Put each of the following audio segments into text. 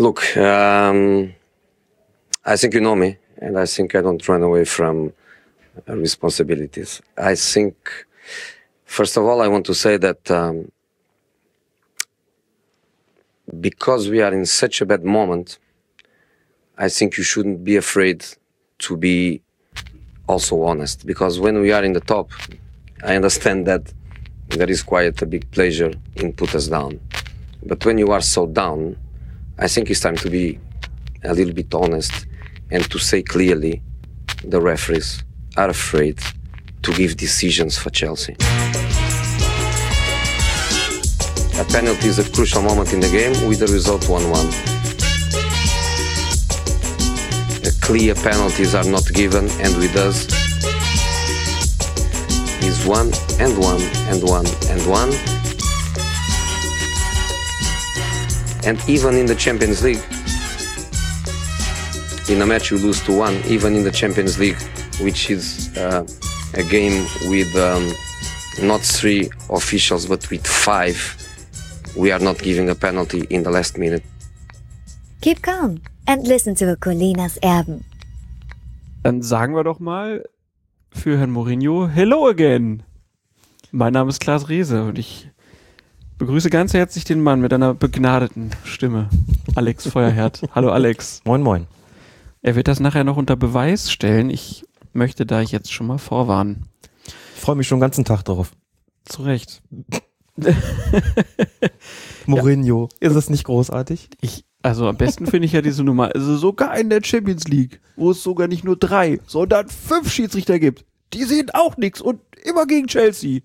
Look, um, I think you know me, and I think I don't run away from uh, responsibilities. I think, first of all, I want to say that um, because we are in such a bad moment, I think you shouldn't be afraid to be also honest. Because when we are in the top, I understand that there is quite a big pleasure in put us down. But when you are so down, I think it's time to be a little bit honest and to say clearly the referees are afraid to give decisions for Chelsea. A penalty is a crucial moment in the game with the result 1 1. Clear penalties are not given, and with us is one and one and one and one. And even in the Champions League, in a match you lose to one, even in the Champions League, which is uh, a game with um, not three officials but with five, we are not giving a penalty in the last minute. Keep calm and listen to Colinas Erben. Dann sagen wir doch mal für Herrn Mourinho Hello again. Mein Name ist Klaas Riese und ich begrüße ganz herzlich den Mann mit einer begnadeten Stimme, Alex Feuerherd. Hallo Alex. Moin, moin. Er wird das nachher noch unter Beweis stellen. Ich möchte da jetzt schon mal vorwarnen. Ich freue mich schon den ganzen Tag darauf. Zu Recht. Mourinho, ja. ist das nicht großartig? Ich, also am besten finde ich ja diese Nummer. Also sogar in der Champions League, wo es sogar nicht nur drei, sondern fünf Schiedsrichter gibt. Die sehen auch nichts und immer gegen Chelsea.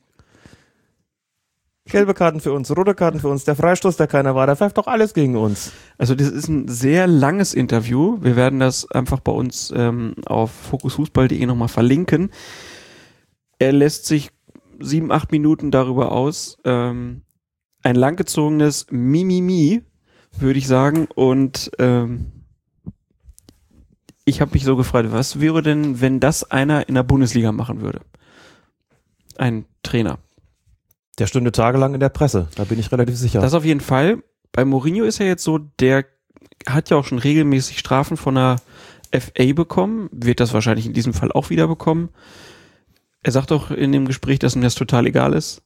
Gelbe Karten für uns, rote Karten für uns, der Freistoß, der keiner war, der pfeift doch alles gegen uns. Also das ist ein sehr langes Interview. Wir werden das einfach bei uns ähm, auf fokusfußball.de nochmal verlinken. Er lässt sich sieben, acht Minuten darüber aus. Ähm, ein langgezogenes Mimimi, würde ich sagen. Und ähm, ich habe mich so gefragt, was wäre denn, wenn das einer in der Bundesliga machen würde? Ein Trainer. Der stünde tagelang in der Presse, da bin ich relativ sicher. Das auf jeden Fall. Bei Mourinho ist er jetzt so, der hat ja auch schon regelmäßig Strafen von der FA bekommen, wird das wahrscheinlich in diesem Fall auch wieder bekommen. Er sagt auch in dem Gespräch, dass ihm das total egal ist.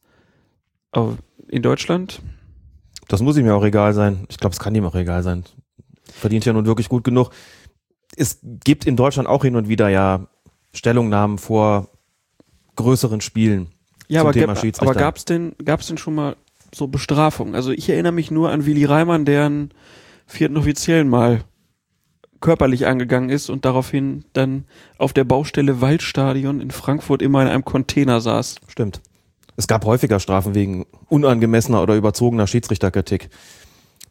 Aber in Deutschland? Das muss ihm ja auch egal sein. Ich glaube, es kann ihm auch egal sein. Verdient ja nun wirklich gut genug. Es gibt in Deutschland auch hin und wieder ja Stellungnahmen vor größeren Spielen ja, aber, Thema gab, aber gab's denn, gab's denn schon mal so Bestrafungen? Also ich erinnere mich nur an Willi Reimann, der einen vierten Offiziellen mal körperlich angegangen ist und daraufhin dann auf der Baustelle Waldstadion in Frankfurt immer in einem Container saß. Stimmt. Es gab häufiger Strafen wegen unangemessener oder überzogener Schiedsrichterkritik.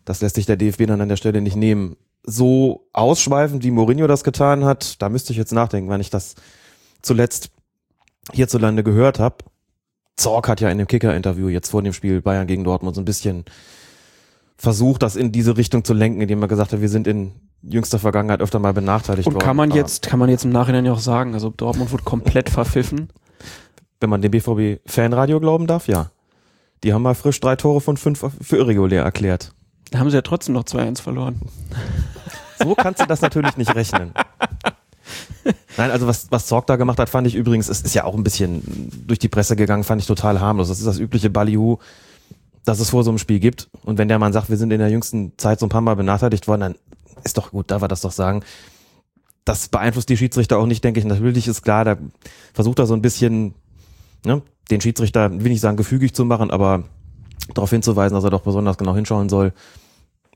Das lässt sich der DFB dann an der Stelle nicht nehmen. So ausschweifend, wie Mourinho das getan hat, da müsste ich jetzt nachdenken, wenn ich das zuletzt hierzulande gehört habe. Zorg hat ja in dem Kicker-Interview jetzt vor dem Spiel Bayern gegen Dortmund so ein bisschen versucht, das in diese Richtung zu lenken, indem er gesagt hat, wir sind in jüngster Vergangenheit öfter mal benachteiligt worden. Und kann man jetzt, kann man jetzt im Nachhinein ja auch sagen, also Dortmund wurde komplett verpfiffen. Wenn man dem BVB Fanradio glauben darf, ja. Die haben mal frisch drei Tore von fünf für irregulär erklärt. Da haben sie ja trotzdem noch 2-1 verloren. So kannst du das natürlich nicht rechnen. Nein, also was, was Zorg da gemacht hat, fand ich übrigens, es ist ja auch ein bisschen durch die Presse gegangen, fand ich total harmlos. Das ist das übliche Ballyhoo, das es vor so einem Spiel gibt. Und wenn der Mann sagt, wir sind in der jüngsten Zeit so ein paar Mal benachteiligt worden, dann ist doch gut, darf er das doch sagen. Das beeinflusst die Schiedsrichter auch nicht, denke ich. Natürlich ist klar, da versucht er so ein bisschen, ne, den Schiedsrichter, will ich sagen, gefügig zu machen, aber darauf hinzuweisen, dass er doch besonders genau hinschauen soll.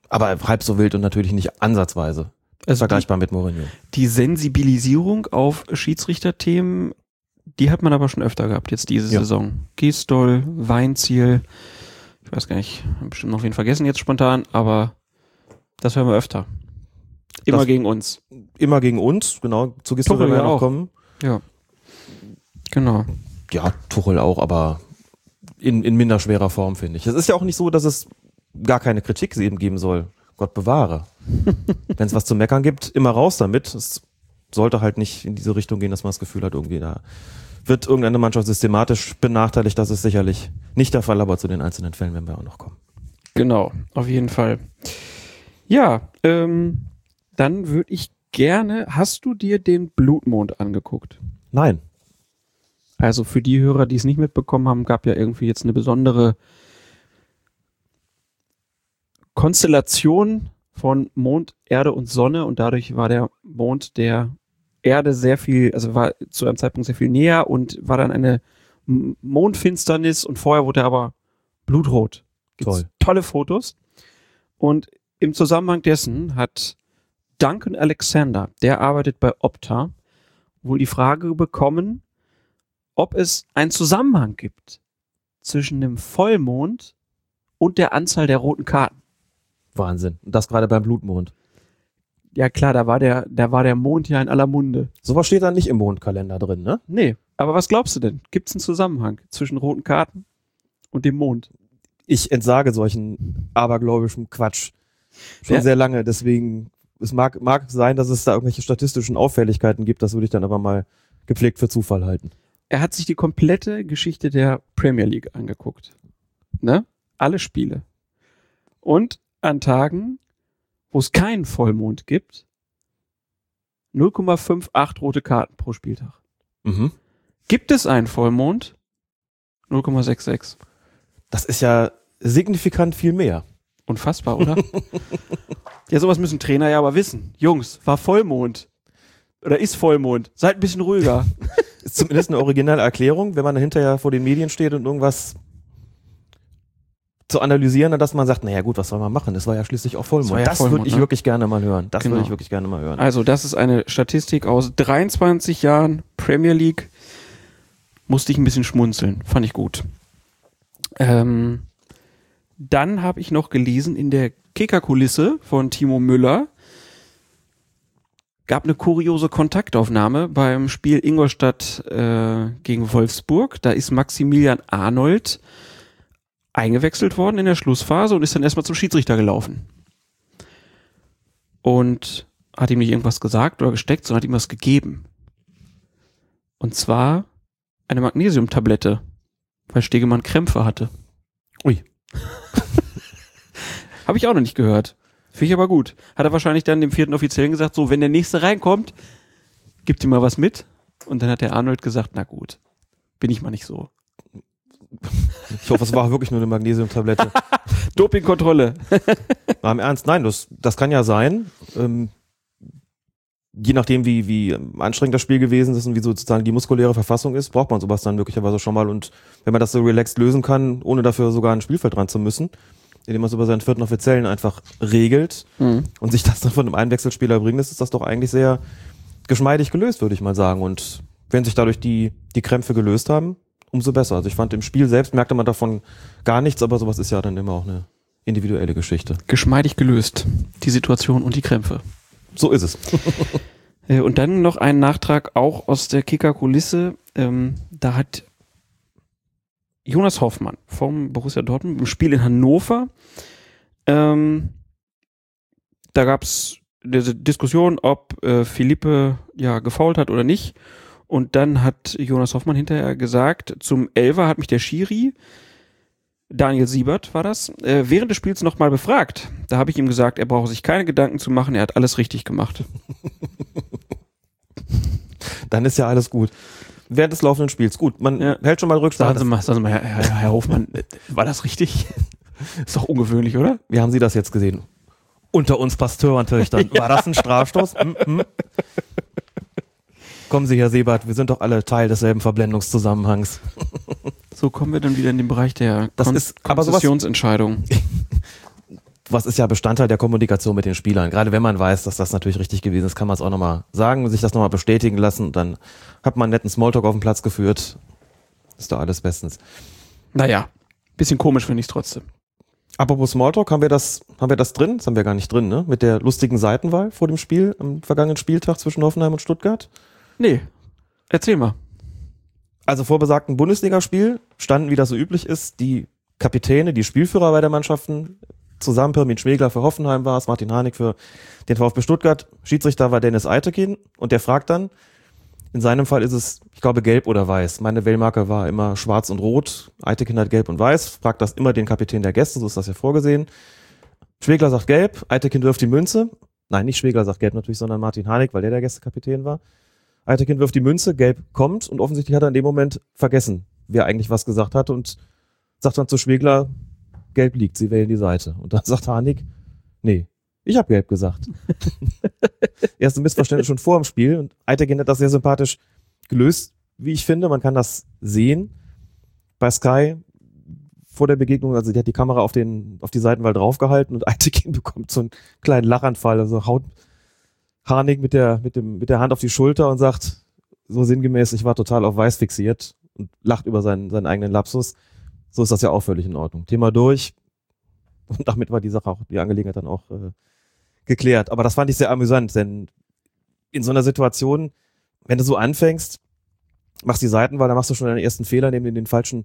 Aber halb so wild und natürlich nicht ansatzweise. Also vergleichbar die, mit Mourinho. Die Sensibilisierung auf Schiedsrichterthemen, die hat man aber schon öfter gehabt, jetzt diese ja. Saison. Gistol, Weinziel, ich weiß gar nicht, bestimmt noch wen vergessen jetzt spontan, aber das hören wir öfter. Immer das, gegen uns. Immer gegen uns, genau. Zu Gistol werden wir noch kommen. Ja. Genau. Ja, Tuchel auch, aber in, in minder schwerer Form, finde ich. Es ist ja auch nicht so, dass es gar keine Kritik eben geben soll. Gott bewahre. Wenn es was zu meckern gibt, immer raus damit. Es sollte halt nicht in diese Richtung gehen, dass man das Gefühl hat, irgendwie da wird irgendeine Mannschaft systematisch benachteiligt. Das ist sicherlich nicht der Fall, aber zu den einzelnen Fällen werden wir auch noch kommen. Genau, auf jeden Fall. Ja, ähm, dann würde ich gerne, hast du dir den Blutmond angeguckt? Nein. Also für die Hörer, die es nicht mitbekommen haben, gab ja irgendwie jetzt eine besondere Konstellation von Mond, Erde und Sonne und dadurch war der Mond der Erde sehr viel, also war zu einem Zeitpunkt sehr viel näher und war dann eine Mondfinsternis und vorher wurde er aber blutrot. Gibt's Toll. Tolle Fotos. Und im Zusammenhang dessen hat Duncan Alexander, der arbeitet bei Opta, wohl die Frage bekommen, ob es einen Zusammenhang gibt zwischen dem Vollmond und der Anzahl der roten Karten. Wahnsinn. Und das gerade beim Blutmond. Ja klar, da war der, da war der Mond ja in aller Munde. Sowas steht da nicht im Mondkalender drin, ne? Nee, aber was glaubst du denn? Gibt es einen Zusammenhang zwischen roten Karten und dem Mond? Ich entsage solchen abergläubischen Quatsch schon Ja. sehr lange. Deswegen, es mag, mag sein, dass es da irgendwelche statistischen Auffälligkeiten gibt. Das würde ich dann aber mal gepflegt für Zufall halten. Er hat sich die komplette Geschichte der Premier League angeguckt. Ne? Alle Spiele. Und an Tagen, wo es keinen Vollmond gibt, 0,58 rote Karten pro Spieltag. Mhm. Gibt es einen Vollmond? 0,66. Das ist ja signifikant viel mehr. Unfassbar, oder? ja, sowas müssen Trainer ja aber wissen. Jungs, war Vollmond. Oder ist Vollmond. Seid ein bisschen ruhiger. Ist zumindest eine originelle Erklärung, wenn man hinterher vor den Medien steht und irgendwas zu analysieren, dass man sagt, naja gut, was soll man machen? Das war ja schließlich auch Vollmond. Das ja Das, würde ich ne? wirklich gerne mal hören. Das Genau. würde ich wirklich gerne mal hören. Also, das ist eine Statistik aus 23 Jahren Premier League. Musste ich ein bisschen schmunzeln. Fand ich gut. Ähm, dann habe ich noch gelesen in der Kickerkulisse von Timo Müller gab eine kuriose Kontaktaufnahme beim Spiel Ingolstadt äh, gegen Wolfsburg. Da ist Maximilian Arnold eingewechselt worden in der Schlussphase und ist dann erstmal zum Schiedsrichter gelaufen. Und hat ihm nicht irgendwas gesagt oder gesteckt, sondern hat ihm was gegeben. Und zwar eine Magnesiumtablette, weil Stegemann Krämpfe hatte. Ui. Habe ich auch noch nicht gehört. Finde ich aber gut. Hat er wahrscheinlich dann dem vierten Offiziellen gesagt, so, wenn der nächste reinkommt, gibt ihm mal was mit. Und dann hat der Arnold gesagt, na gut, bin ich mal nicht so. Ich hoffe, es war wirklich nur eine Magnesiumtablette. Dopingkontrolle. Mal im Ernst, nein, das, das kann ja sein. Ähm, je nachdem, wie, wie anstrengend das Spiel gewesen ist und wie sozusagen die muskuläre Verfassung ist, braucht man sowas dann möglicherweise schon mal. Und wenn man das so relaxed lösen kann, ohne dafür sogar ein Spielfeld dran zu müssen, indem man es über seinen vierten Offiziellen einfach regelt und sich das dann von einem Einwechselspieler bringt, ist das doch eigentlich sehr geschmeidig gelöst, würde ich mal sagen. Und wenn sich dadurch die, die Krämpfe gelöst haben, umso besser. Also ich fand im Spiel selbst merkte man davon gar nichts, aber sowas ist ja dann immer auch eine individuelle Geschichte. Geschmeidig gelöst. Die Situation und die Krämpfe. So ist es. Äh, Und dann noch ein Nachtrag auch aus der Kicker-Kulisse. Ähm, da hat Jonas Hoffmann vom Borussia Dortmund im Spiel in Hannover. Ähm, da gab es diese Diskussion, ob äh, Philippe ja gefault hat oder nicht. Und dann hat Jonas Hoffmann hinterher gesagt, zum Elfer hat mich der Schiri, Daniel Siebert war das, äh, während des Spiels nochmal befragt. Da habe ich ihm gesagt, er brauche sich keine Gedanken zu machen, er hat alles richtig gemacht. Dann ist ja alles gut. Während des laufenden Spiels. Gut, man Ja. hält schon mal Sagen Rücksprache. Sie mal, sagen Sie mal Herr, Herr, Herr Hofmann, äh, war das richtig? Ist doch ungewöhnlich, oder? Wie haben Sie das jetzt gesehen? Unter uns Pasteurentöchtern. War das ein Strafstoß? Hm, hm. Kommen Sie, Herr Sebert, wir sind doch alle Teil desselben Verblendungszusammenhangs. So kommen wir dann wieder in den Bereich der Das Kon ist- Konzessionsentscheidung. Was ist ja Bestandteil der Kommunikation mit den Spielern. Gerade wenn man weiß, dass das natürlich richtig gewesen ist, kann man es auch nochmal sagen, sich das nochmal bestätigen lassen. Dann hat man einen netten Smalltalk auf den Platz geführt. Ist doch alles bestens. Naja, bisschen komisch finde ich es trotzdem. Apropos Smalltalk, haben wir das, haben wir das drin? Das haben wir gar nicht drin, ne? Mit der lustigen Seitenwahl vor dem Spiel am vergangenen Spieltag zwischen Hoffenheim und Stuttgart. Nee, erzähl mal. Also vor besagtem Bundesligaspiel standen, wie das so üblich ist, die Kapitäne, die Spielführer bei der Mannschaften zusammen. Pirmin Schmegler für Hoffenheim war es, Martin Harnik für den VfB Stuttgart. Schiedsrichter war Dennis Eitekin und der fragt dann, in seinem Fall ist es, ich glaube, gelb oder weiß. Meine Wellmarke war immer schwarz und rot. Eitekin hat gelb und weiß. Fragt das immer den Kapitän der Gäste, so ist das ja vorgesehen. Schwegler sagt gelb, Eitekin wirft die Münze. Nein, nicht Schwegler sagt gelb natürlich, sondern Martin Harnik, weil der der Gästekapitän war. Eitekin wirft die Münze, gelb kommt und offensichtlich hat er in dem Moment vergessen, wer eigentlich was gesagt hat und sagt dann zu Schwegler, gelb liegt, sie wählen die Seite. Und dann sagt Harnik, nee, ich habe gelb gesagt. Erste Missverständnis schon vor dem Spiel und Eitekin hat das sehr sympathisch gelöst, wie ich finde. Man kann das sehen bei Sky vor der Begegnung, also die hat die Kamera auf den auf die Seitenwahl draufgehalten und Eitekin bekommt so einen kleinen Lachanfall, also haut Harnik mit der mit dem mit der Hand auf die Schulter und sagt so sinngemäß, ich war total auf weiß fixiert und lacht über seinen seinen eigenen Lapsus. So ist das ja auch völlig in Ordnung. Thema durch. Und damit war die Sache auch, die Angelegenheit dann auch äh, geklärt. Aber das fand ich sehr amüsant, denn in so einer Situation, wenn du so anfängst, machst die Seitenwahl, dann machst du schon deinen ersten Fehler, indem du den falschen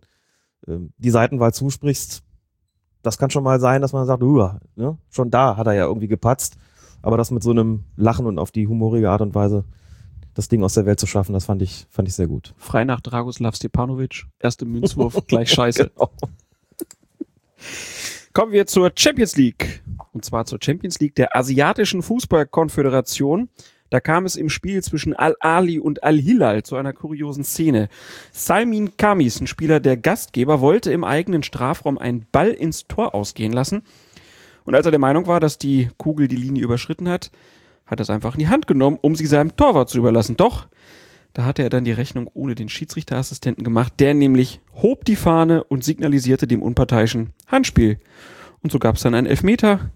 ähm, die Seitenwahl zusprichst. Das kann schon mal sein, dass man sagt, uh, ne? schon da hat er ja irgendwie gepatzt. Aber das mit so einem Lachen und auf die humorige Art und Weise das Ding aus der Welt zu schaffen, das fand ich, fand ich sehr gut. Frei nach Dragoslav Stepanovic. Erste Münzwurf, gleich scheiße. Genau. Kommen wir zur Champions League. Und zwar zur Champions League der Asiatischen Fußballkonföderation. Da kam es im Spiel zwischen Al-Ali und Al-Hilal zu einer kuriosen Szene. Salmin Kamis, ein Spieler der Gastgeber, wollte im eigenen Strafraum einen Ball ins Tor ausgehen lassen. Und als er der Meinung war, dass die Kugel die Linie überschritten hat, hat er es einfach in die Hand genommen, um sie seinem Torwart zu überlassen. Doch, da hatte er dann die Rechnung ohne den Schiedsrichterassistenten gemacht. Der nämlich hob die Fahne und signalisierte dem unparteiischen Handspiel. Und so gab es dann einen Elfmeter.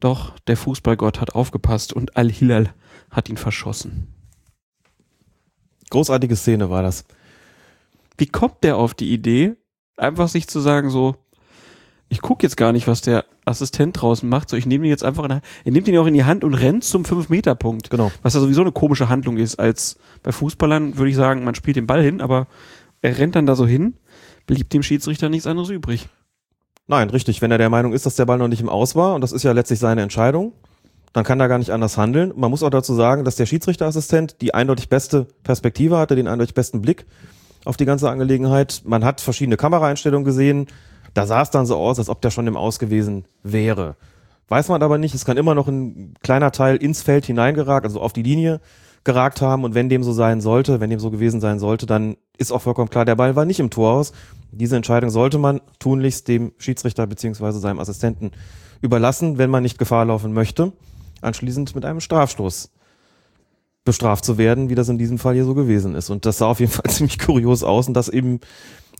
Doch der Fußballgott hat aufgepasst und Al-Hilal hat ihn verschossen. Großartige Szene war das. Wie kommt der auf die Idee, einfach sich zu sagen so, ich gucke jetzt gar nicht, was der Assistent draußen macht, so ich nehme ihn jetzt einfach in er nimmt ihn auch in die Hand und rennt zum 5-Meter-Punkt. Genau. Was ja sowieso eine komische Handlung ist, als bei Fußballern würde ich sagen, man spielt den Ball hin, aber er rennt dann da so hin, blieb dem Schiedsrichter nichts anderes übrig. Nein, richtig. Wenn er der Meinung ist, dass der Ball noch nicht im Aus war, und das ist ja letztlich seine Entscheidung, dann kann er gar nicht anders handeln. Man muss auch dazu sagen, dass der Schiedsrichterassistent die eindeutig beste Perspektive hatte, den eindeutig besten Blick auf die ganze Angelegenheit. Man hat verschiedene Kameraeinstellungen gesehen. Da sah es dann so aus, als ob der schon im Aus gewesen wäre. Weiß man aber nicht. Es kann immer noch ein kleiner Teil ins Feld hineingeragt, also auf die Linie geragt haben. Und wenn dem so sein sollte, wenn dem so gewesen sein sollte, dann ist auch vollkommen klar, der Ball war nicht im Tor aus. Diese Entscheidung sollte man tunlichst dem Schiedsrichter beziehungsweise seinem Assistenten überlassen, wenn man nicht Gefahr laufen möchte, anschließend mit einem Strafstoß bestraft zu werden, wie das in diesem Fall hier so gewesen ist. Und das sah auf jeden Fall ziemlich kurios aus und das eben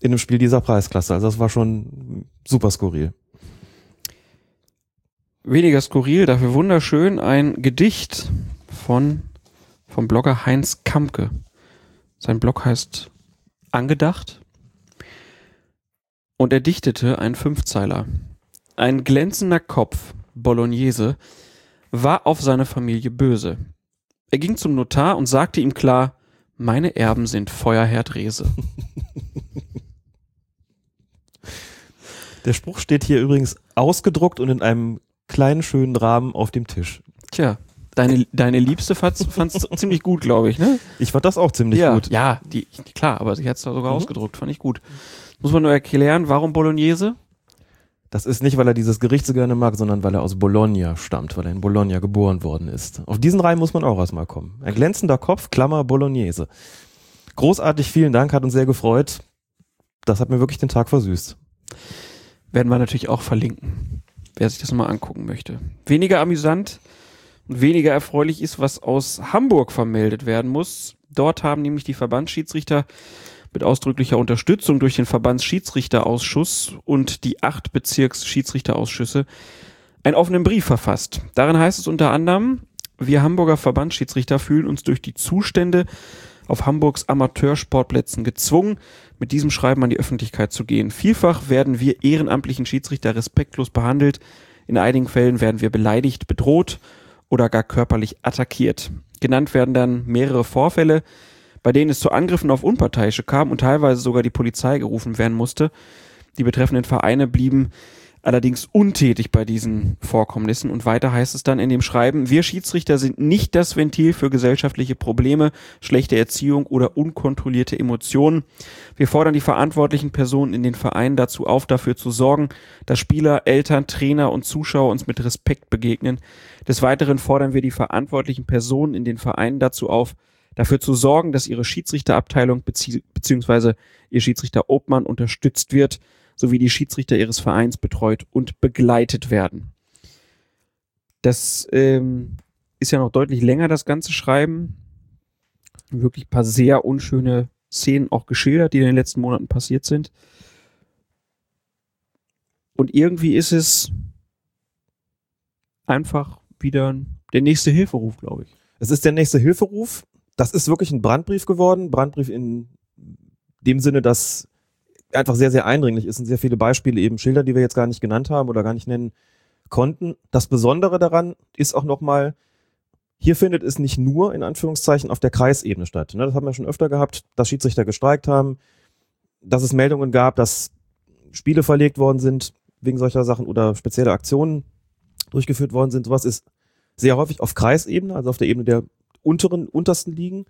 in einem Spiel dieser Preisklasse. Also das war schon super skurril. Weniger skurril, dafür wunderschön, ein Gedicht von, vom Blogger Heinz Kampke. Sein Blog heißt Angedacht. Und er dichtete einen Fünfzeiler. Ein glänzender Kopf, Bolognese, war auf seine Familie böse. Er ging zum Notar und sagte ihm klar, meine Erben sind Feuerherd Rese. Der Spruch steht hier übrigens ausgedruckt und in einem kleinen schönen Rahmen auf dem Tisch. Tja, deine, deine Liebste fand's, fand's ziemlich gut, glaube ich, ne? Ich fand das auch ziemlich ja, gut. Ja, die, klar, aber sie hat es da sogar ausgedruckt, fand ich gut. Muss man nur erklären, warum Bolognese? Das ist nicht, weil er dieses Gericht so gerne mag, sondern weil er aus Bologna stammt, weil er in Bologna geboren worden ist. Auf diesen Reim muss man auch erstmal kommen. Ein glänzender Kopf, Klammer, Bolognese. Großartig, vielen Dank, hat uns sehr gefreut. Das hat mir wirklich den Tag versüßt. Werden wir natürlich auch verlinken, wer sich das mal angucken möchte. Weniger amüsant und weniger erfreulich ist, was aus Hamburg vermeldet werden muss. Dort haben nämlich die Verbandsschiedsrichter mit ausdrücklicher Unterstützung durch den Verbandsschiedsrichterausschuss und die acht Bezirksschiedsrichterausschüsse einen offenen Brief verfasst. Darin heißt es unter anderem, wir Hamburger Verbandsschiedsrichter fühlen uns durch die Zustände auf Hamburgs Amateursportplätzen gezwungen, mit diesem Schreiben an die Öffentlichkeit zu gehen. Vielfach werden wir ehrenamtlichen Schiedsrichter respektlos behandelt. In einigen Fällen werden wir beleidigt, bedroht oder gar körperlich attackiert. Genannt werden dann mehrere Vorfälle, bei denen es zu Angriffen auf Unparteiische kam und teilweise sogar die Polizei gerufen werden musste. Die betreffenden Vereine blieben allerdings untätig bei diesen Vorkommnissen. Und weiter heißt es dann in dem Schreiben, wir Schiedsrichter sind nicht das Ventil für gesellschaftliche Probleme, schlechte Erziehung oder unkontrollierte Emotionen. Wir fordern die verantwortlichen Personen in den Vereinen dazu auf, dafür zu sorgen, dass Spieler, Eltern, Trainer und Zuschauer uns mit Respekt begegnen. Des Weiteren fordern wir die verantwortlichen Personen in den Vereinen dazu auf, dafür zu sorgen, dass ihre Schiedsrichterabteilung beziehungsweise ihr Schiedsrichter Obmann unterstützt wird, sowie die Schiedsrichter ihres Vereins betreut und begleitet werden. Das ähm, ist ja noch deutlich länger, das ganze Schreiben. Wirklich ein paar sehr unschöne Szenen auch geschildert, die in den letzten Monaten passiert sind. Und irgendwie ist es einfach wieder der nächste Hilferuf, glaube ich. Es ist der nächste Hilferuf. Das ist wirklich ein Brandbrief geworden. Brandbrief in dem Sinne, dass einfach sehr, sehr eindringlich ist und sehr viele Beispiele eben schildern, die wir jetzt gar nicht genannt haben oder gar nicht nennen konnten. Das Besondere daran ist auch nochmal, hier findet es nicht nur in Anführungszeichen auf der Kreisebene statt. Ne, das haben wir schon öfter gehabt, dass Schiedsrichter gestreikt haben, dass es Meldungen gab, dass Spiele verlegt worden sind wegen solcher Sachen oder spezielle Aktionen durchgeführt worden sind. Sowas ist sehr häufig auf Kreisebene, also auf der Ebene der unteren, untersten Ligen.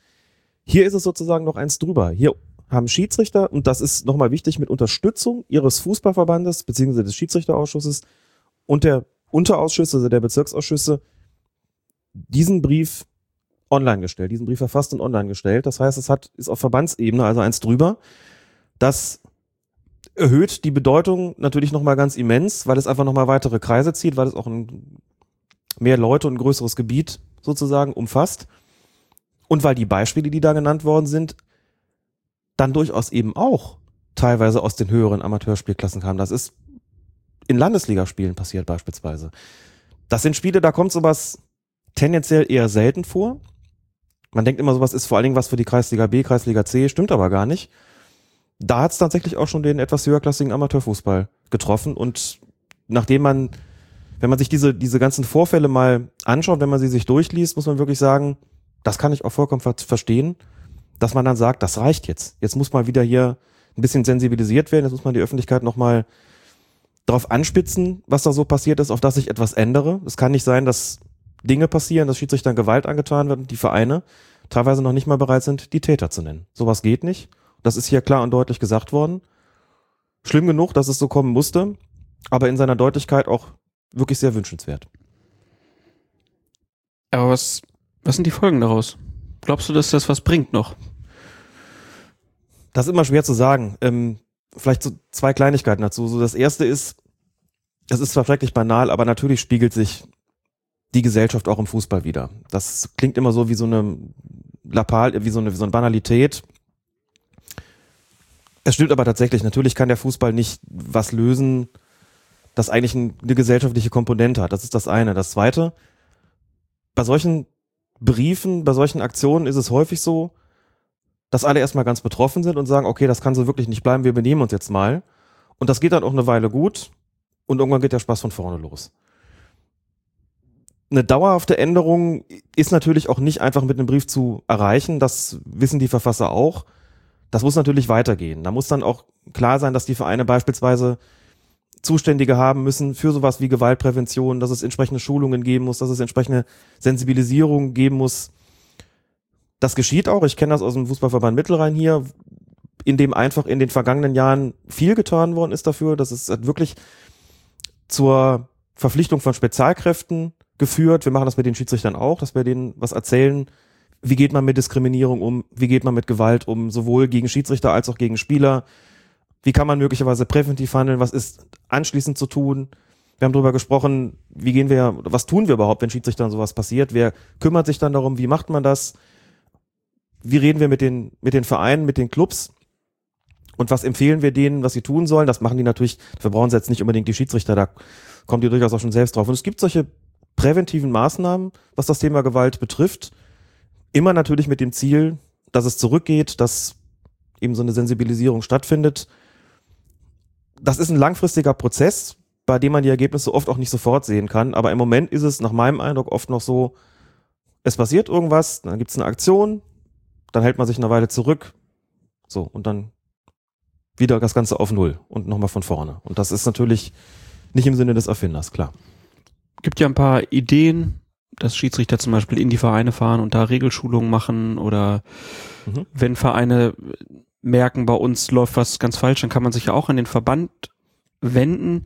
Hier ist es sozusagen noch eins drüber. Hier haben Schiedsrichter, und das ist nochmal wichtig, mit Unterstützung ihres Fußballverbandes beziehungsweise des Schiedsrichterausschusses und der Unterausschüsse, also der Bezirksausschüsse, diesen Brief online gestellt, diesen Brief verfasst und online gestellt. Das heißt, es hat, ist auf Verbandsebene, also eins drüber. Das erhöht die Bedeutung natürlich nochmal ganz immens, weil es einfach nochmal weitere Kreise zieht, weil es auch ein, mehr Leute und ein größeres Gebiet sozusagen umfasst. Und weil die Beispiele, die da genannt worden sind, dann durchaus eben auch teilweise aus den höheren Amateurspielklassen kamen. Das ist in Landesligaspielen passiert beispielsweise. Das sind Spiele, da kommt sowas tendenziell eher selten vor. Man denkt immer, sowas ist vor allen Dingen was für die Kreisliga B, Kreisliga C, stimmt aber gar nicht. Da hat es tatsächlich auch schon den etwas höherklassigen Amateurfußball getroffen und nachdem man, wenn man sich diese, diese ganzen Vorfälle mal anschaut, wenn man sie sich durchliest, muss man wirklich sagen, das kann ich auch vollkommen ver verstehen dass man dann sagt, das reicht jetzt. Jetzt muss mal wieder hier ein bisschen sensibilisiert werden, jetzt muss man die Öffentlichkeit nochmal darauf anspitzen, was da so passiert ist, auf das sich etwas ändere. Es kann nicht sein, dass Dinge passieren, dass Schiedsrichtern Gewalt angetan wird und die Vereine teilweise noch nicht mal bereit sind, die Täter zu nennen. Sowas geht nicht. Das ist hier klar und deutlich gesagt worden. Schlimm genug, dass es so kommen musste, aber in seiner Deutlichkeit auch wirklich sehr wünschenswert. Aber was, was sind die Folgen daraus? Glaubst du, dass das was bringt noch? Das ist immer schwer zu sagen. Ähm, vielleicht so zwei Kleinigkeiten dazu. So das erste ist, es ist zwar schrecklich banal, aber natürlich spiegelt sich die Gesellschaft auch im Fußball wieder. Das klingt immer so wie so eine Lapal, wie so eine, wie so eine Banalität. Es stimmt aber tatsächlich, natürlich kann der Fußball nicht was lösen, das eigentlich eine gesellschaftliche Komponente hat. Das ist das eine. Das zweite, bei solchen Briefen, bei solchen Aktionen ist es häufig so, dass alle erstmal ganz betroffen sind und sagen, okay, das kann so wirklich nicht bleiben, wir benehmen uns jetzt mal. Und das geht dann auch eine Weile gut und irgendwann geht der Spaß von vorne los. Eine dauerhafte Änderung ist natürlich auch nicht einfach mit einem Brief zu erreichen, das wissen die Verfasser auch. Das muss natürlich weitergehen. Da muss dann auch klar sein, dass die Vereine beispielsweise Zuständige haben müssen für sowas wie Gewaltprävention, dass es entsprechende Schulungen geben muss, dass es entsprechende Sensibilisierung geben muss, das geschieht auch. Ich kenne das aus dem Fußballverband Mittelrhein hier, in dem einfach in den vergangenen Jahren viel getan worden ist dafür. dass es wirklich zur Verpflichtung von Spezialkräften geführt. Wir machen das mit den Schiedsrichtern auch, dass wir denen was erzählen. Wie geht man mit Diskriminierung um? Wie geht man mit Gewalt um? Sowohl gegen Schiedsrichter als auch gegen Spieler. Wie kann man möglicherweise präventiv handeln? Was ist anschließend zu tun? Wir haben darüber gesprochen, wie gehen wir, was tun wir überhaupt, wenn Schiedsrichtern sowas passiert? Wer kümmert sich dann darum? Wie macht man das? Wie reden wir mit den, mit den Vereinen, mit den Clubs und was empfehlen wir denen, was sie tun sollen. Das machen die natürlich, dafür brauchen jetzt nicht unbedingt die Schiedsrichter, da kommen die durchaus auch schon selbst drauf. Und es gibt solche präventiven Maßnahmen, was das Thema Gewalt betrifft. Immer natürlich mit dem Ziel, dass es zurückgeht, dass eben so eine Sensibilisierung stattfindet. Das ist ein langfristiger Prozess, bei dem man die Ergebnisse oft auch nicht sofort sehen kann. Aber im Moment ist es nach meinem Eindruck oft noch so, es passiert irgendwas, dann gibt es eine Aktion, dann hält man sich eine Weile zurück. So, und dann wieder das Ganze auf Null und nochmal von vorne. Und das ist natürlich Nicht im Sinne des Erfinders, klar. Gibt ja ein paar Ideen, dass Schiedsrichter zum Beispiel in die Vereine fahren und da Regelschulungen machen oder Mhm. wenn Vereine merken, bei uns läuft was ganz falsch, dann kann man sich ja auch an den Verband wenden.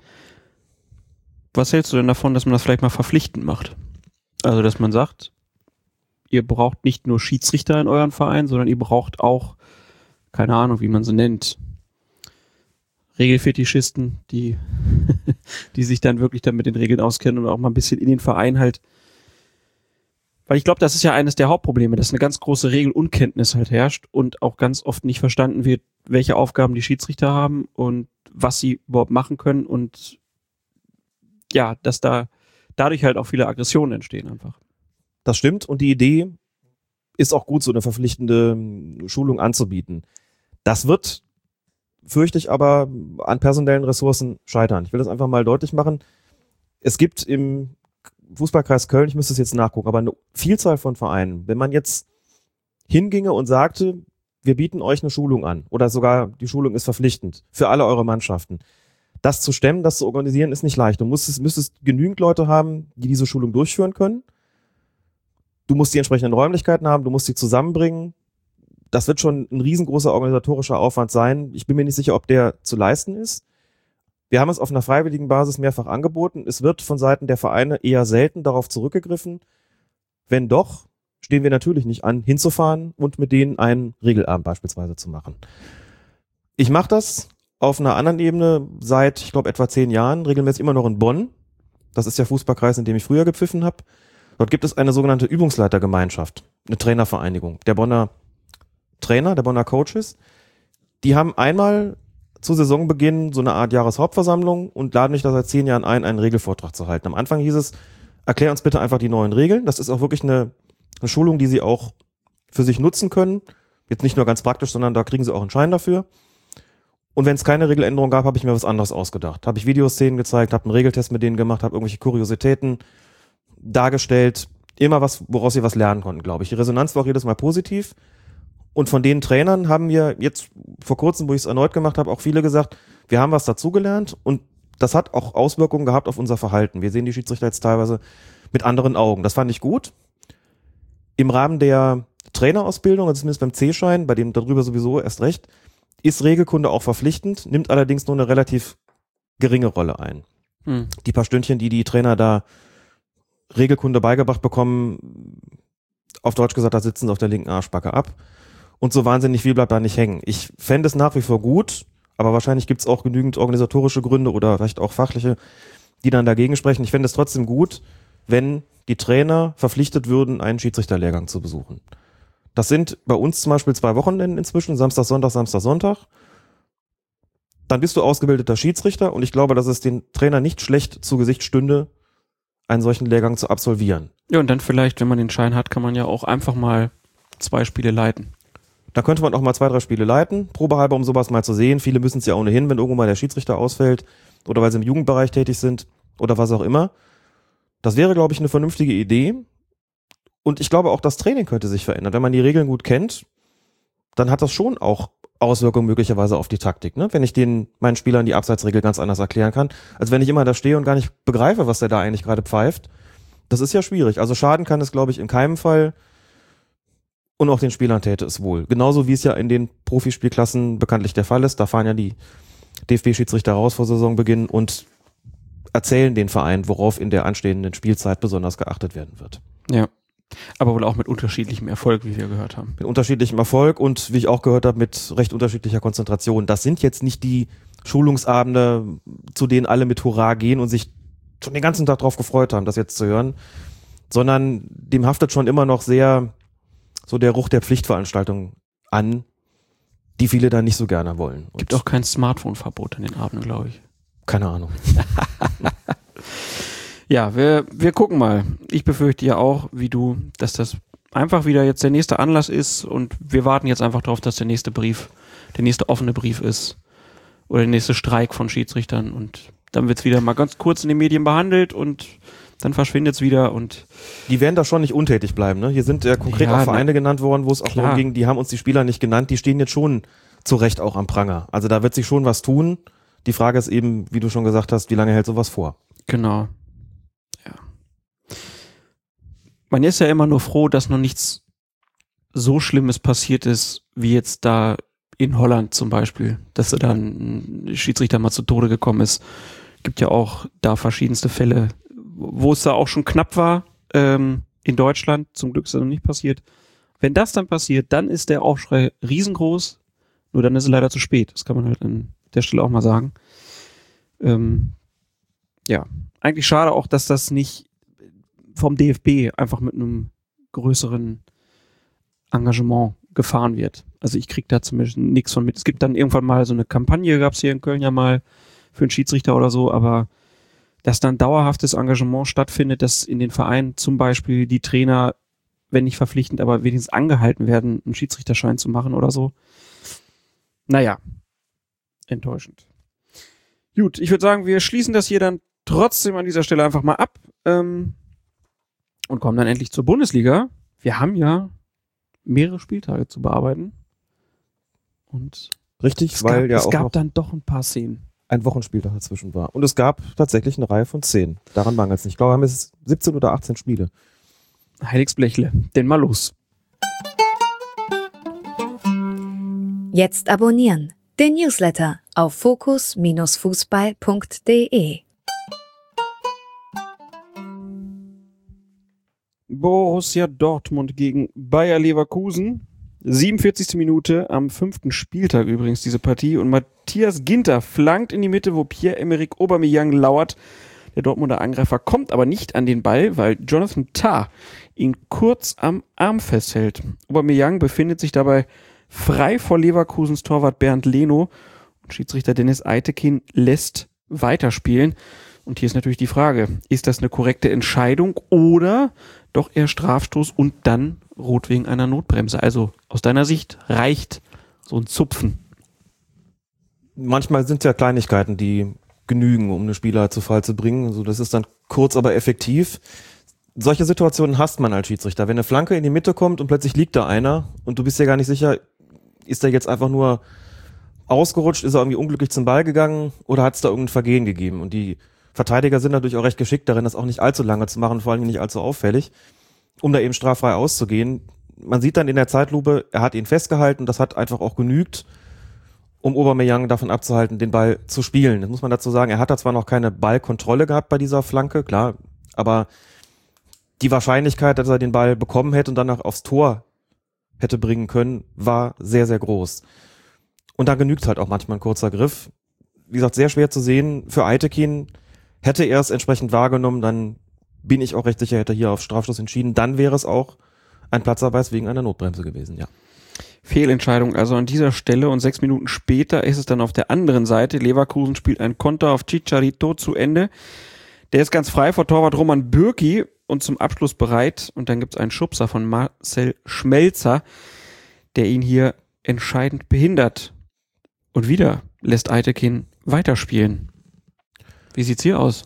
Was hältst du denn davon, dass man das vielleicht mal verpflichtend macht? Also, dass man sagt, ihr braucht nicht nur Schiedsrichter in euren Verein, sondern ihr braucht auch, keine Ahnung, wie man sie nennt, Regelfetischisten, die, die sich dann wirklich dann mit den Regeln auskennen und auch mal ein bisschen in den Verein halt weil ich glaube, das ist ja eines der Hauptprobleme, dass eine ganz große Regelunkenntnis halt herrscht und auch ganz oft nicht verstanden wird, welche Aufgaben die Schiedsrichter haben und was sie überhaupt machen können und ja, dass da dadurch halt auch viele Aggressionen entstehen einfach. Das stimmt und die Idee ist auch gut, so eine verpflichtende ähm, Schulung anzubieten. Das wird, fürchte ich aber, an personellen Ressourcen scheitern. Ich will das einfach mal deutlich machen. Es gibt im Fußballkreis Köln, ich müsste es jetzt nachgucken, aber eine Vielzahl von Vereinen. Wenn man jetzt hinginge und sagte, wir bieten euch eine Schulung an oder sogar die Schulung ist verpflichtend für alle eure Mannschaften. Das zu stemmen, das zu organisieren, ist nicht leicht. Du musstest, müsstest genügend Leute haben, die diese Schulung durchführen können. Du musst die entsprechenden Räumlichkeiten haben, du musst sie zusammenbringen. Das wird schon ein riesengroßer organisatorischer Aufwand sein. Ich bin mir nicht sicher, ob der zu leisten ist. Wir haben es auf einer freiwilligen Basis mehrfach angeboten. Es wird von Seiten der Vereine eher selten darauf zurückgegriffen. Wenn doch, stehen wir natürlich nicht an, hinzufahren und mit denen einen Regelabend beispielsweise zu machen. Ich mache das auf einer anderen Ebene seit, ich glaube, etwa zehn Jahren, regelmäßig immer noch in Bonn. Das ist der Fußballkreis, in dem ich früher gepfiffen habe. Dort gibt es eine sogenannte Übungsleitergemeinschaft, eine Trainervereinigung. Der Bonner Trainer, der Bonner Coaches, die haben einmal zu Saisonbeginn so eine Art Jahreshauptversammlung und laden mich da seit zehn Jahren ein, einen Regelvortrag zu halten. Am Anfang hieß es, erklär uns bitte einfach die neuen Regeln. Das ist auch wirklich eine, eine Schulung, die sie auch für sich nutzen können. Jetzt nicht nur ganz praktisch, sondern da kriegen sie auch einen Schein dafür. Und wenn es keine Regeländerung gab, habe ich mir was anderes ausgedacht. Habe ich Videoszenen gezeigt, habe einen Regeltest mit denen gemacht, habe irgendwelche Kuriositäten dargestellt. Immer was, woraus sie was lernen konnten, glaube ich. Die Resonanz war auch jedes Mal positiv. Und von den Trainern haben wir jetzt vor kurzem, wo ich es erneut gemacht habe, auch viele gesagt, wir haben was dazugelernt und das hat auch Auswirkungen gehabt auf unser Verhalten. Wir sehen die Schiedsrichter jetzt teilweise mit anderen Augen. Das fand ich gut. Im Rahmen der Trainerausbildung, also zumindest beim C-Schein, bei dem darüber sowieso erst recht, ist Regelkunde auch verpflichtend, nimmt allerdings nur eine relativ geringe Rolle ein. Hm. Die paar Stündchen, die die Trainer da Regelkunde beigebracht bekommen, auf Deutsch gesagt, da sitzen sie auf der linken Arschbacke ab. Und so wahnsinnig viel bleibt da nicht hängen. Ich fände es nach wie vor gut, aber wahrscheinlich gibt es auch genügend organisatorische Gründe oder vielleicht auch fachliche, die dann dagegen sprechen. Ich fände es trotzdem gut, wenn die Trainer verpflichtet würden, einen Schiedsrichterlehrgang zu besuchen. Das sind bei uns zum Beispiel zwei Wochenenden inzwischen, Samstag, Sonntag, Samstag, Sonntag. Dann bist du ausgebildeter Schiedsrichter und ich glaube, dass es den Trainer nicht schlecht zu Gesicht stünde, einen solchen Lehrgang zu absolvieren. Ja, und dann vielleicht, wenn man den Schein hat, kann man ja auch einfach mal zwei Spiele leiten. Da könnte man auch mal zwei, drei Spiele leiten, probehalber, um sowas mal zu sehen. Viele müssen es ja ohnehin, wenn irgendwo mal der Schiedsrichter ausfällt oder weil sie im Jugendbereich tätig sind oder was auch immer. Das wäre, glaube ich, eine vernünftige Idee. Und ich glaube auch, das Training könnte sich verändern. Wenn man die Regeln gut kennt, dann hat das schon auch Auswirkungen möglicherweise auf die Taktik. Ne? Wenn ich den meinen Spielern die Abseitsregel ganz anders erklären kann, als wenn ich immer da stehe und gar nicht begreife, was der da eigentlich gerade pfeift. Das ist ja schwierig. Also schaden kann es, glaube ich, in keinem Fall. Und auch den Spielern täte es wohl. Genauso wie es ja in den Profispielklassen bekanntlich der Fall ist. Da fahren ja die DFB-Schiedsrichter raus vor Saisonbeginn und erzählen den Verein, worauf in der anstehenden Spielzeit besonders geachtet werden wird. Ja. Aber wohl auch mit unterschiedlichem Erfolg, wie wir gehört haben. Mit unterschiedlichem Erfolg und wie ich auch gehört habe, mit recht unterschiedlicher Konzentration. Das sind jetzt nicht die Schulungsabende, zu denen alle mit Hurra gehen und sich schon den ganzen Tag drauf gefreut haben, das jetzt zu hören, sondern dem haftet schon immer noch sehr so der Ruch der Pflichtveranstaltung an, die viele dann nicht so gerne wollen. Und Gibt auch kein Smartphone-Verbot an den Abenden, glaube ich. keine Ahnung. Ja, wir, wir gucken mal. Ich befürchte ja auch, wie du, dass das einfach wieder jetzt der nächste Anlass ist und wir warten jetzt einfach darauf, dass der nächste Brief, der nächste offene Brief ist oder der nächste Streik von Schiedsrichtern und dann wird's wieder mal ganz kurz in den Medien behandelt und dann verschwindet's wieder und Die werden da schon nicht untätig bleiben. Ne? Hier sind ja konkret Ja, auch Vereine genannt worden, wo es auch darum ging, die haben uns die Spieler nicht genannt, die stehen jetzt schon zu Recht auch am Pranger. Also da wird sich schon was tun. Die Frage ist eben, wie du schon gesagt hast, wie lange hält sowas vor? Genau. Ja. Man ist ja immer nur froh, dass noch nichts so Schlimmes passiert ist, wie jetzt da in Holland zum Beispiel, dass da dann ein Schiedsrichter mal zu Tode gekommen ist. Gibt ja auch da verschiedenste Fälle, wo es da auch schon knapp war ähm, in Deutschland. Zum Glück ist das noch nicht passiert. Wenn das dann passiert, dann ist der Aufschrei riesengroß. Nur dann ist es leider zu spät. Das kann man halt an der Stelle auch mal sagen. Ähm, ja, eigentlich schade auch, dass das nicht vom DFB einfach mit einem größeren Engagement gefahren wird. Also ich kriege da zumindest nichts von mit. Es gibt dann irgendwann mal so eine Kampagne, gab es hier in Köln ja mal für einen Schiedsrichter oder so, aber dass dann dauerhaftes Engagement stattfindet, dass in den Vereinen zum Beispiel die Trainer, wenn nicht verpflichtend, aber wenigstens angehalten werden, einen Schiedsrichterschein zu machen oder so. Naja, enttäuschend. Gut, ich würde sagen, wir schließen das hier dann trotzdem an dieser Stelle einfach mal ab ähm, und kommen dann endlich zur Bundesliga. Wir haben ja mehrere Spieltage zu bearbeiten. Und Richtig, es weil gab, ja es auch gab noch dann doch ein paar Szenen. ein Wochenspieltag dazwischen war. Und es gab tatsächlich eine Reihe von zehn. Daran mangelt es nicht. Ich glaube, wir haben jetzt 17 oder 18 Spiele. Heiligsblechle, denn mal los. Jetzt abonnieren. Den Newsletter auf fokus-fußball.de. Borussia Dortmund gegen Bayer Leverkusen. 47. Minute am fünften Spieltag übrigens diese Partie und Matthias Ginter flankt in die Mitte, wo Pierre-Emerick Aubameyang lauert. Der Dortmunder Angreifer kommt aber nicht an den Ball, weil Jonathan Tah ihn kurz am Arm festhält. Aubameyang befindet sich dabei frei vor Leverkusens Torwart Bernd Leno und Schiedsrichter Dennis Eitekin lässt weiterspielen. Und hier ist natürlich die Frage, ist das eine korrekte Entscheidung oder doch eher Strafstoß und dann rot wegen einer Notbremse? Also aus deiner Sicht reicht so ein Zupfen. Manchmal sind es ja Kleinigkeiten, die genügen, um eine Spieler zu Fall zu bringen. Also das ist dann kurz, aber effektiv. Solche Situationen hasst man als Schiedsrichter. Wenn eine Flanke in die Mitte kommt und plötzlich liegt da einer und du bist ja gar nicht sicher, ist der jetzt einfach nur ausgerutscht, ist er irgendwie unglücklich zum Ball gegangen oder hat es da irgendein Vergehen gegeben? Und die Verteidiger sind natürlich auch recht geschickt darin, das auch nicht allzu lange zu machen, vor allem nicht allzu auffällig, um da eben straffrei auszugehen. Man sieht dann in der Zeitlupe, er hat ihn festgehalten, das hat einfach auch genügt, um Aubameyang davon abzuhalten, den Ball zu spielen. Das muss man dazu sagen, er hat da zwar noch keine Ballkontrolle gehabt bei dieser Flanke, klar, aber die Wahrscheinlichkeit, dass er den Ball bekommen hätte und dann auch aufs Tor hätte bringen können, war sehr, sehr groß. Und da genügt halt auch manchmal ein kurzer Griff. Wie gesagt, sehr schwer zu sehen. Für Eitekin hätte er es entsprechend wahrgenommen, dann bin ich auch recht sicher, hätte er hier auf Strafstoß entschieden. Dann wäre es auch ein Platzverweis wegen einer Notbremse gewesen, ja. Fehlentscheidung also an dieser Stelle und sechs Minuten später ist es dann auf der anderen Seite. Leverkusen spielt ein Konter auf Chicharito zu Ende. Der ist ganz frei vor Torwart Roman Bürki und zum Abschluss bereit. Und dann gibt es einen Schubser von Marcel Schmelzer, der ihn hier entscheidend behindert. Und wieder lässt Eitekin weiterspielen. Wie sieht's hier aus?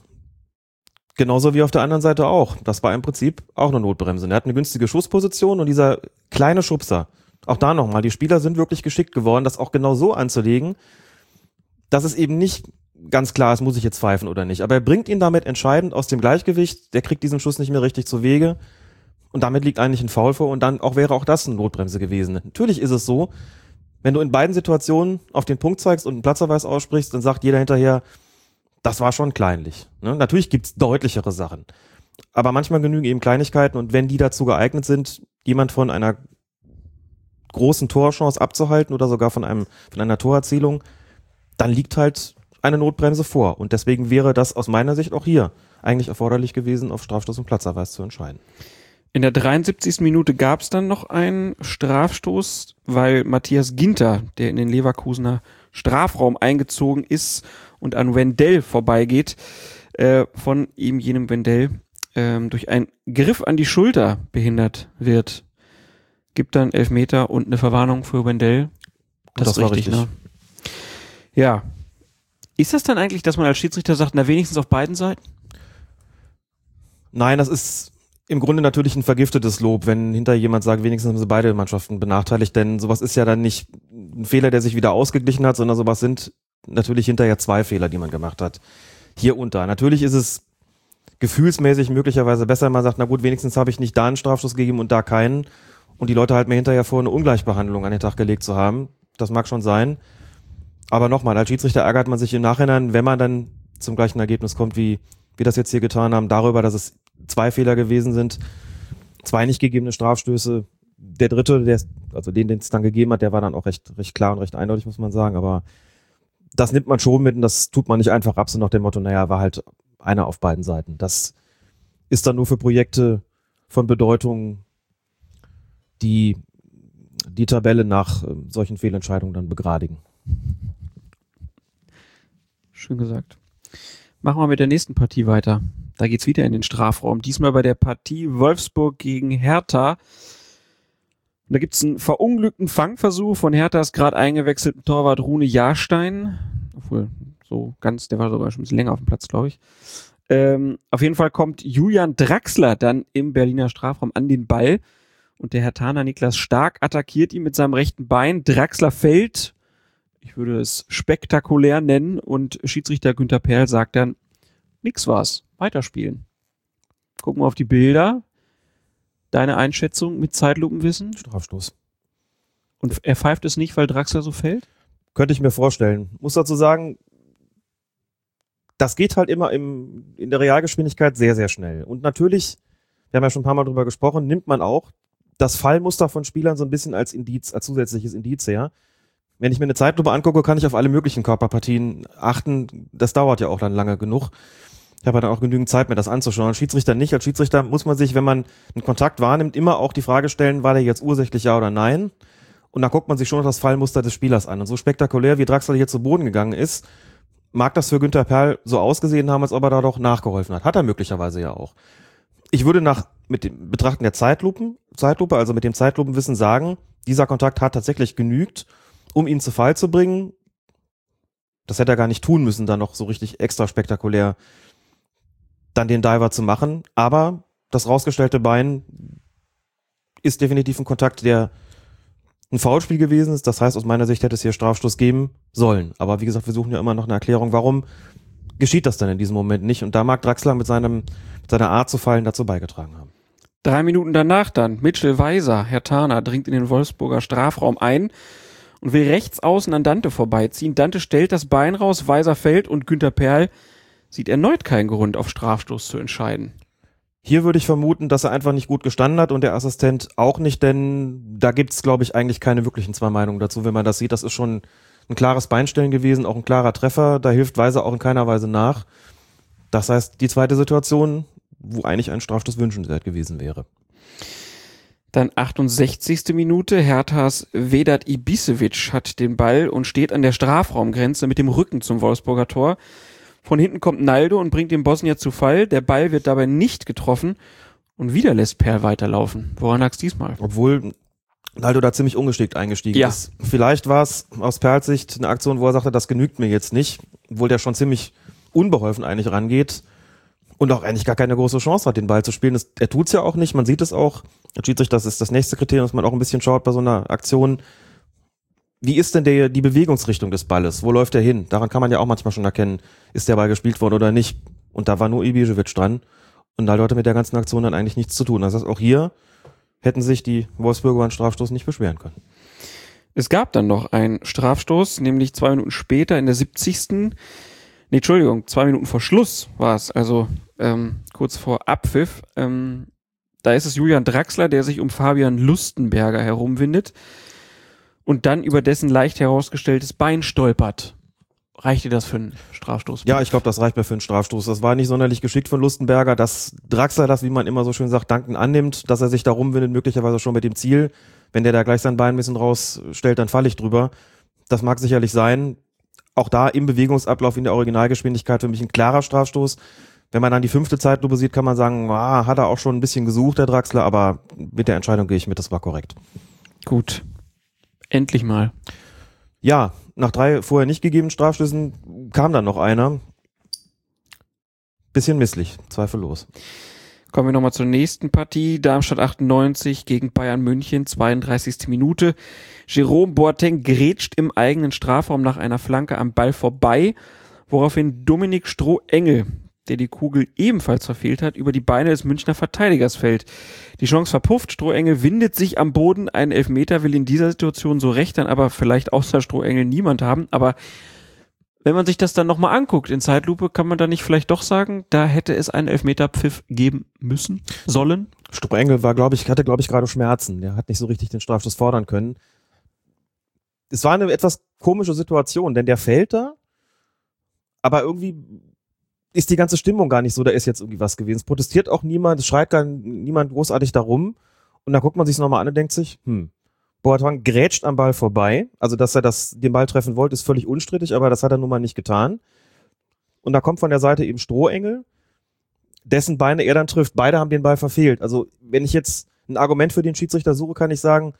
Genauso wie auf der anderen Seite auch. Das war im Prinzip auch eine Notbremse. Er hat eine günstige Schussposition und dieser kleine Schubser, auch da nochmal, die Spieler sind wirklich geschickt geworden, das auch genau so anzulegen, dass es eben nicht ganz klar ist, muss ich jetzt pfeifen oder nicht. Aber er bringt ihn damit entscheidend aus dem Gleichgewicht, der kriegt diesen Schuss nicht mehr richtig zu Wege und damit liegt eigentlich ein Foul vor und dann auch wäre auch das eine Notbremse gewesen. Natürlich ist es so, wenn du in beiden Situationen auf den Punkt zeigst und einen Platzverweis aussprichst, dann sagt jeder hinterher, das war schon kleinlich. Ne? Natürlich gibt's deutlichere Sachen. Aber manchmal genügen eben Kleinigkeiten und wenn die dazu geeignet sind, jemand von einer großen Torchance abzuhalten oder sogar von einem, von einer Torerzielung, dann liegt halt eine Notbremse vor. Und deswegen wäre das aus meiner Sicht auch hier eigentlich erforderlich gewesen, auf Strafstoß und Platzverweis zu entscheiden. In der 73. Minute gab es dann noch einen Strafstoß, weil Matthias Ginter, der in den Leverkusener Strafraum eingezogen ist und an Wendell vorbeigeht, äh, von ihm jenem Wendell ähm, durch einen Griff an die Schulter behindert wird. Gibt dann Elfmeter und eine Verwarnung für Wendell. Das, Das ist war richtig, richtig. ne? Ja. Ist das dann eigentlich, dass man als Schiedsrichter sagt, na wenigstens auf beiden Seiten? Nein, das ist im Grunde natürlich ein vergiftetes Lob, wenn hinter jemand sagt, wenigstens haben sie beide Mannschaften benachteiligt, denn sowas ist ja dann nicht ein Fehler, der sich wieder ausgeglichen hat, sondern sowas sind natürlich hinterher zwei Fehler, die man gemacht hat. Hier unter. Natürlich ist es gefühlsmäßig möglicherweise besser, wenn man sagt, na gut, wenigstens habe ich nicht da einen Strafstoß gegeben und da keinen. Und die Leute halt mir hinterher vor, eine Ungleichbehandlung an den Tag gelegt zu haben. Das mag schon sein. Aber nochmal, als Schiedsrichter ärgert man sich im Nachhinein, wenn man dann zum gleichen Ergebnis kommt, wie wir das jetzt hier getan haben, darüber, dass es zwei Fehler gewesen sind, zwei nicht gegebene Strafstöße. Der dritte, der, also den, den es dann gegeben hat, der war dann auch recht, recht klar und recht eindeutig, muss man sagen. Aber das nimmt man schon mit und das tut man nicht einfach ab, so nach dem Motto, naja, war halt einer auf beiden Seiten. Das ist dann nur für Projekte von Bedeutung, die die Tabelle nach äh, solchen Fehlentscheidungen dann begradigen. Schön gesagt. Machen wir mit der nächsten Partie weiter. Da geht's wieder in den Strafraum. Diesmal bei der Partie Wolfsburg gegen Hertha. Und da gibt's einen verunglückten Fangversuch von Herthas gerade eingewechselten Torwart Rune Jahrstein. Obwohl, so ganz, der war sogar schon ein bisschen länger auf dem Platz, glaube ich. Ähm, auf jeden Fall kommt Julian Draxler dann im Berliner Strafraum an den Ball und der Hertaner Niklas Stark attackiert ihn mit seinem rechten Bein. Draxler fällt, ich würde es spektakulär nennen und Schiedsrichter Günther Perl sagt dann, nix war's, weiterspielen. Gucken wir auf die Bilder. Deine Einschätzung mit Zeitlupenwissen? Strafstoß. Und er pfeift es nicht, weil Draxler so fällt? Könnte ich mir vorstellen. Muss dazu sagen, das geht halt immer im, in der Realgeschwindigkeit sehr, sehr schnell. Und natürlich, wir haben ja schon ein paar Mal drüber gesprochen, nimmt man auch das Fallmuster von Spielern so ein bisschen als Indiz, als zusätzliches Indiz her. Wenn ich mir eine Zeitlupe angucke, kann ich auf alle möglichen Körperpartien achten. Das dauert ja auch dann lange genug. Ich habe dann auch genügend Zeit, mir das anzuschauen. Schiedsrichter nicht. Als Schiedsrichter muss man sich, wenn man einen Kontakt wahrnimmt, immer auch die Frage stellen, war der jetzt ursächlich ja oder nein? Und dann guckt man sich schon noch das Fallmuster des Spielers an. Und so spektakulär, wie Draxler hier zu Boden gegangen ist, mag das für Günther Perl so ausgesehen haben, als ob er da doch nachgeholfen hat. Hat er möglicherweise ja auch. Ich würde nach, mit dem Betrachten der Zeitlupen, Zeitlupe, also mit dem Zeitlupenwissen sagen, dieser Kontakt hat tatsächlich genügt, um ihn zu Fall zu bringen. Das hätte er gar nicht tun müssen, da noch so richtig extra spektakulär dann den Diver zu machen. Aber das rausgestellte Bein ist definitiv ein Kontakt, der ein Foulspiel gewesen ist. Das heißt, aus meiner Sicht hätte es hier Strafstoß geben sollen. Aber wie gesagt, wir suchen ja immer noch eine Erklärung, warum geschieht das denn in diesem Moment nicht? Und da mag Draxler mit, seinem, mit seiner Art zu fallen dazu beigetragen haben. Drei Minuten danach dann, Mitchell Weiser, Herr Tana, dringt in den Wolfsburger Strafraum ein und will rechts außen an Dante vorbeiziehen. Dante stellt das Bein raus, Weiser fällt und Günter Perl sieht erneut keinen Grund, auf Strafstoß zu entscheiden. Hier würde ich vermuten, dass er einfach nicht gut gestanden hat und der Assistent auch nicht, denn da gibt's, glaube ich, eigentlich keine wirklichen zwei Meinungen dazu. Wenn man das sieht, das ist schon ein klares Beinstellen gewesen, auch ein klarer Treffer. Da hilft Weiser auch in keiner Weise nach. Das heißt, die zweite Situation, wo eigentlich ein Strafstoß wünschenswert gewesen wäre. Dann 68. Minute. Herthas Vedat Ibisevic hat den Ball und steht an der Strafraumgrenze mit dem Rücken zum Wolfsburger Tor. Von hinten kommt Naldo und bringt den Bosnier zu Fall. Der Ball wird dabei nicht getroffen und wieder lässt Perl weiterlaufen. Woran lag's diesmal? Obwohl Naldo da ziemlich ungeschickt eingestiegen Ja. ist. Vielleicht war es aus Perls Sicht eine Aktion, wo er sagte, das genügt mir jetzt nicht, obwohl der schon ziemlich unbeholfen eigentlich rangeht und auch eigentlich gar keine große Chance hat, den Ball zu spielen. Das, er tut's ja auch nicht, man sieht es auch. Der Schiedsrichter, das ist das nächste Kriterium, dass man auch ein bisschen schaut bei so einer Aktion. Wie ist denn der, die Bewegungsrichtung des Balles? Wo läuft er hin? Daran kann man ja auch manchmal schon erkennen, ist der Ball gespielt worden oder nicht. Und da war nur Ibisevic dran. Und Naldo hatte mit der ganzen Aktion dann eigentlich nichts zu tun. Das heißt, auch hier hätten sich die Wolfsburger einen Strafstoß nicht beschweren können. Es gab dann noch einen Strafstoß, nämlich zwei Minuten später in der 70. Nee, Entschuldigung, zwei Minuten vor Schluss war es, also ähm, kurz vor Abpfiff. Ähm, da ist es Julian Draxler, der sich um Fabian Lustenberger herumwindet und dann über dessen leicht herausgestelltes Bein stolpert. Reicht dir das für einen Strafstoß? Ja, ich glaube, das reicht mir für einen Strafstoß. Das war nicht sonderlich geschickt von Lustenberger, dass Draxler das, wie man immer so schön sagt, danken annimmt, dass er sich da rumwindet, möglicherweise schon mit dem Ziel. Wenn der da gleich sein Bein ein bisschen rausstellt, dann falle ich drüber. Das mag sicherlich sein. Auch da im Bewegungsablauf in der Originalgeschwindigkeit für mich ein klarer Strafstoß. Wenn man dann die fünfte Zeitlupe sieht, kann man sagen, ah, hat er auch schon ein bisschen gesucht, der Draxler, aber mit der Entscheidung gehe ich mit, das war korrekt. Gut. Endlich mal. Ja, nach drei vorher nicht gegebenen Strafstößen kam dann noch einer. Bisschen misslich, zweifellos. Kommen wir nochmal zur nächsten Partie. Darmstadt 98 gegen Bayern München, 32. Minute. Jerome Boateng grätscht im eigenen Strafraum nach einer Flanke am Ball vorbei, woraufhin Dominik Stroh-Engel, der die Kugel ebenfalls verfehlt hat, über die Beine des Münchner Verteidigers fällt. Die Chance verpufft, Strohengel windet sich am Boden, ein Elfmeter will in dieser Situation so recht dann aber vielleicht außer Strohengel niemand haben, aber wenn man sich das dann nochmal anguckt in Zeitlupe, kann man da nicht vielleicht doch sagen, da hätte es einen Elfmeterpfiff geben müssen, sollen? Strohengel war, glaube ich, hatte, glaube ich, gerade Schmerzen. Der hat nicht so richtig den Strafstoß fordern können. Es war eine etwas komische Situation, denn der fällt da, aber irgendwie ist die ganze Stimmung gar nicht so, da ist jetzt irgendwie was gewesen. Es protestiert auch niemand, es schreit gar niemand großartig darum. Und dann guckt man sich nochmal an und denkt sich, hm, Boateng grätscht am Ball vorbei. Also, dass er das, den Ball treffen wollte, ist völlig unstrittig, aber das hat er nun mal nicht getan. Und da kommt von der Seite eben Strohengel, dessen Beine er dann trifft. Beide haben den Ball verfehlt. Also, wenn ich jetzt ein Argument für den Schiedsrichter suche, kann ich sagen,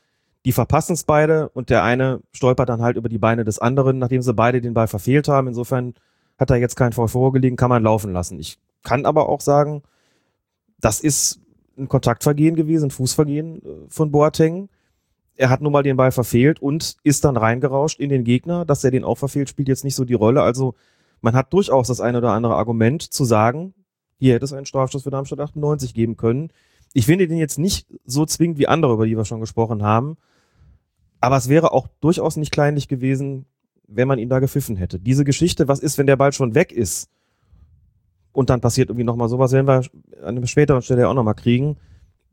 die verpassen es beide und der eine stolpert dann halt über die Beine des anderen, nachdem sie beide den Ball verfehlt haben. Insofern hat er jetzt kein Foul vorgelegen, kann man laufen lassen. Ich kann aber auch sagen, das ist ein Kontaktvergehen gewesen, ein Fußvergehen äh, von Boateng er hat nun mal den Ball verfehlt und ist dann reingerauscht in den Gegner. Dass er den auch verfehlt, spielt jetzt nicht so die Rolle. Also man hat durchaus das eine oder andere Argument zu sagen, hier hätte es einen Strafstoß für Darmstadt 98 geben können. Ich finde den jetzt nicht so zwingend wie andere, über die wir schon gesprochen haben. Aber es wäre auch durchaus nicht kleinlich gewesen, wenn man ihn da gepfiffen hätte. Diese Geschichte, was ist, wenn der Ball schon weg ist? Und dann passiert irgendwie nochmal sowas, werden wir an einer späteren Stelle auch nochmal kriegen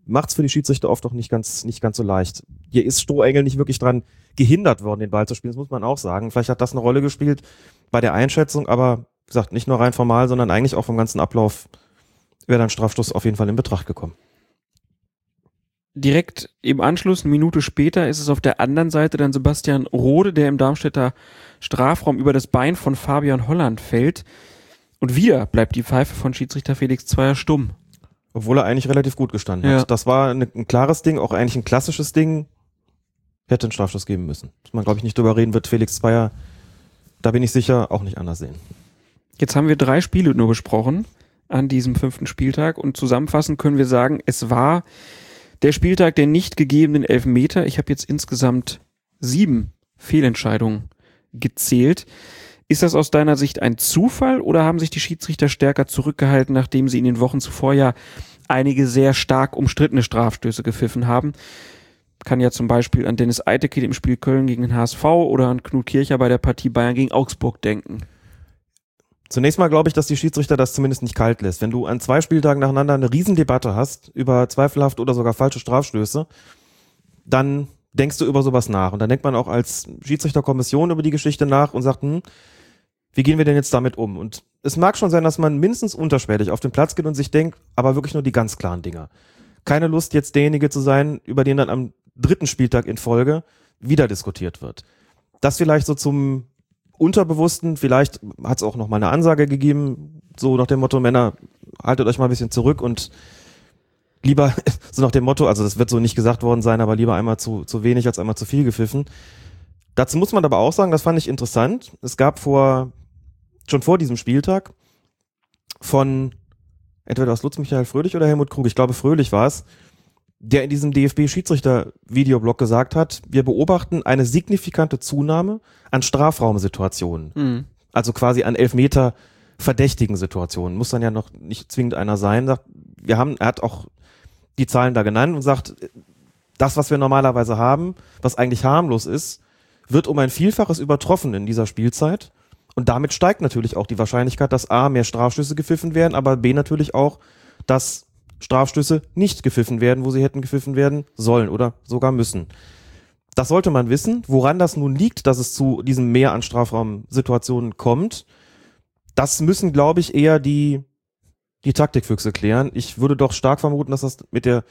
macht es für die Schiedsrichter oft auch nicht ganz, nicht ganz so leicht. Hier ist Strohengel nicht wirklich dran gehindert worden, den Ball zu spielen, das muss man auch sagen. Vielleicht hat das eine Rolle gespielt bei der Einschätzung, aber wie gesagt, nicht nur rein formal, sondern eigentlich auch vom ganzen Ablauf wäre dann Strafstoß auf jeden Fall in Betracht gekommen. Direkt im Anschluss, eine Minute später, ist es auf der anderen Seite dann Sebastian Rode, der im Darmstädter Strafraum über das Bein von Fabian Holland fällt. Und wieder bleibt die Pfeife von Schiedsrichter Felix Zweier stumm. Obwohl er eigentlich relativ gut gestanden Ja. hat. Das war eine, ein klares Ding, auch eigentlich ein klassisches Ding. Hätte einen Strafstoß geben müssen. Muss man, glaube ich, nicht drüber reden, wird Felix Zweier, da bin ich sicher, auch nicht anders sehen. Jetzt haben wir drei Spiele nur besprochen an diesem fünften Spieltag und zusammenfassend können wir sagen, es war der Spieltag der nicht gegebenen Elfmeter. Ich habe jetzt insgesamt sieben Fehlentscheidungen gezählt. Ist das aus deiner Sicht ein Zufall oder haben sich die Schiedsrichter stärker zurückgehalten, nachdem sie in den Wochen zuvor ja einige sehr stark umstrittene Strafstöße gepfiffen haben? Kann ja zum Beispiel an Dennis Eitekin im Spiel Köln gegen den HSV oder an Knut Kircher bei der Partie Bayern gegen Augsburg denken. Zunächst mal glaube ich, dass die Schiedsrichter das zumindest nicht kalt lässt. Wenn du an zwei Spieltagen nacheinander eine Riesendebatte hast über zweifelhafte oder sogar falsche Strafstöße, dann denkst du über sowas nach. Und dann denkt man auch als Schiedsrichterkommission über die Geschichte nach und sagt, hm, wie gehen wir denn jetzt damit um? Und es mag schon sein, dass man mindestens unterschwellig auf den Platz geht und sich denkt, aber wirklich nur die ganz klaren Dinger. Keine Lust, jetzt derjenige zu sein, über den dann am dritten Spieltag in Folge wieder diskutiert wird. Das vielleicht so zum Unterbewussten, vielleicht hat es auch noch mal eine Ansage gegeben, so nach dem Motto, Männer, haltet euch mal ein bisschen zurück und lieber, so nach dem Motto, also das wird so nicht gesagt worden sein, aber lieber einmal zu, zu wenig als einmal zu viel gepfiffen. Dazu muss man aber auch sagen, das fand ich interessant. Es gab vor, schon vor diesem Spieltag von entweder aus Lutz Michael Fröhlich oder Helmut Krug, ich glaube Fröhlich war es, der in diesem DFB-Schiedsrichter-Videoblog gesagt hat, wir beobachten eine signifikante Zunahme an Strafraumsituationen. Hm. Also quasi an Elfmeter verdächtigen Situationen. Muss dann ja noch nicht zwingend einer sein. Sagt, wir haben, er hat auch die Zahlen da genannt und sagt, das, was wir normalerweise haben, was eigentlich harmlos ist, wird um ein Vielfaches übertroffen in dieser Spielzeit. Und damit steigt natürlich auch die Wahrscheinlichkeit, dass A, mehr Strafstöße gepfiffen werden, aber B natürlich auch, dass Strafstöße nicht gepfiffen werden, wo sie hätten gepfiffen werden sollen oder sogar müssen. Das sollte man wissen. Woran das nun liegt, dass es zu diesem Mehr an Strafraumsituationen kommt, das müssen, glaube ich, eher die, die Taktikfüchse klären. Ich würde doch stark vermuten, dass das mit der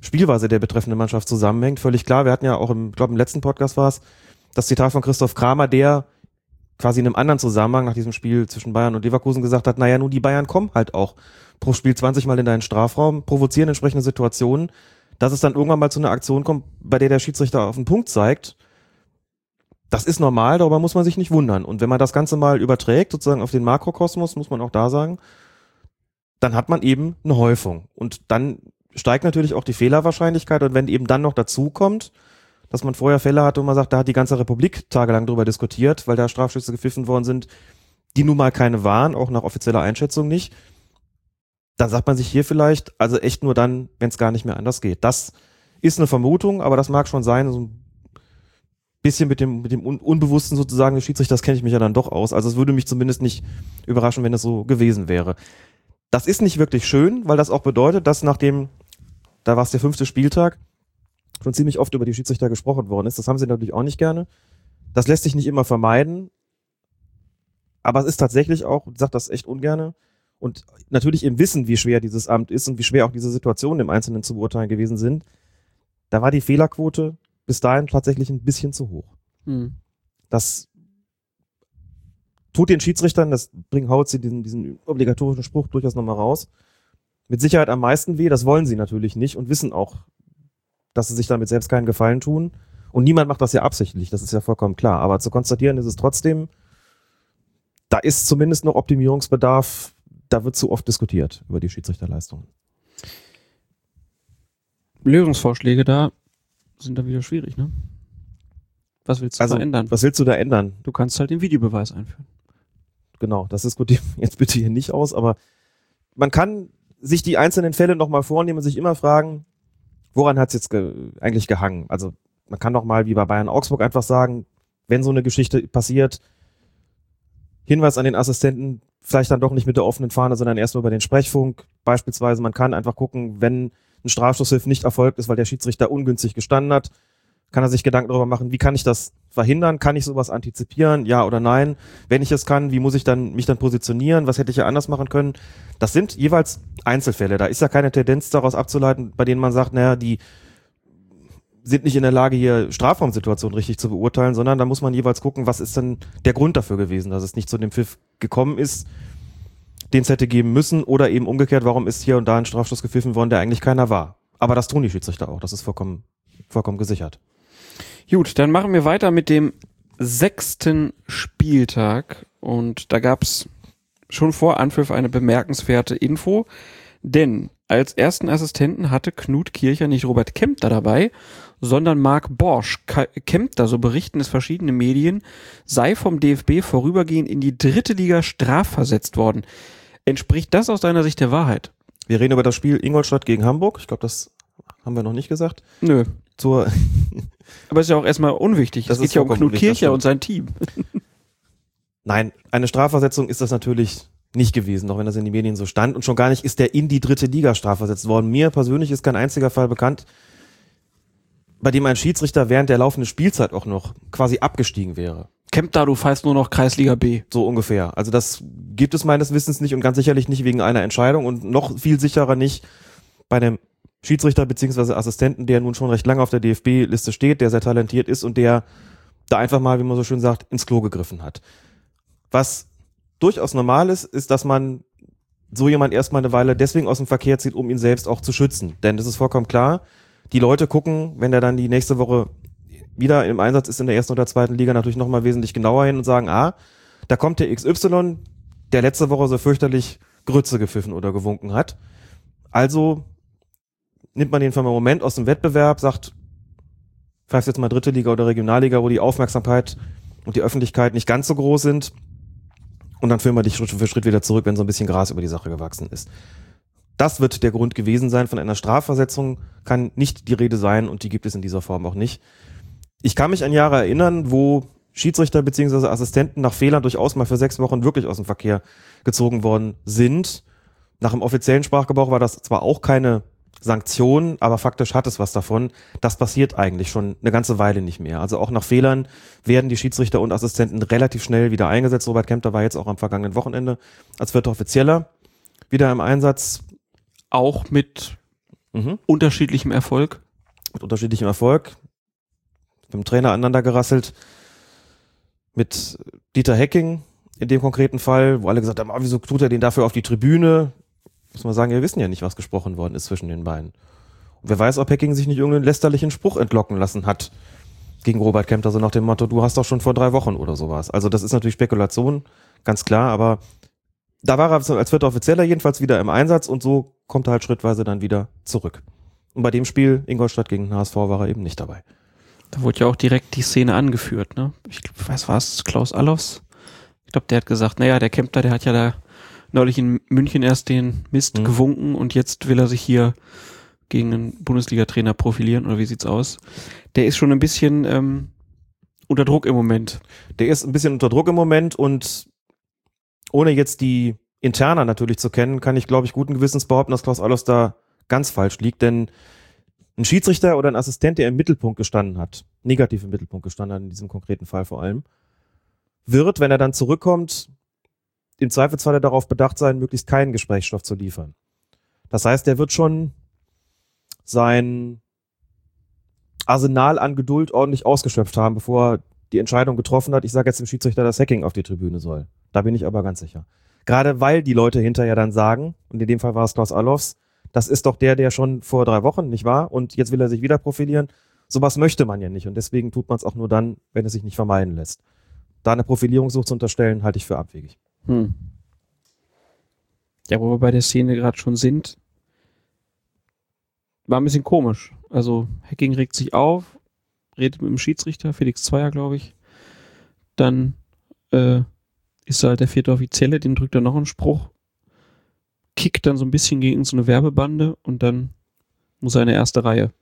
Spielweise der betreffenden Mannschaft zusammenhängt. Völlig klar. Wir hatten ja auch im, glaube im letzten Podcast war es, das Zitat von Christoph Kramer, der quasi in einem anderen Zusammenhang nach diesem Spiel zwischen Bayern und Leverkusen gesagt hat, naja, nun die Bayern kommen halt auch Spiel 20 Mal in deinen Strafraum, provozieren entsprechende Situationen, dass es dann irgendwann mal zu einer Aktion kommt, bei der der Schiedsrichter auf den Punkt zeigt. Das ist normal, darüber muss man sich nicht wundern. Und wenn man das Ganze mal überträgt, sozusagen auf den Makrokosmos, muss man auch da sagen, dann hat man eben eine Häufung. Und dann steigt natürlich auch die Fehlerwahrscheinlichkeit. Und wenn eben dann noch dazu kommt, dass man vorher Fälle hatte und man sagt, da hat die ganze Republik tagelang drüber diskutiert, weil da Strafschüsse gepfiffen worden sind, die nun mal keine waren, auch nach offizieller Einschätzung nicht, dann sagt man sich hier vielleicht, also echt nur dann, wenn es gar nicht mehr anders geht. Das ist eine Vermutung, aber das mag schon sein, so ein bisschen mit dem, mit dem Un Unbewussten sozusagen des Schiedsrichters kenne ich mich ja dann doch aus. Also es würde mich zumindest nicht überraschen, wenn es so gewesen wäre. Das ist nicht wirklich schön, weil das auch bedeutet, dass nachdem, da war es der fünfte Spieltag, schon ziemlich oft über die Schiedsrichter gesprochen worden ist. Das haben sie natürlich auch nicht gerne. Das lässt sich nicht immer vermeiden. Aber es ist tatsächlich auch, ich sage das echt ungerne, und natürlich im Wissen, wie schwer dieses Amt ist und wie schwer auch diese Situationen im Einzelnen zu beurteilen gewesen sind, da war die Fehlerquote bis dahin tatsächlich ein bisschen zu hoch. Hm. Das tut den Schiedsrichtern, das bringt Hautzi diesen, diesen obligatorischen Spruch durchaus nochmal raus, mit Sicherheit am meisten weh. Das wollen sie natürlich nicht und wissen auch, dass sie sich damit selbst keinen Gefallen tun. Und niemand macht das ja absichtlich, das ist ja vollkommen klar. Aber zu konstatieren ist es trotzdem, da ist zumindest noch Optimierungsbedarf, da wird zu oft diskutiert über die Schiedsrichterleistungen. Lösungsvorschläge da sind da wieder schwierig, ne? Was willst du Also, verändern? was willst du da ändern? Du kannst halt den Videobeweis einführen. Genau, das diskutieren wir jetzt bitte hier nicht aus, aber man kann sich die einzelnen Fälle nochmal vornehmen und sich immer fragen, woran hat es jetzt ge eigentlich gehangen? Also man kann doch mal wie bei Bayern Augsburg einfach sagen, wenn so eine Geschichte passiert, Hinweis an den Assistenten, vielleicht dann doch nicht mit der offenen Fahne, sondern erst nur über den Sprechfunk. Beispielsweise, man kann einfach gucken, wenn ein Strafschusshilf nicht erfolgt ist, weil der Schiedsrichter ungünstig gestanden hat, kann er sich Gedanken darüber machen, wie kann ich das verhindern? Kann ich sowas antizipieren? Ja oder nein? Wenn ich es kann, wie muss ich dann mich dann positionieren? Was hätte ich ja anders machen können? Das sind jeweils Einzelfälle. Da ist ja keine Tendenz daraus abzuleiten, bei denen man sagt, naja, die sind nicht in der Lage, hier Strafraumsituationen richtig zu beurteilen, sondern da muss man jeweils gucken, was ist denn der Grund dafür gewesen, dass es nicht zu dem Pfiff gekommen ist, den es hätte geben müssen, oder eben umgekehrt, warum ist hier und da ein Strafstoß gepfiffen worden, der eigentlich keiner war. Aber das tun die Schiedsrichter auch, das ist vollkommen, vollkommen gesichert. Gut, dann machen wir weiter mit dem sechsten Spieltag. Und da gab's schon vor Anpfiff eine bemerkenswerte Info. Denn als ersten Assistenten hatte Knut Kircher nicht Robert Kempter dabei, sondern Marc Borsch. Kempter, so berichten es verschiedene Medien, sei vom DFB vorübergehend in die dritte Liga strafversetzt worden. Entspricht das aus deiner Sicht der Wahrheit? Wir reden über das Spiel Ingolstadt gegen Hamburg. Ich glaube, das haben wir noch nicht gesagt. Nö. Zur, Aber ist ja auch erstmal unwichtig. Das es geht ja um Knut Kircher und sein Team. Nein, eine Strafversetzung ist das natürlich nicht gewesen, auch wenn das in den Medien so stand. Und schon gar nicht ist der in die dritte Liga strafversetzt worden. Mir persönlich ist kein einziger Fall bekannt, bei dem ein Schiedsrichter während der laufenden Spielzeit auch noch quasi abgestiegen wäre. Kempter, du pfeifst nur noch Kreisliga B. So ungefähr. Also das gibt es meines Wissens nicht und ganz sicherlich nicht wegen einer Entscheidung und noch viel sicherer nicht bei einem Schiedsrichter beziehungsweise Assistenten, der nun schon recht lange auf der DFB-Liste steht, der sehr talentiert ist und der da einfach mal, wie man so schön sagt, ins Klo gegriffen hat. Was durchaus normal ist, ist, dass man so jemand erstmal eine Weile deswegen aus dem Verkehr zieht, um ihn selbst auch zu schützen. Denn das ist vollkommen klar. Die Leute gucken, wenn der dann die nächste Woche wieder im Einsatz ist in der ersten oder zweiten Liga, natürlich nochmal wesentlich genauer hin und sagen, ah, da kommt der XY, der letzte Woche so fürchterlich Grütze gepfiffen oder gewunken hat. Also nimmt man den für einen Moment aus dem Wettbewerb, sagt, pfeift jetzt mal dritte Liga oder Regionalliga, wo die Aufmerksamkeit und die Öffentlichkeit nicht ganz so groß sind. Und dann führen wir dich Schritt für Schritt wieder zurück, wenn so ein bisschen Gras über die Sache gewachsen ist. Das wird der Grund gewesen sein. Von einer Strafversetzung kann nicht die Rede sein und die gibt es in dieser Form auch nicht. Ich kann mich an Jahre erinnern, wo Schiedsrichter bzw. Assistenten nach Fehlern durchaus mal für sechs Wochen wirklich aus dem Verkehr gezogen worden sind. Nach dem offiziellen Sprachgebrauch war das zwar auch keine Sanktion, aber faktisch hat es was davon. Das passiert eigentlich schon eine ganze Weile nicht mehr. Also auch nach Fehlern werden die Schiedsrichter und Assistenten relativ schnell wieder eingesetzt. Robert Kempter war jetzt auch am vergangenen Wochenende als vierter Offizieller wieder im Einsatz. Auch mit Mhm. unterschiedlichem Erfolg. Mit unterschiedlichem Erfolg. Mit dem Trainer aneinander gerasselt. Mit Dieter Hecking in dem konkreten Fall, wo alle gesagt haben, ah, wieso tut er den dafür auf die Tribüne? Muss man sagen, wir wissen ja nicht, was gesprochen worden ist zwischen den beiden. Und wer weiß, ob Hecking sich nicht irgendeinen lästerlichen Spruch entlocken lassen hat gegen Robert Kempter, so nach dem Motto, du hast doch schon vor drei Wochen oder sowas. Also das ist natürlich Spekulation, ganz klar, aber da war er als vierter Offizieller jedenfalls wieder im Einsatz und so kommt er halt schrittweise dann wieder zurück. Und bei dem Spiel Ingolstadt gegen HSV war er eben nicht dabei. Da wurde ja auch direkt die Szene angeführt, ne? Ich glaub, was war's? Klaus Allofs? Ich glaube, der hat gesagt, naja, der Kempter, der hat ja da neulich in München erst den Mist Mhm. gewunken und jetzt will er sich hier gegen einen Bundesliga-Trainer profilieren oder wie sieht's aus? Der ist schon ein bisschen ähm, unter Druck im Moment. Der ist ein bisschen unter Druck im Moment und ohne jetzt die Interna natürlich zu kennen, kann ich, glaube ich, guten Gewissens behaupten, dass Klaus Allofs da ganz falsch liegt, denn ein Schiedsrichter oder ein Assistent, der im Mittelpunkt gestanden hat, negativ im Mittelpunkt gestanden hat, in diesem konkreten Fall vor allem, wird, wenn er dann zurückkommt, im Zweifelsfalle darauf bedacht sein, möglichst keinen Gesprächsstoff zu liefern. Das heißt, er wird schon sein Arsenal an Geduld ordentlich ausgeschöpft haben, bevor er die Entscheidung getroffen hat, ich sage jetzt dem Schiedsrichter, dass Hacking auf die Tribüne soll. Da bin ich aber ganz sicher. Gerade weil die Leute hinterher dann sagen, und in dem Fall war es Klaus Allofs, das ist doch der, der schon vor drei Wochen nicht war und jetzt will er sich wieder profilieren. Sowas möchte man ja nicht und deswegen tut man es auch nur dann, wenn es sich nicht vermeiden lässt. Da eine Profilierungssucht zu unterstellen, halte ich für abwegig. Hm. Ja, wo wir bei der Szene gerade schon sind, war ein bisschen komisch. Also Hacking regt sich auf, redet mit dem Schiedsrichter, Felix Zweier, glaube ich. Dann äh, ist halt der vierte Offizielle, dem drückt er noch einen Spruch, kickt dann so ein bisschen gegen so eine Werbebande und dann muss er in der erste Reihe.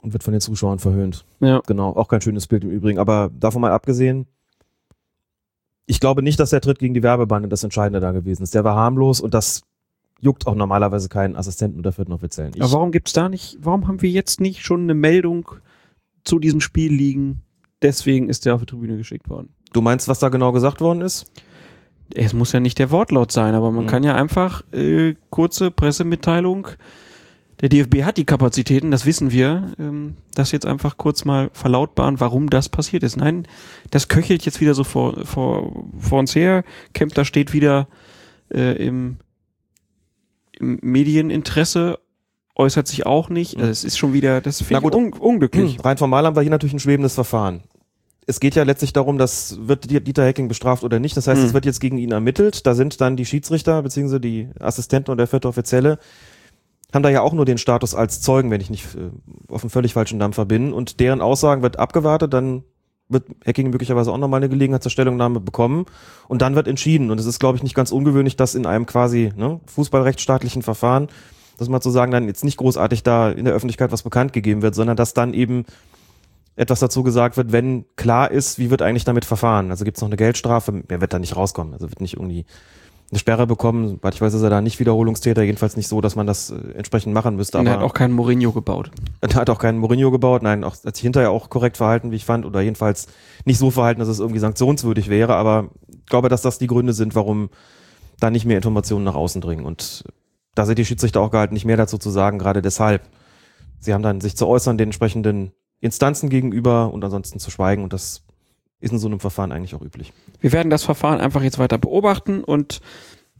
Und wird von den Zuschauern verhöhnt. Ja. Genau, auch kein schönes Bild im Übrigen. Aber davon mal abgesehen, ich glaube nicht, dass der Tritt gegen die Werbebande das Entscheidende da gewesen ist. Der war harmlos und das juckt auch normalerweise keinen Assistenten oder vierten Offiziellen. Ich, Aber warum gibt's da nicht, warum haben wir jetzt nicht schon eine Meldung zu diesem Spiel liegen? Deswegen ist der auf die Tribüne geschickt worden. du meinst, was da genau gesagt worden ist? Es muss ja nicht der Wortlaut sein, aber man Mhm. kann ja einfach äh, kurze Pressemitteilung. Der DFB hat die Kapazitäten, das wissen wir. Ähm, das jetzt einfach kurz mal verlautbaren, warum das passiert ist. Nein, das köchelt jetzt wieder so vor, vor, vor uns her. Kempter steht wieder äh, im, im Medieninteresse, äußert sich auch nicht. Also es ist schon wieder, das finde ich gut. un unglücklich. Rein formal haben wir hier natürlich ein schwebendes Verfahren. Es geht ja letztlich darum, dass wird Dieter Hecking bestraft oder nicht. Das heißt, Mhm. es wird jetzt gegen ihn ermittelt. Da sind dann die Schiedsrichter beziehungsweise die Assistenten und der vierte Offizielle haben da ja auch nur den Status als Zeugen, wenn ich nicht äh, auf einen völlig falschen Dampfer bin. Und deren Aussagen wird abgewartet, dann wird Hacking möglicherweise auch nochmal eine Gelegenheit zur Stellungnahme bekommen und dann wird entschieden. Und es ist, glaube ich, nicht ganz ungewöhnlich, dass in einem quasi ne, fußballrechtsstaatlichen Verfahren, dass man zu sagen, dann jetzt nicht großartig da in der Öffentlichkeit was bekannt gegeben wird, sondern dass dann eben etwas dazu gesagt wird, wenn klar ist, wie wird eigentlich damit verfahren. Also gibt es noch eine Geldstrafe, er wird da nicht rauskommen, also wird nicht irgendwie eine Sperre bekommen. Soweit ich weiß, ist er da nicht Wiederholungstäter, jedenfalls nicht so, dass man das äh, entsprechend machen müsste. Und Aber er hat auch keinen Mourinho gebaut. er hat auch keinen Mourinho gebaut, nein, auch, hat sich hinterher auch korrekt verhalten, wie ich fand, oder jedenfalls nicht so verhalten, dass es irgendwie sanktionswürdig wäre, aber ich glaube, dass das die Gründe sind, warum da nicht mehr Informationen nach außen dringen. Und da sind die Schiedsrichter auch gehalten, nicht mehr dazu zu sagen, gerade deshalb. Sie haben dann sich zu äußern den entsprechenden Instanzen gegenüber und ansonsten zu schweigen und das ist in so einem Verfahren eigentlich auch üblich. Wir werden das Verfahren einfach jetzt weiter beobachten und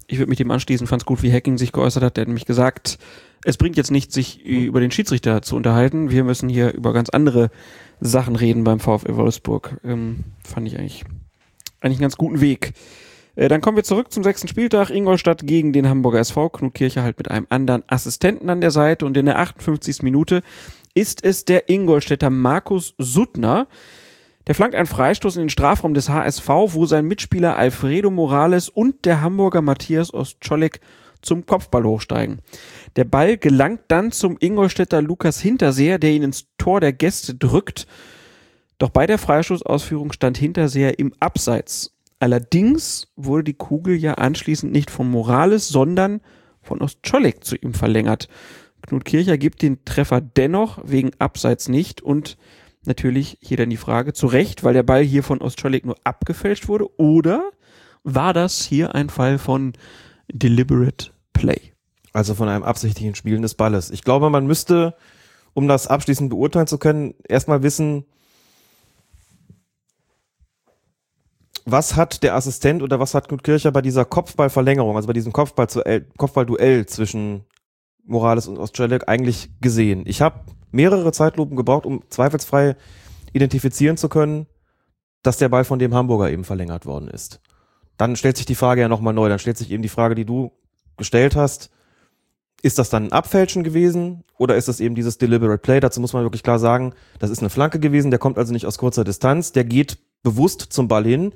ich würde mich dem anschließen, fand es gut, wie Hacking sich geäußert hat. Der hat nämlich gesagt, es bringt jetzt nicht, sich über den Schiedsrichter zu unterhalten. Wir müssen hier über ganz andere Sachen reden beim VfL Wolfsburg. Ähm, fand ich eigentlich, eigentlich einen ganz guten Weg. Äh, dann kommen wir zurück zum sechsten Spieltag. Ingolstadt gegen den Hamburger SV. Knut Kircher halt mit einem anderen Assistenten an der Seite und in der 58. Minute ist es der Ingolstädter Markus Suttner, der flankt einen Freistoß in den Strafraum des HSV, wo sein Mitspieler Alfredo Morales und der Hamburger Matthias Ostscholek zum Kopfball hochsteigen. Der Ball gelangt dann zum Ingolstädter Lukas Hinterseher, der ihn ins Tor der Gäste drückt. Doch bei der Freistoßausführung stand Hinterseher im Abseits. Allerdings wurde die Kugel ja anschließend nicht von Morales, sondern von Ostscholek zu ihm verlängert. Knut Kircher gibt den Treffer dennoch wegen Abseits nicht und natürlich hier dann die Frage, zu Recht, weil der Ball hier von Ostscholek nur abgefälscht wurde, oder war das hier ein Fall von deliberate play? Also von einem absichtlichen Spielen des Balles. Ich glaube, man müsste, um das abschließend beurteilen zu können, erstmal wissen, was hat der Assistent oder was hat Knut Kircher bei dieser Kopfballverlängerung, also bei diesem Kopfball Kopfballduell zwischen Morales und Ostschelek eigentlich gesehen? Ich habe mehrere Zeitlupen gebraucht, um zweifelsfrei identifizieren zu können, dass der Ball von dem Hamburger eben verlängert worden ist. dann stellt sich die Frage ja nochmal neu. Dann stellt sich eben die Frage, die du gestellt hast. Ist das dann ein Abfälschen gewesen oder ist das eben dieses Deliberate Play? Dazu muss man wirklich klar sagen, das ist eine Flanke gewesen, der kommt also nicht aus kurzer Distanz, der geht bewusst zum Ball hin.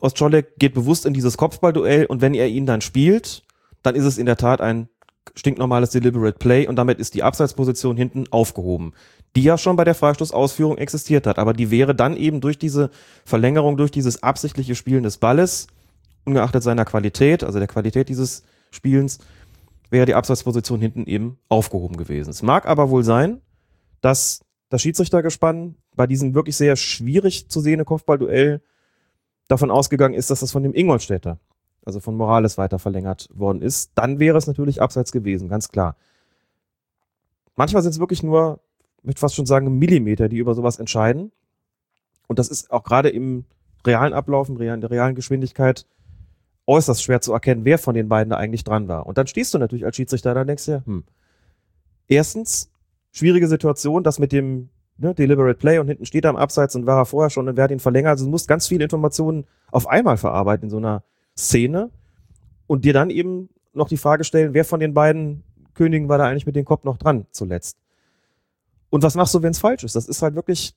Ostscholek geht bewusst in dieses Kopfballduell und wenn er ihn dann spielt, dann ist es in der Tat ein stinknormales Deliberate Play und damit ist die Abseitsposition hinten aufgehoben, die ja schon bei der Freistoßausführung existiert hat, aber die wäre dann eben durch diese Verlängerung, durch dieses absichtliche Spielen des Balles, ungeachtet seiner Qualität, also der Qualität dieses Spielens, wäre die Abseitsposition hinten eben aufgehoben gewesen. Es mag aber wohl sein, dass das Schiedsrichtergespann bei diesem wirklich sehr schwierig zu sehenden Kopfballduell davon ausgegangen ist, dass das von dem Ingolstädter, also von Morales weiter verlängert worden ist, dann wäre es natürlich abseits gewesen, ganz klar. Manchmal sind es wirklich nur, ich möchte fast schon sagen, Millimeter, die über sowas entscheiden. Und das ist auch gerade im realen Ablauf, in der realen Geschwindigkeit äußerst schwer zu erkennen, wer von den beiden da eigentlich dran war. Und dann stehst du natürlich als Schiedsrichter da und denkst dir, hm, erstens, schwierige Situation, das mit dem ne, Deliberate Play und hinten steht er am Abseits und war er vorher schon und wer hat ihn verlängert. Also du musst ganz viele Informationen auf einmal verarbeiten in so einer Szene und dir dann eben noch die Frage stellen, wer von den beiden Königen war da eigentlich mit dem Kopf noch dran zuletzt. Und was machst du, wenn es falsch ist? Das ist halt wirklich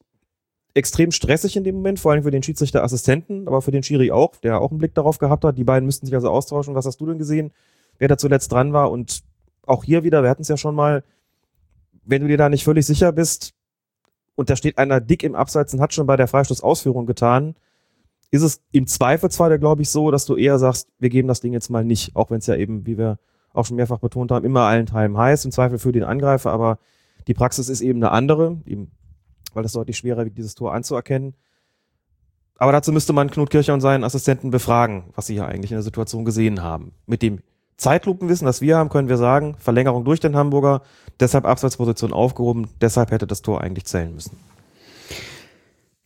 extrem stressig in dem Moment, vor allem für den Schiedsrichterassistenten, aber für den Schiri auch, der auch einen Blick darauf gehabt hat. Die beiden müssten sich also austauschen. Was hast du denn gesehen, wer da zuletzt dran war? Und auch hier wieder, wir hatten es ja schon mal, wenn du dir da nicht völlig sicher bist und da steht einer dick im Abseits und hat schon bei der Freistoßausführung getan, ist es im Zweifelsfall, glaube ich, so, dass du eher sagst, wir geben das Ding jetzt mal nicht, auch wenn es ja eben, wie wir auch schon mehrfach betont haben, immer allen Teilen heiß, im Zweifel für den Angreifer, aber die Praxis ist eben eine andere, eben, weil es deutlich schwerer wird, dieses Tor anzuerkennen. Aber dazu müsste man Knut Kircher und seinen Assistenten befragen, was sie hier eigentlich in der Situation gesehen haben. Mit dem Zeitlupenwissen, das wir haben, können wir sagen, Verlängerung durch den Hamburger, deshalb Abseitsposition aufgehoben, deshalb hätte das Tor eigentlich zählen müssen.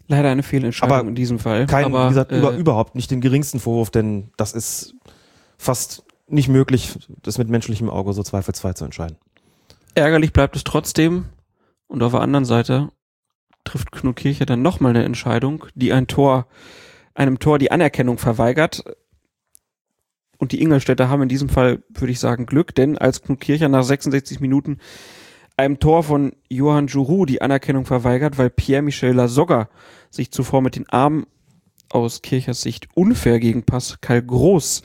Leider eine Fehlentscheidung Aber in diesem Fall. Kein, aber, wie gesagt, äh, über, überhaupt nicht den geringsten Vorwurf, denn das ist fast nicht möglich, das mit menschlichem Auge so zweifelsfrei zu entscheiden. ärgerlich bleibt es trotzdem. Und auf der anderen Seite trifft Knut Kircher dann nochmal eine Entscheidung, die ein Tor, einem Tor die Anerkennung verweigert. Und die Ingolstädter haben in diesem Fall, würde ich sagen, Glück, denn als Knut Kircher nach 66 Minuten einem Tor von Johann Jourou die Anerkennung verweigert, weil Pierre-Michel Lasogga sich zuvor mit den Armen aus Kirchers Sicht unfair gegen Pascal Groß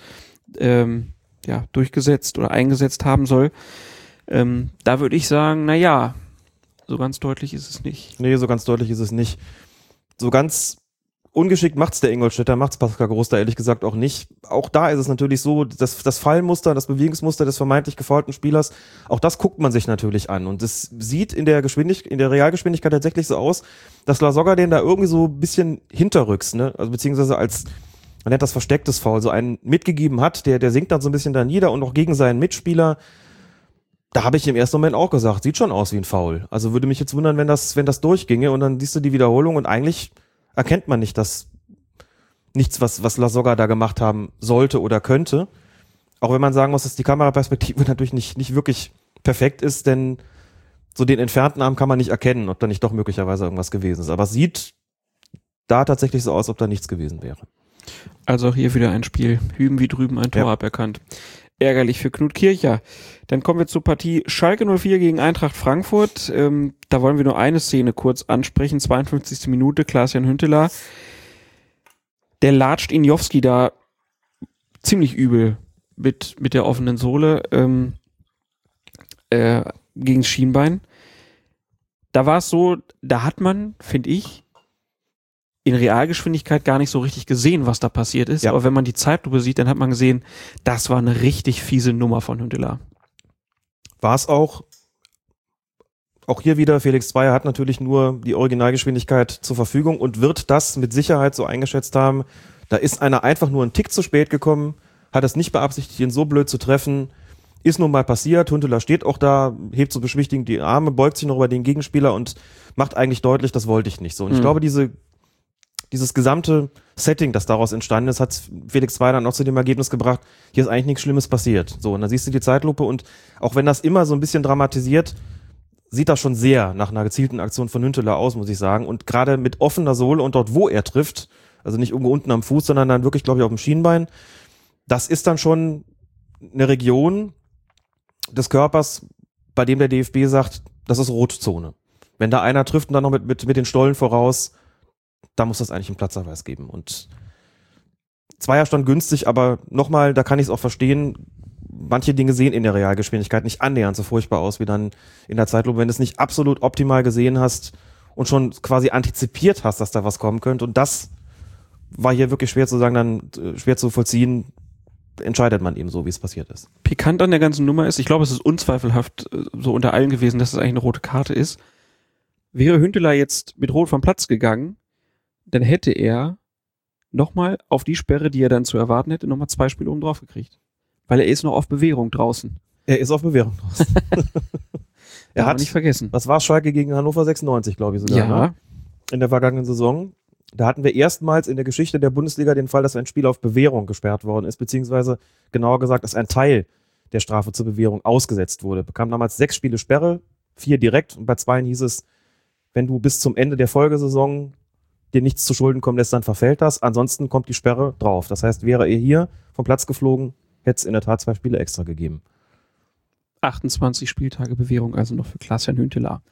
ähm, ja, durchgesetzt oder eingesetzt haben soll. Ähm, da würde ich sagen, na ja, so ganz deutlich ist es nicht. Nee, so ganz deutlich ist es nicht. So ganz ungeschickt macht's der Ingolstädter, macht's Pascal Groß da ehrlich gesagt auch nicht. Auch da ist es natürlich so, dass das Fallmuster, das Bewegungsmuster des vermeintlich gefaulten Spielers, auch das guckt man sich natürlich an. Und es sieht in der Geschwindigkeit, in der Realgeschwindigkeit tatsächlich so aus, dass Lasogga den da irgendwie so ein bisschen hinterrücks, ne? Also beziehungsweise als man nennt das verstecktes Foul, so einen mitgegeben hat, der, der sinkt dann so ein bisschen da nieder und auch gegen seinen Mitspieler. Da habe ich im ersten Moment auch gesagt, sieht schon aus wie ein Foul. Also würde mich jetzt wundern, wenn das, wenn das durchginge und dann siehst du die Wiederholung und eigentlich erkennt man nicht, dass nichts, was, was Lasogga da gemacht haben sollte oder könnte. Auch wenn man sagen muss, dass die Kameraperspektive natürlich nicht, nicht wirklich perfekt ist, denn so den entfernten Arm kann man nicht erkennen, ob da nicht doch möglicherweise irgendwas gewesen ist. Aber es sieht da tatsächlich so aus, ob da nichts gewesen wäre. Also auch hier wieder ein Spiel. Hüben wie drüben ein Tor Ja. aberkannt. Ärgerlich für Knut Kircher. Dann kommen wir zur Partie Schalke 04 gegen Eintracht Frankfurt. Ähm, da wollen wir nur eine Szene kurz ansprechen. 52. Minute, Klaas-Jan Hünteler. Der latscht Injowski da ziemlich übel mit, mit der offenen Sohle ähm, äh, gegen Schienbein. Da war es so, da hat man, finde ich, in Realgeschwindigkeit gar nicht so richtig gesehen, was da passiert ist. Ja. Aber wenn man die Zeitlupe sieht, dann hat man gesehen, das war eine richtig fiese Nummer von Hündeler. War es auch, auch hier wieder, Felix Zweier hat natürlich nur die Originalgeschwindigkeit zur Verfügung und wird das mit Sicherheit so eingeschätzt haben. Da ist einer einfach nur einen Tick zu spät gekommen, hat es nicht beabsichtigt, ihn so blöd zu treffen. Ist nun mal passiert. Hunteler steht auch da, hebt so beschwichtigend die Arme, beugt sich noch über den Gegenspieler und macht eigentlich deutlich, das wollte ich nicht so. Und ich Mhm. glaube, diese, dieses gesamte Setting, das daraus entstanden ist, hat Felix Zweier dann auch zu dem Ergebnis gebracht, hier ist eigentlich nichts Schlimmes passiert. So, und dann siehst du die Zeitlupe und auch wenn das immer so ein bisschen dramatisiert, sieht das schon sehr nach einer gezielten Aktion von Hünteler aus, muss ich sagen. Und gerade mit offener Sohle und dort, wo er trifft, Also nicht irgendwo unten am Fuß, sondern dann wirklich, glaube ich, auf dem Schienbein. Das ist dann schon eine Region des Körpers, bei dem der DFB sagt, das ist Rotzone. Wenn da einer trifft und dann noch mit, mit, mit den Stollen voraus, da muss das eigentlich einen Platzverweis geben. Und Zweierstand günstig, aber nochmal, da kann ich es auch verstehen, manche Dinge sehen in der Realgeschwindigkeit nicht annähernd so furchtbar aus wie dann in der Zeitlupe, wenn du es nicht absolut optimal gesehen hast und schon quasi antizipiert hast, dass da was kommen könnte. Und das war hier wirklich schwer zu sagen, dann äh, schwer zu vollziehen, entscheidet man eben so, wie es passiert ist. Pikant an der ganzen Nummer ist, ich glaube, es ist unzweifelhaft äh, so unter allen gewesen, dass es eigentlich eine rote Karte ist. Wäre Hünteler jetzt mit Rot vom Platz gegangen, dann hätte er nochmal auf die Sperre, die er dann zu erwarten hätte, nochmal zwei Spiele oben drauf gekriegt. Weil er ist noch auf Bewährung draußen. Er ist auf Bewährung draußen. er hat nicht vergessen. Was war Schalke gegen Hannover 96, glaube ich sogar. Ja. Ne? In der vergangenen Saison. Da hatten wir erstmals in der Geschichte der Bundesliga den Fall, dass ein Spiel auf Bewährung gesperrt worden ist, beziehungsweise genauer gesagt, dass ein Teil der Strafe zur Bewährung ausgesetzt wurde. Bekam damals sechs Spiele Sperre, vier direkt und bei zweien hieß es, wenn du bis zum Ende der Folgesaison dir nichts zu Schulden kommen lässt, dann verfällt das. Ansonsten kommt die Sperre drauf. Das heißt, wäre er hier vom Platz geflogen, hätte es in der Tat zwei Spiele extra gegeben. 28 Spieltage Bewährung also noch für Klaas-Jan Hünteler.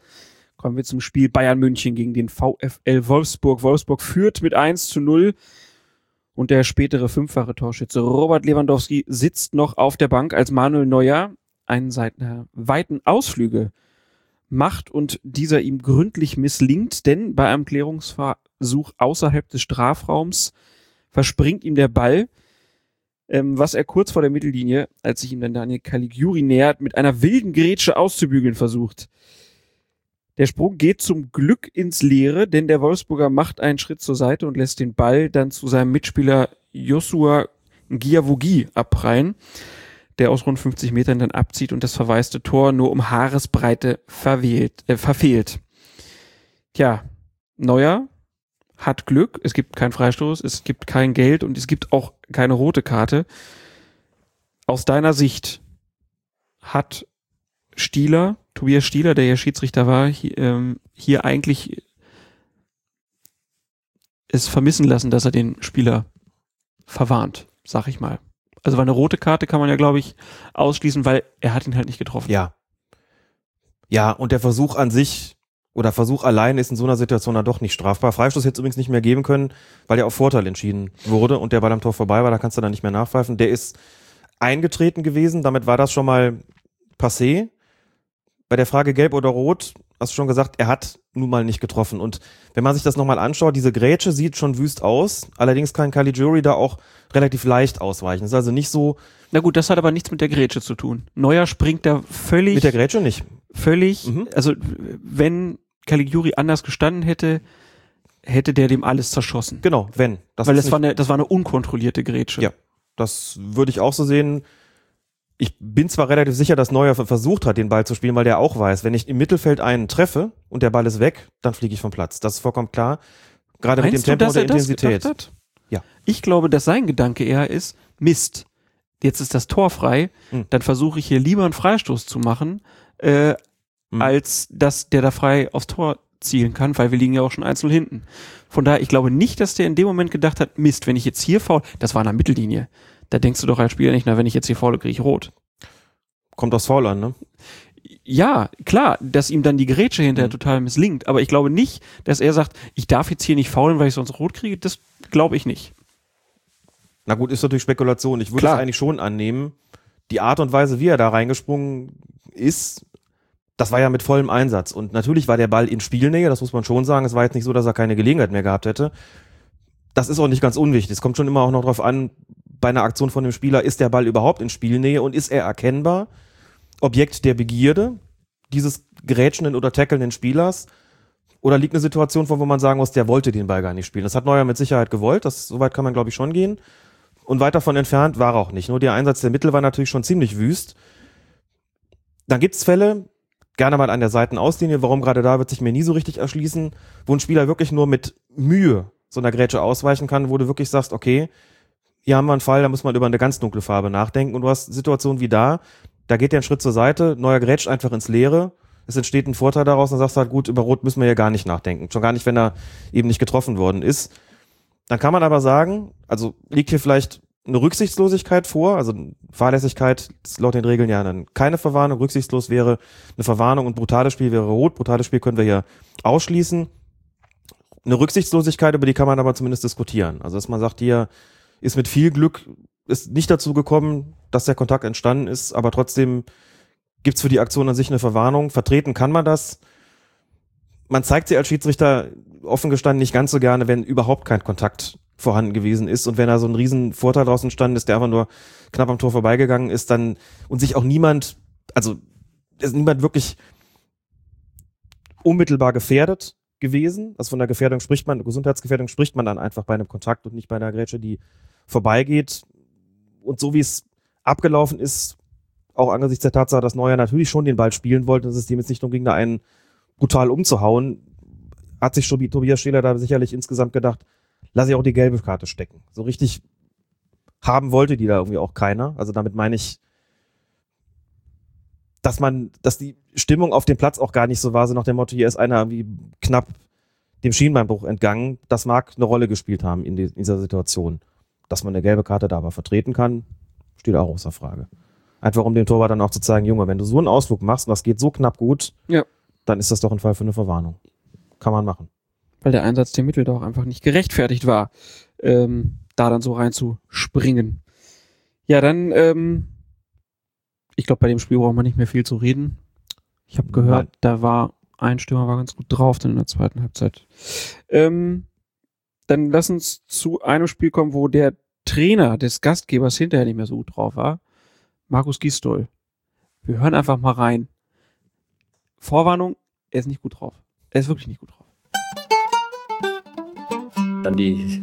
Kommen wir zum Spiel Bayern München gegen den VfL Wolfsburg. Wolfsburg führt mit 1 zu 0 und der spätere fünffache Torschütze Robert Lewandowski sitzt noch auf der Bank, als Manuel Neuer einen seiner weiten Ausflüge macht und dieser ihm gründlich misslingt, denn bei einem Klärungsversuch außerhalb des Strafraums verspringt ihm der Ball, ähm, was er kurz vor der Mittellinie, als sich ihm dann Daniel Caligiuri nähert, mit einer wilden Grätsche auszubügeln versucht. Der Sprung geht zum Glück ins Leere, denn der Wolfsburger macht einen Schritt zur Seite und lässt den Ball dann zu seinem Mitspieler Joshua Giavogi abprallen, der aus rund 50 Metern dann abzieht und das verwaiste Tor nur um Haaresbreite verwählt, äh, verfehlt. Tja, Neuer hat Glück, es gibt keinen Freistoß, es gibt kein Geld und es gibt auch keine rote Karte. Aus deiner Sicht hat Stieler, Tobias Stieler, der ja Schiedsrichter war, hier, ähm, hier eigentlich es vermissen lassen, dass er den Spieler verwarnt, sag ich mal. Also weil eine rote Karte kann man ja, glaube ich, ausschließen, weil er hat ihn halt nicht getroffen. Ja. Ja, und der Versuch an sich oder Versuch allein ist in so einer Situation dann doch nicht strafbar. Freistoß hätte es übrigens nicht mehr geben können, weil der auf Vorteil entschieden wurde und der Ball am Tor vorbei war, da kannst du dann nicht mehr nachpfeifen. Der ist eingetreten gewesen, damit war das schon mal passé. Bei der Frage gelb oder rot, hast du schon gesagt, er hat nun mal nicht getroffen. Und wenn man sich das nochmal anschaut, diese Grätsche sieht schon wüst aus. Allerdings kann Caligiuri da auch relativ leicht ausweichen. Das ist also nicht so. Na gut, das hat aber nichts mit der Grätsche zu tun. Neuer springt da völlig. Mit der Grätsche nicht. Völlig. Mhm. Also, wenn Caligiuri anders gestanden hätte, hätte der dem alles zerschossen. Genau, wenn. Das Weil das war, eine, das war eine unkontrollierte Grätsche. Ja. Das würde ich auch so sehen. Ich bin zwar relativ sicher, dass Neuer versucht hat, den Ball zu spielen, weil der auch weiß, wenn ich im Mittelfeld einen treffe und der Ball ist weg, dann fliege ich vom Platz. Das ist vollkommen klar. Gerade mit dem Meinst du, Tempo und der er Intensität. Ja. Ich glaube, dass sein Gedanke eher ist, Mist, jetzt ist das Tor frei, Hm. dann versuche ich hier lieber einen Freistoß zu machen, äh, Hm. als dass der da frei aufs Tor zielen kann, weil wir liegen ja auch schon 1-0 hinten. Von daher, ich glaube nicht, dass der in dem Moment gedacht hat, Mist, wenn ich jetzt hier faul, das war in der Mittellinie. Da denkst du doch als Spieler nicht, na, wenn ich jetzt hier faule, kriege ich rot. Kommt aufs Foul an, ne? Ja, klar, dass ihm dann die Grätsche hinterher Mhm. total misslingt, aber ich glaube nicht, dass er sagt, ich darf jetzt hier nicht faulen, weil ich sonst rot kriege, das glaube ich nicht. Na gut, ist natürlich Spekulation. Ich würde es eigentlich schon annehmen. Die Art und Weise, wie er da reingesprungen ist, das war ja mit vollem Einsatz. Und natürlich war der Ball in Spielnähe, das muss man schon sagen. Es war jetzt nicht so, dass er keine Gelegenheit mehr gehabt hätte. Das ist auch nicht ganz unwichtig. Es kommt schon immer auch noch drauf an, bei einer Aktion von dem Spieler, ist der Ball überhaupt in Spielnähe und ist er erkennbar? Objekt der Begierde dieses grätschenden oder tackelnden Spielers? Oder liegt eine Situation vor, wo man sagen muss, der wollte den Ball gar nicht spielen? Das hat Neuer mit Sicherheit gewollt. Das, soweit kann man, glaube ich, schon gehen. Und weit davon entfernt war auch nicht. Nur der Einsatz der Mittel war natürlich schon ziemlich wüst. Dann gibt's Fälle, gerne mal an der Seitenauslinie, warum gerade da wird sich mir nie so richtig erschließen, wo ein Spieler wirklich nur mit Mühe so einer Grätsche ausweichen kann, wo du wirklich sagst, okay, hier haben wir einen Fall, da muss man über eine ganz dunkle Farbe nachdenken. Und du hast Situationen wie da, da geht der einen Schritt zur Seite, neuer grätscht einfach ins Leere. Es entsteht ein Vorteil daraus, dann sagst du halt, gut, über Rot müssen wir ja gar nicht nachdenken. Schon gar nicht, wenn er eben nicht getroffen worden ist. Dann kann man aber sagen, also liegt hier vielleicht eine Rücksichtslosigkeit vor, also Fahrlässigkeit ist laut den Regeln ja dann keine Verwarnung, rücksichtslos wäre eine Verwarnung und brutales Spiel wäre rot, brutales Spiel können wir hier ausschließen. Eine Rücksichtslosigkeit, über die kann man aber zumindest diskutieren. Also dass man sagt, hier ist mit viel Glück ist nicht dazu gekommen, dass der Kontakt entstanden ist, aber trotzdem gibt's für die Aktion an sich eine Verwarnung. Vertreten kann man das. Man zeigt sie als Schiedsrichter offen gestanden nicht ganz so gerne, wenn überhaupt kein Kontakt vorhanden gewesen ist und wenn da so ein riesen Vorteil draus entstanden ist, der einfach nur knapp am Tor vorbeigegangen ist, dann und sich auch niemand, also ist niemand wirklich unmittelbar gefährdet gewesen. Also von der Gefährdung spricht man, Gesundheitsgefährdung spricht man dann einfach bei einem Kontakt und nicht bei einer Grätsche, die vorbeigeht. Und so wie es abgelaufen ist, auch angesichts der Tatsache, dass Neuer natürlich schon den Ball spielen wollte, das System jetzt nicht nur gegen da einen brutal umzuhauen, hat sich Tobias Scheler da sicherlich insgesamt gedacht, lass ich auch die gelbe Karte stecken. So richtig haben wollte die da irgendwie auch keiner. Also damit meine ich, dass man, dass die Stimmung auf dem Platz auch gar nicht so war, so nach dem Motto, hier ist einer irgendwie knapp dem Schienbeinbruch entgangen. Das mag eine Rolle gespielt haben in dieser Situation. Dass man eine gelbe Karte da aber vertreten kann, steht auch außer Frage. Einfach um dem Torwart dann auch zu zeigen, Junge, wenn du so einen Ausflug machst und das geht so knapp gut, Ja. dann ist das doch ein Fall für eine Verwarnung. Kann man machen. weil der Einsatz der Mittel doch einfach nicht gerechtfertigt war, ähm, da dann so reinzuspringen. Ja, dann, ähm, ich glaube, bei dem Spiel braucht man nicht mehr viel zu reden. Ich habe gehört, Nein. da war ein Stürmer war ganz gut drauf dann in der zweiten Halbzeit. Ähm, dann lass uns zu einem Spiel kommen, wo der Trainer des Gastgebers hinterher nicht mehr so gut drauf war. Markus Gisdol. Wir hören einfach mal rein. Vorwarnung, er ist nicht gut drauf. Er ist wirklich nicht gut drauf. Dann die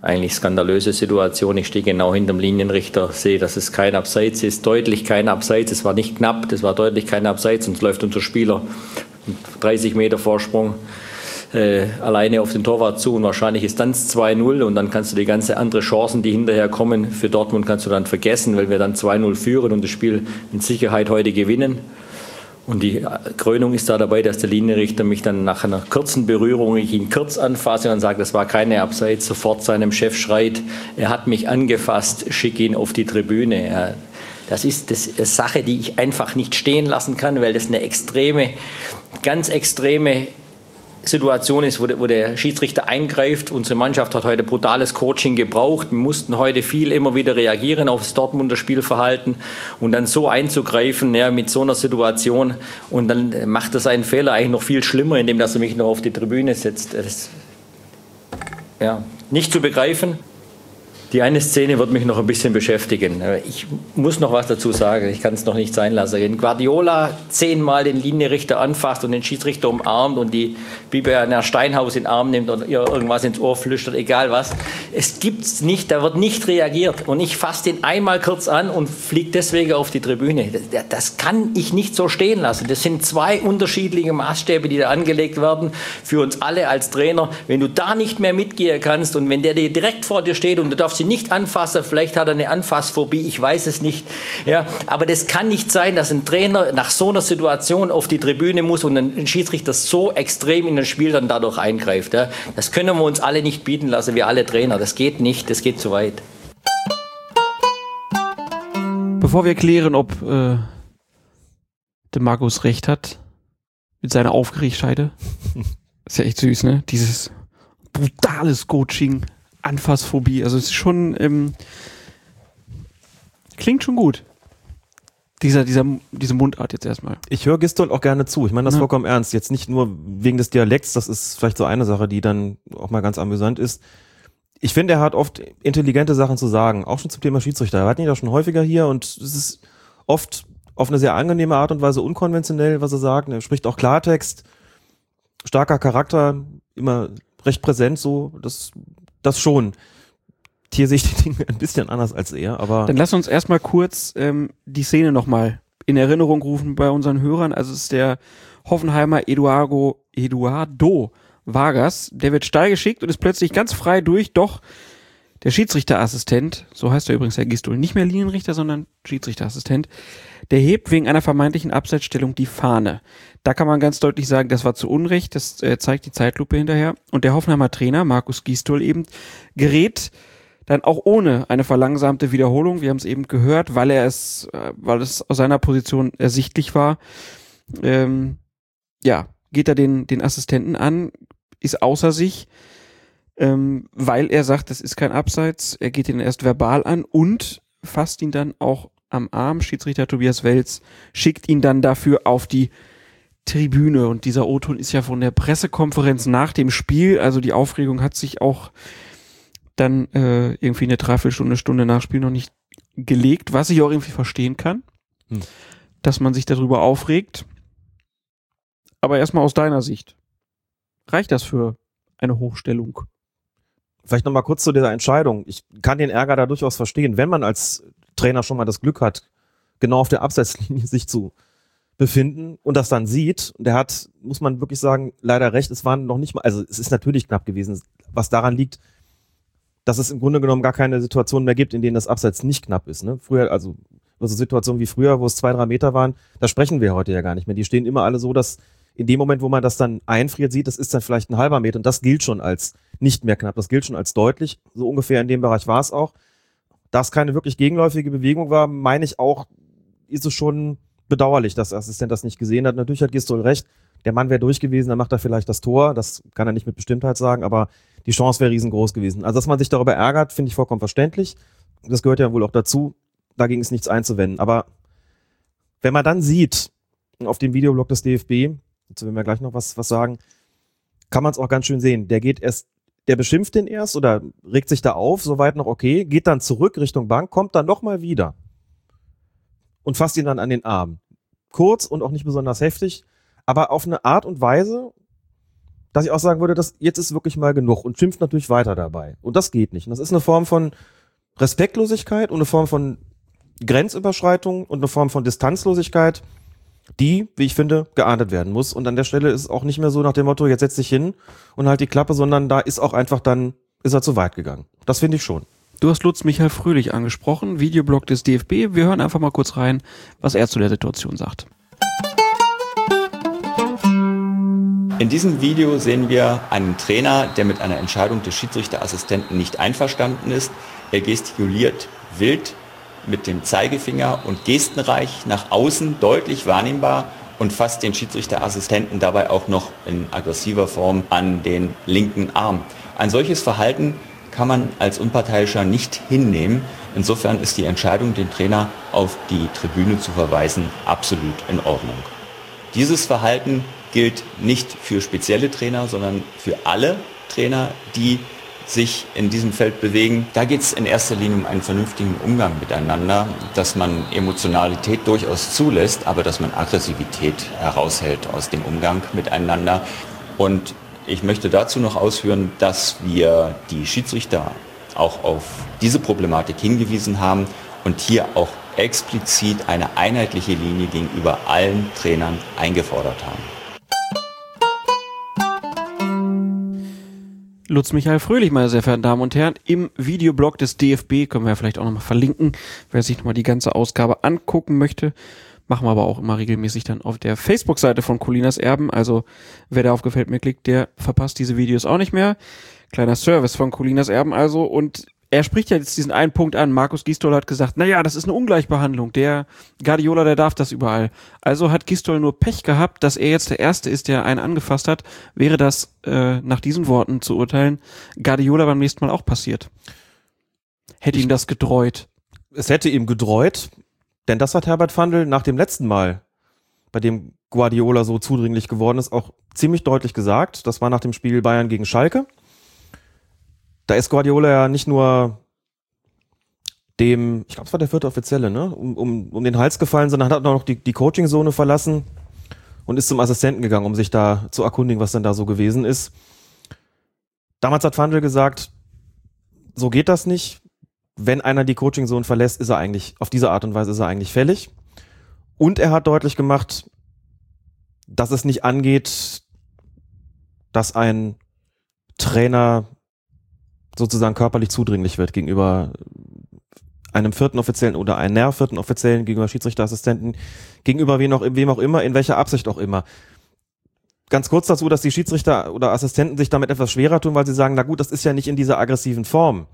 eigentlich skandalöse Situation. Ich stehe genau hinterm Linienrichter, sehe, dass es kein Abseits ist, deutlich kein Abseits. Es war nicht knapp, das war deutlich kein Abseits und es läuft unser Spieler mit 30 Meter Vorsprung äh, alleine auf den Torwart zu und wahrscheinlich ist dann 2-0 und dann kannst du die ganze andere Chancen, die hinterher kommen, für Dortmund kannst du dann vergessen, weil wir dann 2-0 führen und das Spiel mit Sicherheit heute gewinnen. Und die Krönung ist da dabei, dass der Linienrichter mich dann nach einer kurzen Berührung, ich ihn kurz anfasse und dann sage, das war keine Abseits, sofort seinem Chef schreit, er hat mich angefasst, schick ihn auf die Tribüne. Das ist das ist Sache, die ich einfach nicht stehen lassen kann, weil das eine extreme, ganz extreme Situation ist, wo der, wo der Schiedsrichter eingreift. Unsere Mannschaft hat heute brutales Coaching gebraucht. Wir mussten heute viel immer wieder reagieren auf das Dortmunder Spielverhalten und dann so einzugreifen ja, mit so einer Situation und dann macht er seinen Fehler eigentlich noch viel schlimmer, indem dass er mich noch auf die Tribüne setzt. Das ja, nicht zu begreifen. Die eine Szene wird mich noch ein bisschen beschäftigen. Ich muss noch was dazu sagen, ich kann es noch nicht sein lassen. Wenn Guardiola zehnmal den Linienrichter anfasst und den Schiedsrichter umarmt und die Biber einer Steinhaus in den Arm nimmt und ihr irgendwas ins Ohr flüstert, egal was. Es gibt's nicht, da wird nicht reagiert. Und ich fasse den einmal kurz an und fliege deswegen auf die Tribüne. Das kann ich nicht so stehen lassen. Das sind zwei unterschiedliche Maßstäbe, die da angelegt werden für uns alle als Trainer. Wenn du da nicht mehr mitgehen kannst und wenn der dir direkt vor dir steht und du darfst ihn nicht anfassen, vielleicht hat er eine Anfassphobie, ich weiß es nicht. Ja, aber das kann nicht sein, dass ein Trainer nach so einer Situation auf die Tribüne muss und ein Schiedsrichter so extrem in das Spiel dann dadurch eingreift. Ja. Das können wir uns alle nicht bieten lassen, wir alle Trainer. Das geht nicht, das geht zu weit. Bevor wir klären, ob äh, der Markus recht hat mit seiner Aufgeregtheit, ist ja echt süß, ne? Dieses brutales Coaching, Anfassphobie, also es ist schon ähm, klingt schon gut. Dieser, dieser, diese Mundart jetzt erstmal. Ich höre Gistol auch gerne zu. Ich meine das Ja. vollkommen ernst. Jetzt nicht nur wegen des Dialekts, das ist vielleicht so eine Sache, die dann auch mal ganz amüsant ist. Ich finde, er hat oft intelligente Sachen zu sagen, auch schon zum Thema Schiedsrichter. Wir hatten ihn ja schon häufiger hier und es ist oft auf eine sehr angenehme Art und Weise unkonventionell, was er sagt. Er spricht auch Klartext, starker Charakter, immer recht präsent, so, das, das schon. Hier sehe ich die Dinge ein bisschen anders als er, aber Dann lass uns erstmal kurz ähm, die Szene nochmal in Erinnerung rufen bei unseren Hörern. Also es ist der Hoffenheimer Eduardo, Eduardo Vargas, der wird steil geschickt und ist plötzlich ganz frei durch, doch Der Schiedsrichterassistent, so heißt er übrigens Herr Gistol, nicht mehr Linienrichter, sondern Schiedsrichterassistent, der hebt wegen einer vermeintlichen Abseitsstellung die Fahne. Da kann man ganz deutlich sagen, das war zu Unrecht, das äh, zeigt die Zeitlupe hinterher. Und der Hoffenheimer Trainer, Markus Gistol eben, gerät dann auch ohne eine verlangsamte Wiederholung, wir haben es eben gehört, weil er es, äh, weil es aus seiner Position ersichtlich war, ähm, ja, geht er den, den Assistenten an, ist außer sich, ähm, weil er sagt, das ist kein Abseits, er geht ihn erst verbal an und fasst ihn dann auch am Arm, Schiedsrichter Tobias Welz, schickt ihn dann dafür auf die Tribüne und dieser O-Ton ist ja von der Pressekonferenz nach dem Spiel, also die Aufregung hat sich auch dann äh, irgendwie eine Dreiviertelstunde, Stunde nach Spiel noch nicht gelegt, was ich auch irgendwie verstehen kann, Hm. dass man sich darüber aufregt. Aber erstmal aus deiner Sicht. Reicht das für eine Hochstellung? Vielleicht nochmal kurz zu dieser Entscheidung. Ich kann den Ärger da durchaus verstehen, wenn man als Trainer schon mal das Glück hat, genau auf der Abseitslinie sich zu befinden und das dann sieht. Der hat, muss man wirklich sagen, leider recht. Es waren noch nicht mal, also es ist natürlich knapp gewesen, was daran liegt, dass es im Grunde genommen gar keine Situation mehr gibt, in denen das Abseits nicht knapp ist. Ne? Früher, also so Situationen wie früher, wo es zwei, drei Meter waren, da sprechen wir heute ja gar nicht mehr. Die stehen immer alle so, dass in dem Moment, wo man das dann einfriert, sieht, das ist dann vielleicht ein halber Meter und das gilt schon als nicht mehr knapp. Das gilt schon als deutlich. So ungefähr in dem Bereich war es auch. Da es keine wirklich gegenläufige Bewegung war, meine ich auch, ist es schon bedauerlich, dass der Assistent das nicht gesehen hat. Natürlich hat Gistol recht. Der Mann wäre durch gewesen, dann macht er vielleicht das Tor. Das kann er nicht mit Bestimmtheit sagen, aber die Chance wäre riesengroß gewesen. Also, dass man sich darüber ärgert, finde ich vollkommen verständlich. Das gehört ja wohl auch dazu. Dagegen ist nichts einzuwenden. Aber wenn man dann sieht, auf dem Videoblog des DFB, dazu werden wir gleich noch was, was sagen, kann man es auch ganz schön sehen. Der geht erst, der beschimpft den erst oder regt sich da auf, soweit noch okay, geht dann zurück Richtung Bank, kommt dann nochmal wieder und fasst ihn dann an den Arm. Kurz und auch nicht besonders heftig, aber auf eine Art und Weise, dass ich auch sagen würde, dass jetzt ist wirklich mal genug und schimpft natürlich weiter dabei. Und das geht nicht. Und das ist eine Form von Respektlosigkeit und eine Form von Grenzüberschreitung und eine Form von Distanzlosigkeit, die, wie ich finde, geahndet werden muss. Und an der Stelle ist es auch nicht mehr so nach dem Motto, jetzt setz dich hin und halt die Klappe, sondern da ist auch einfach dann, ist er zu weit gegangen. Das finde ich schon. Du hast Lutz Michael Fröhlich angesprochen, Videoblog des DFB. Wir hören einfach mal kurz rein, was er zu der Situation sagt. In diesem Video sehen wir einen Trainer, der mit einer Entscheidung des Schiedsrichterassistenten nicht einverstanden ist. Er gestikuliert wild mit dem Zeigefinger und gestenreich nach außen deutlich wahrnehmbar und fasst den Schiedsrichterassistenten dabei auch noch in aggressiver Form an den linken Arm. Ein solches Verhalten kann man als Unparteiischer nicht hinnehmen. Insofern ist die Entscheidung, den Trainer auf die Tribüne zu verweisen, absolut in Ordnung. Dieses Verhalten gilt nicht für spezielle Trainer, sondern für alle Trainer, die sich in diesem Feld bewegen. Da geht es in erster Linie um einen vernünftigen Umgang miteinander, dass man Emotionalität durchaus zulässt, aber dass man Aggressivität heraushält aus dem Umgang miteinander. Und ich möchte dazu noch ausführen, dass wir die Schiedsrichter auch auf diese Problematik hingewiesen haben und hier auch explizit eine einheitliche Linie gegenüber allen Trainern eingefordert haben. Lutz Michael Fröhlich, meine sehr verehrten Damen und Herren, im Videoblog des DFB, können wir vielleicht auch nochmal verlinken, wer sich nochmal die ganze Ausgabe angucken möchte. Machen wir aber auch immer regelmäßig dann auf der Facebook-Seite von Colinas Erben. Also wer da auf Gefällt mir klickt, der verpasst diese Videos auch nicht mehr. Kleiner Service von Colinas Erben also. Und er spricht ja jetzt diesen einen Punkt an. Markus Gistol hat gesagt, naja, das ist eine Ungleichbehandlung. Der Guardiola, der darf das überall. Also hat Gistol nur Pech gehabt, dass er jetzt der Erste ist, der einen angefasst hat. Wäre das äh, nach diesen Worten zu urteilen, Guardiola beim nächsten Mal auch passiert? Hätte ihm das gedreut. Es hätte ihm gedreut, denn das hat Herbert Fandl nach dem letzten Mal, bei dem Guardiola so zudringlich geworden ist, auch ziemlich deutlich gesagt. Das war nach dem Spiel Bayern gegen Schalke. Da ist Guardiola ja nicht nur dem, ich glaube, es war der vierte Offizielle, ne, um, um, um den Hals gefallen, sondern hat auch noch die, die Coaching-Zone verlassen und ist zum Assistenten gegangen, um sich da zu erkundigen, was denn da so gewesen ist. Damals hat Fandl gesagt, so geht das nicht. Wenn einer die Coaching-Zone verlässt, ist er eigentlich, auf diese Art und Weise ist er eigentlich fällig. Und er hat deutlich gemacht, dass es nicht angeht, dass ein Trainer sozusagen körperlich zudringlich wird gegenüber einem vierten Offiziellen oder einer vierten Offiziellen, gegenüber Schiedsrichterassistenten, gegenüber wem auch, wem auch immer, in welcher Absicht auch immer. Ganz kurz dazu, dass die Schiedsrichter oder Assistenten sich damit etwas schwerer tun, weil sie sagen, na gut, das ist ja nicht in dieser aggressiven Form.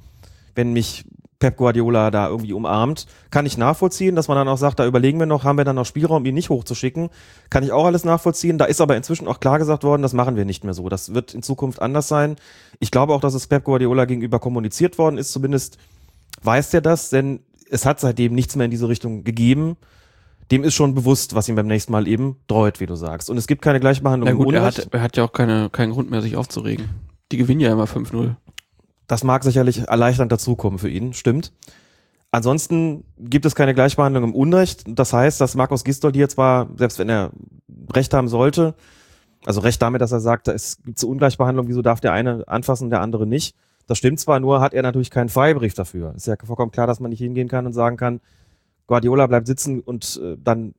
Wenn mich Pep Guardiola da irgendwie umarmt, kann ich nachvollziehen, dass man dann auch sagt, da überlegen wir noch, haben wir dann noch Spielraum, ihn nicht hochzuschicken. Kann ich auch alles nachvollziehen. Da ist aber inzwischen auch klar gesagt worden, das machen wir nicht mehr so. Das wird in Zukunft anders sein. Ich glaube auch, dass es Pep Guardiola gegenüber kommuniziert worden ist. Zumindest weiß der das, denn es hat seitdem nichts mehr in diese Richtung gegeben. Dem ist schon bewusst, was ihm beim nächsten Mal eben dreut, wie du sagst. Und es gibt keine Gleichbehandlung Na gut, er hat, er hat ja auch keine, keinen Grund mehr, sich aufzuregen. Die gewinnen ja immer 5-0. Das mag sicherlich erleichternd dazukommen für ihn, stimmt. Ansonsten gibt es keine Gleichbehandlung im Unrecht. Das heißt, dass Markus Gistol hier zwar, selbst wenn er Recht haben sollte, also Recht damit, dass er sagt, es gibt so Ungleichbehandlung, wieso darf der eine anfassen, der andere nicht. Das stimmt zwar, nur hat er natürlich keinen Freibrief dafür. Ist ja vollkommen klar, dass man nicht hingehen kann und sagen kann, Guardiola bleibt sitzen und äh, dann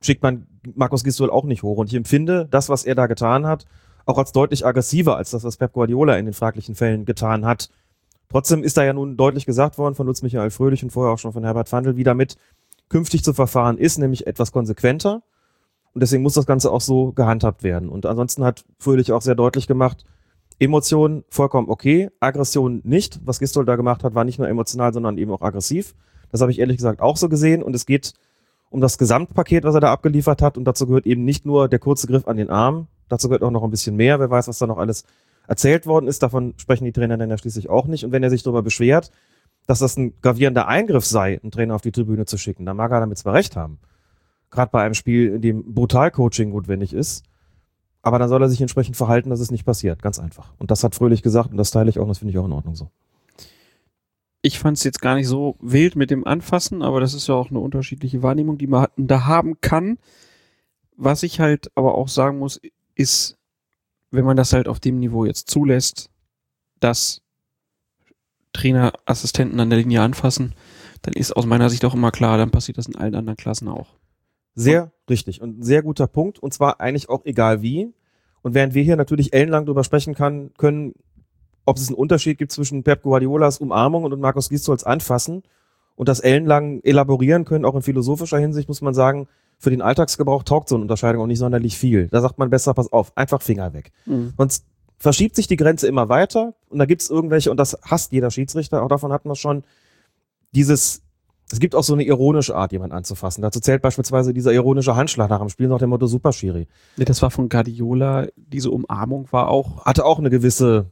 schickt man Markus Gistol auch nicht hoch. Und ich empfinde das, was er da getan hat, auch als deutlich aggressiver als das, was Pep Guardiola in den fraglichen Fällen getan hat. Trotzdem ist da ja nun deutlich gesagt worden von Lutz Michael Fröhlich und vorher auch schon von Herbert Fandl, wie damit künftig zu verfahren ist, nämlich etwas konsequenter. Und deswegen muss das Ganze auch so gehandhabt werden. Und ansonsten hat Fröhlich auch sehr deutlich gemacht, Emotionen vollkommen okay, Aggression nicht. Was Gistol da gemacht hat, war nicht nur emotional, sondern eben auch aggressiv. Das habe ich ehrlich gesagt auch so gesehen. Und es geht um das Gesamtpaket, was er da abgeliefert hat. Und dazu gehört eben nicht nur der kurze Griff an den Arm, dazu gehört auch noch ein bisschen mehr. Wer weiß, was da noch alles erzählt worden ist. Davon sprechen die Trainer dann ja schließlich auch nicht. Und wenn er sich darüber beschwert, dass das ein gravierender Eingriff sei, einen Trainer auf die Tribüne zu schicken, dann mag er damit zwar recht haben. Gerade bei einem Spiel, in dem Brutal-Coaching notwendig ist. Aber dann soll er sich entsprechend verhalten, dass es nicht passiert. Ganz einfach. Und das hat Fröhlich gesagt und das teile ich auch und das finde ich auch in Ordnung so. Ich fand es jetzt gar nicht so wild mit dem Anfassen, aber das ist ja auch eine unterschiedliche Wahrnehmung, die man da haben kann. Was ich halt aber auch sagen muss, ist, wenn man das halt auf dem Niveau jetzt zulässt, dass Trainer Assistenten an der Linie anfassen, dann ist aus meiner Sicht auch immer klar, dann passiert das in allen anderen Klassen auch. Sehr richtig und ein sehr guter Punkt und zwar eigentlich auch egal wie. Und während wir hier natürlich ellenlang darüber sprechen kann, können, ob es einen Unterschied gibt zwischen Pep Guardiolas Umarmung und Markus Gistols Anfassen und das ellenlang elaborieren können, auch in philosophischer Hinsicht, muss man sagen, für den Alltagsgebrauch taugt so eine Unterscheidung auch nicht sonderlich viel. Da sagt man besser, pass auf, einfach Finger weg. Mhm. Sonst verschiebt sich die Grenze immer weiter und da gibt es irgendwelche, und das hasst jeder Schiedsrichter, auch davon hatten wir schon, dieses, es gibt auch so eine ironische Art, jemanden anzufassen. Dazu zählt beispielsweise dieser ironische Handschlag nach dem Spiel nach dem Motto Super Schiri. Nee, das war von Guardiola, diese Umarmung war auch, Hatte auch eine gewisse,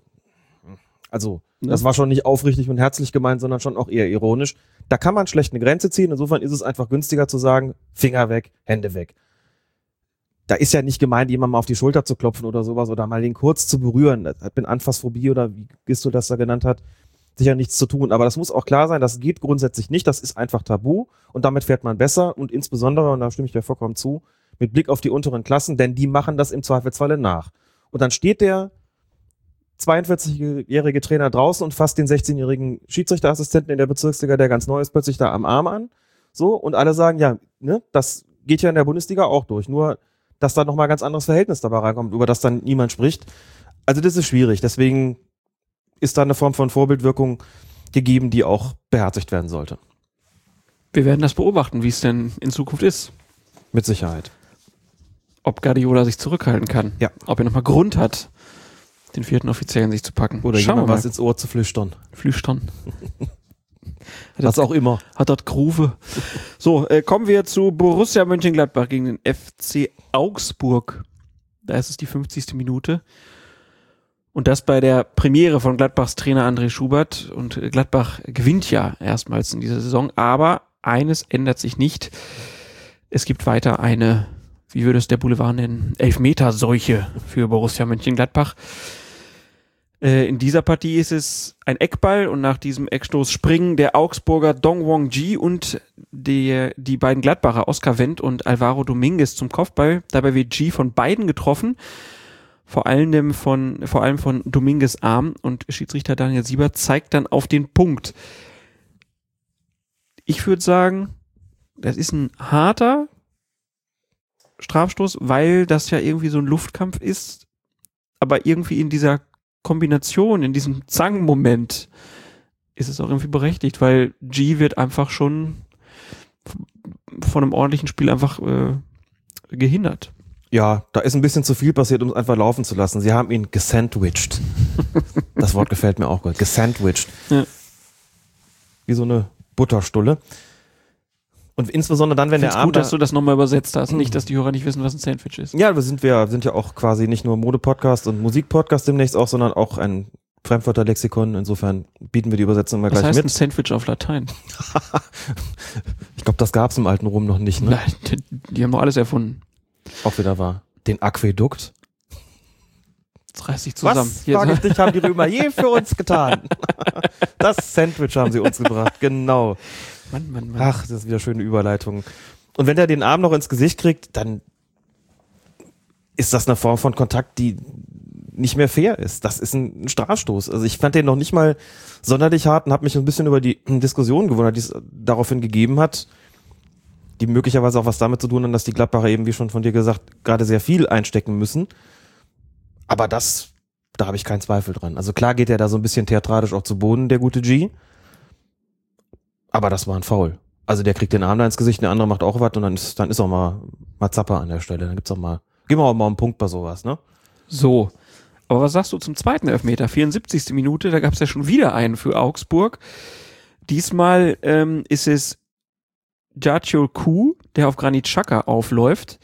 also Ne? das war schon nicht aufrichtig und herzlich gemeint, sondern schon auch eher ironisch. Da kann man schlecht eine Grenze ziehen. Insofern ist es einfach günstiger zu sagen, Finger weg, Hände weg. Da ist ja nicht gemeint, jemandem auf die Schulter zu klopfen oder sowas oder mal den kurz zu berühren. Das hat mit Anfassphobie oder wie Gisto das da genannt hat, sicher nichts zu tun. Aber das muss auch klar sein, das geht grundsätzlich nicht. Das ist einfach tabu und damit fährt man besser und insbesondere, und da stimme ich dir vollkommen zu, mit Blick auf die unteren Klassen, denn die machen das im Zweifelsfalle nach. Und dann steht der 42-jährige Trainer draußen und fasst den 16-jährigen Schiedsrichterassistenten in der Bezirksliga, der ganz neu ist, plötzlich da am Arm an. So, und alle sagen, ja, ne, das geht ja in der Bundesliga auch durch. Nur, dass da nochmal ein ganz anderes Verhältnis dabei reinkommt, über das dann niemand spricht. Also, das ist schwierig. Deswegen ist da eine Form von Vorbildwirkung gegeben, die auch beherzigt werden sollte. wir werden das beobachten, wie es denn in Zukunft ist. Mit Sicherheit. Ob Guardiola sich zurückhalten kann. Ja. Ob er nochmal Grund hat, den vierten Offiziellen sich zu packen. Oder Schauen jemand was ins Ohr zu flüstern. Flüstern. Was auch immer. Hat dort Gruve. So, äh, kommen wir zu Borussia Mönchengladbach gegen den FC Augsburg. Da ist es die 50. Minute. Und das bei der Premiere von Gladbachs Trainer André Schubert. Und Gladbach gewinnt ja erstmals in dieser Saison. Aber eines ändert sich nicht. Es gibt weiter eine, wie würde es der Boulevard nennen, Elfmeterseuche für Borussia Mönchengladbach. Äh, in dieser Partie ist es ein Eckball und nach diesem Eckstoß springen der Augsburger Dong Wong Ji und die, die beiden Gladbacher Oscar Wendt und Alvaro Dominguez zum Kopfball. Dabei wird Ji von beiden getroffen. Vor allem von, vor allem von Dominguez Arm und Schiedsrichter Daniel Sieber zeigt dann auf den Punkt. Ich würde sagen, das ist ein harter Strafstoß, weil das ja irgendwie so ein Luftkampf ist, aber irgendwie in dieser Kombination, in diesem Zang-Moment ist es auch irgendwie berechtigt, weil G wird einfach schon von einem ordentlichen Spiel einfach äh, gehindert. Ja, da ist ein bisschen zu viel passiert, um es einfach laufen zu lassen. Sie haben ihn gesandwiched. das Wort gefällt mir auch gut. Gesandwiched. Ja. Wie so eine Butterstulle. Und insbesondere dann, wenn Find's der Arm gut, da- dass du das nochmal übersetzt hast. Nicht, dass die Hörer nicht wissen, was ein Sandwich ist. Ja, wir sind wir sind ja auch quasi nicht nur Mode-Podcast und Musik-Podcast demnächst auch, sondern auch ein Fremdwörter Lexikon. Insofern bieten wir die Übersetzung mal Was gleich heißt ein mit. Sandwich auf Latein? Ich glaube, das gab's im alten Rom noch nicht, ne? Nein, die, die haben doch alles erfunden. Auch wieder wahr. Den Aquädukt. Jetzt reiß dich zusammen. Was, frage ich dich, haben die Römer je für uns getan? das Sandwich haben sie uns gebracht, genau. Mann, Mann, Mann. Ach, das ist wieder schöne Überleitung. Und wenn der den Arm noch ins Gesicht kriegt, dann ist das eine Form von Kontakt, die nicht mehr fair ist. Das ist ein Strafstoß. Also ich fand den noch nicht mal sonderlich hart und habe mich ein bisschen über die Diskussion gewundert, die es daraufhin gegeben hat, die möglicherweise auch was damit zu tun haben, dass die Gladbacher eben, wie schon von dir gesagt, gerade sehr viel einstecken müssen. Aber das, da habe ich keinen Zweifel dran. Also klar geht er da so ein bisschen theatralisch auch zu Boden, der gute G. Aber das war ein Foul. Also der kriegt den Arm da ins Gesicht, der andere macht auch was und dann ist, dann ist auch mal, mal Zapper an der Stelle. Dann gibt's auch mal, geben wir auch mal einen Punkt bei sowas, ne? So. Aber was sagst du zum zweiten Elfmeter? 74. Minute, da gab es ja schon wieder einen für Augsburg. Diesmal ähm, ist es Jachol Kuh, der auf Granit Xhaka aufläuft.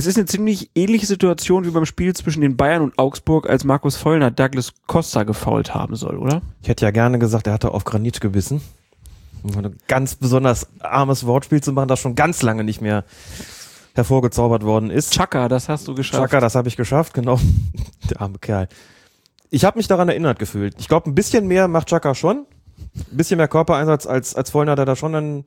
Es ist eine ziemlich ähnliche Situation wie beim Spiel zwischen den Bayern und Augsburg, als Markus Vollner Douglas Costa gefault haben soll, oder? Ich hätte ja gerne gesagt, er hatte auf Granit gebissen. Um ein ganz besonders armes Wortspiel zu machen, das schon ganz lange nicht mehr hervorgezaubert worden ist. Chaka, das hast du geschafft. Chaka, das habe ich geschafft, genau. Der arme Kerl. Ich habe mich daran erinnert gefühlt. Ich glaube, ein bisschen mehr macht Chaka schon. Ein bisschen mehr Körpereinsatz als, als Vollner hat er da schon an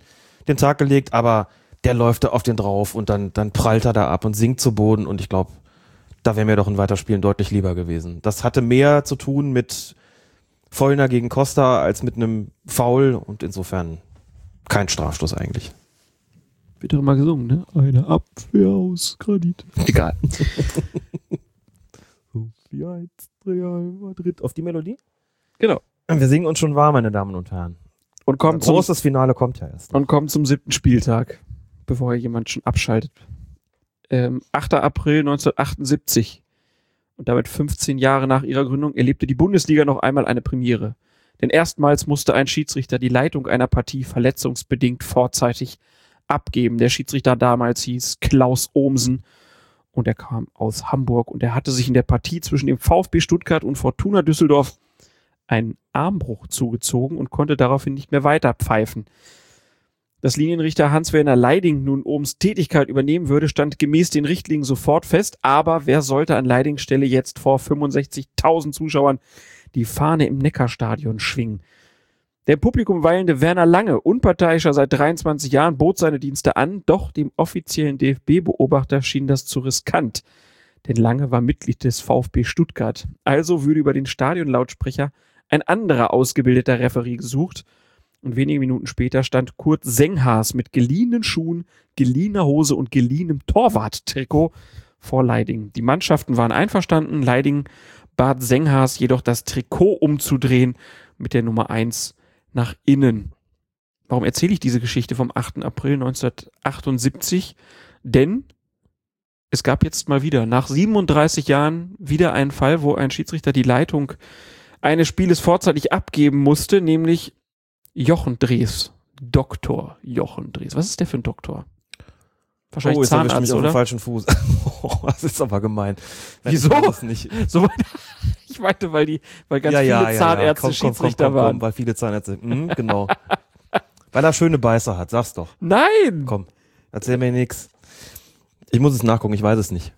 den Tag gelegt, aber der läuft da auf den drauf und dann, dann prallt er da ab und sinkt zu Boden und ich glaube, da wäre mir doch ein Weiterspielen deutlich lieber gewesen. Das hatte mehr zu tun mit Vollner gegen Costa als mit einem Foul und insofern kein Strafstoß eigentlich. Wird doch immer gesungen, ne? Eine Abwehr aus Granit. Egal. Wie heißt Real Madrid? Auf die Melodie? Genau. Wir singen uns schon warm, meine Damen und Herren. Und kommen Ein zum, großes Finale kommt ja erst. und kommen zum siebten Spieltag, bevor hier jemand schon abschaltet. Ähm, 8. April 1978 und damit 15 Jahre nach ihrer Gründung erlebte die Bundesliga noch einmal eine Premiere. Denn erstmals musste ein Schiedsrichter die Leitung einer Partie verletzungsbedingt vorzeitig abgeben. Der Schiedsrichter damals hieß Klaus Ohmsen und er kam aus Hamburg und er hatte sich in der Partie zwischen dem VfB Stuttgart und Fortuna Düsseldorf einen Armbruch zugezogen und konnte daraufhin nicht mehr weiter pfeifen. Dass Linienrichter Hans-Werner Leiding nun Ohms Tätigkeit übernehmen würde, stand gemäß den Richtlinien sofort fest. Aber wer sollte an Leidings Stelle jetzt vor 65.000 Zuschauern die Fahne im Neckarstadion schwingen? Der im Publikum weilende Werner Lange, unparteiischer seit 23 Jahren, bot seine Dienste an, doch dem offiziellen DFB-Beobachter schien das zu riskant. Denn Lange war Mitglied des VfB Stuttgart. Also würde über den Stadionlautsprecher ein anderer ausgebildeter Referee gesucht. Und wenige Minuten später stand Kurt Senghaas mit geliehenen Schuhen, geliehener Hose und geliehenem Torwart-Trikot vor Leiding. Die Mannschaften waren einverstanden. Leiding bat Senghaas jedoch das Trikot umzudrehen mit der Nummer 1 nach innen. Warum erzähle ich diese Geschichte vom 8. April 1978? Denn es gab jetzt mal wieder, nach 37 Jahren, wieder einen Fall, wo ein Schiedsrichter die Leitung eines Spieles vorzeitig abgeben musste, nämlich Jochen Drees. Doktor Jochen Drees. Was ist der für ein Doktor? Wahrscheinlich oh, jetzt Zahnarzt, mich auf oder? dem falschen Fuß. oh, das ist aber gemein. Nein, Wieso? ich nicht. So ich meinte, weil die, weil ganz viele Zahnärzte Komm, komm, komm, Schiedsrichter komm, komm, waren. weil viele Zahnärzte. Mhm, genau. weil er schöne Beißer hat, sag's doch. Nein! Komm, erzähl mir nix. Ich muss es nachgucken, ich weiß es nicht.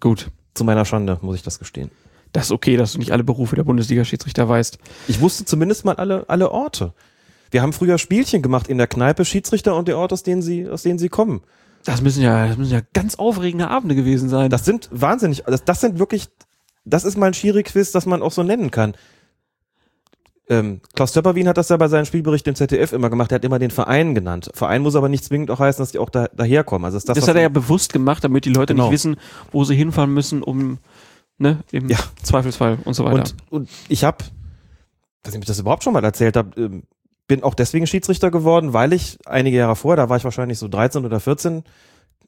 Gut. Zu meiner Schande muss ich das gestehen. Das ist okay, dass du nicht alle Berufe der Bundesliga-Schiedsrichter weißt. Ich wusste zumindest mal alle, alle Orte. Wir haben früher Spielchen gemacht in der Kneipe, Schiedsrichter und der Ort, aus denen sie, aus denen sie kommen. Das müssen ja, das müssen ja ganz aufregende Abende gewesen sein. Das sind wahnsinnig, das, das sind wirklich, das ist mal ein Schiri-Quiz, das man auch so nennen kann. Ähm, Klaus Töpperwien hat das ja bei seinen Spielberichten im ZDF immer gemacht, er hat immer den Verein genannt. Verein muss aber nicht zwingend auch heißen, dass die auch da, daherkommen. Also ist das, das hat er ja bewusst gemacht, damit die Leute Genau. nicht wissen, wo sie hinfahren müssen, um ne? Im Ja. Zweifelsfall und so weiter. Und, und ich habe, ob ich das überhaupt schon mal erzählt habe, ähm, bin auch deswegen Schiedsrichter geworden, weil ich einige Jahre vorher, da war ich wahrscheinlich so 13 oder 14,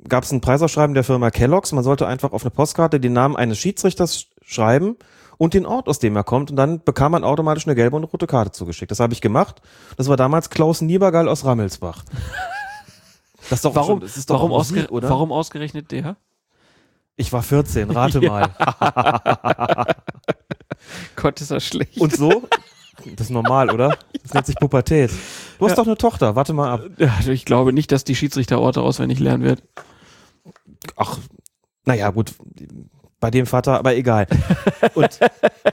gab es ein Preisausschreiben der Firma Kellogg's. Man sollte einfach auf eine Postkarte den Namen eines Schiedsrichters sch- schreiben und den Ort, aus dem er kommt. Und dann bekam man automatisch eine gelbe und rote Karte zugeschickt. Das habe ich gemacht. Das war damals Klaus Niebergall aus Rammelsbach. Das ist doch warum, schon, das ist doch warum, Musik, ausge oder? warum ausgerechnet der? Ich war 14, rate mal. Gott, ist das schlecht. Und so? Das ist normal, oder? Das nennt sich Pubertät. Du hast Ja. doch eine Tochter, warte mal ab. Ich glaube nicht, dass die Schiedsrichterorte auswendig lernen wird. Ach, naja, gut, bei dem Vater, aber egal. Und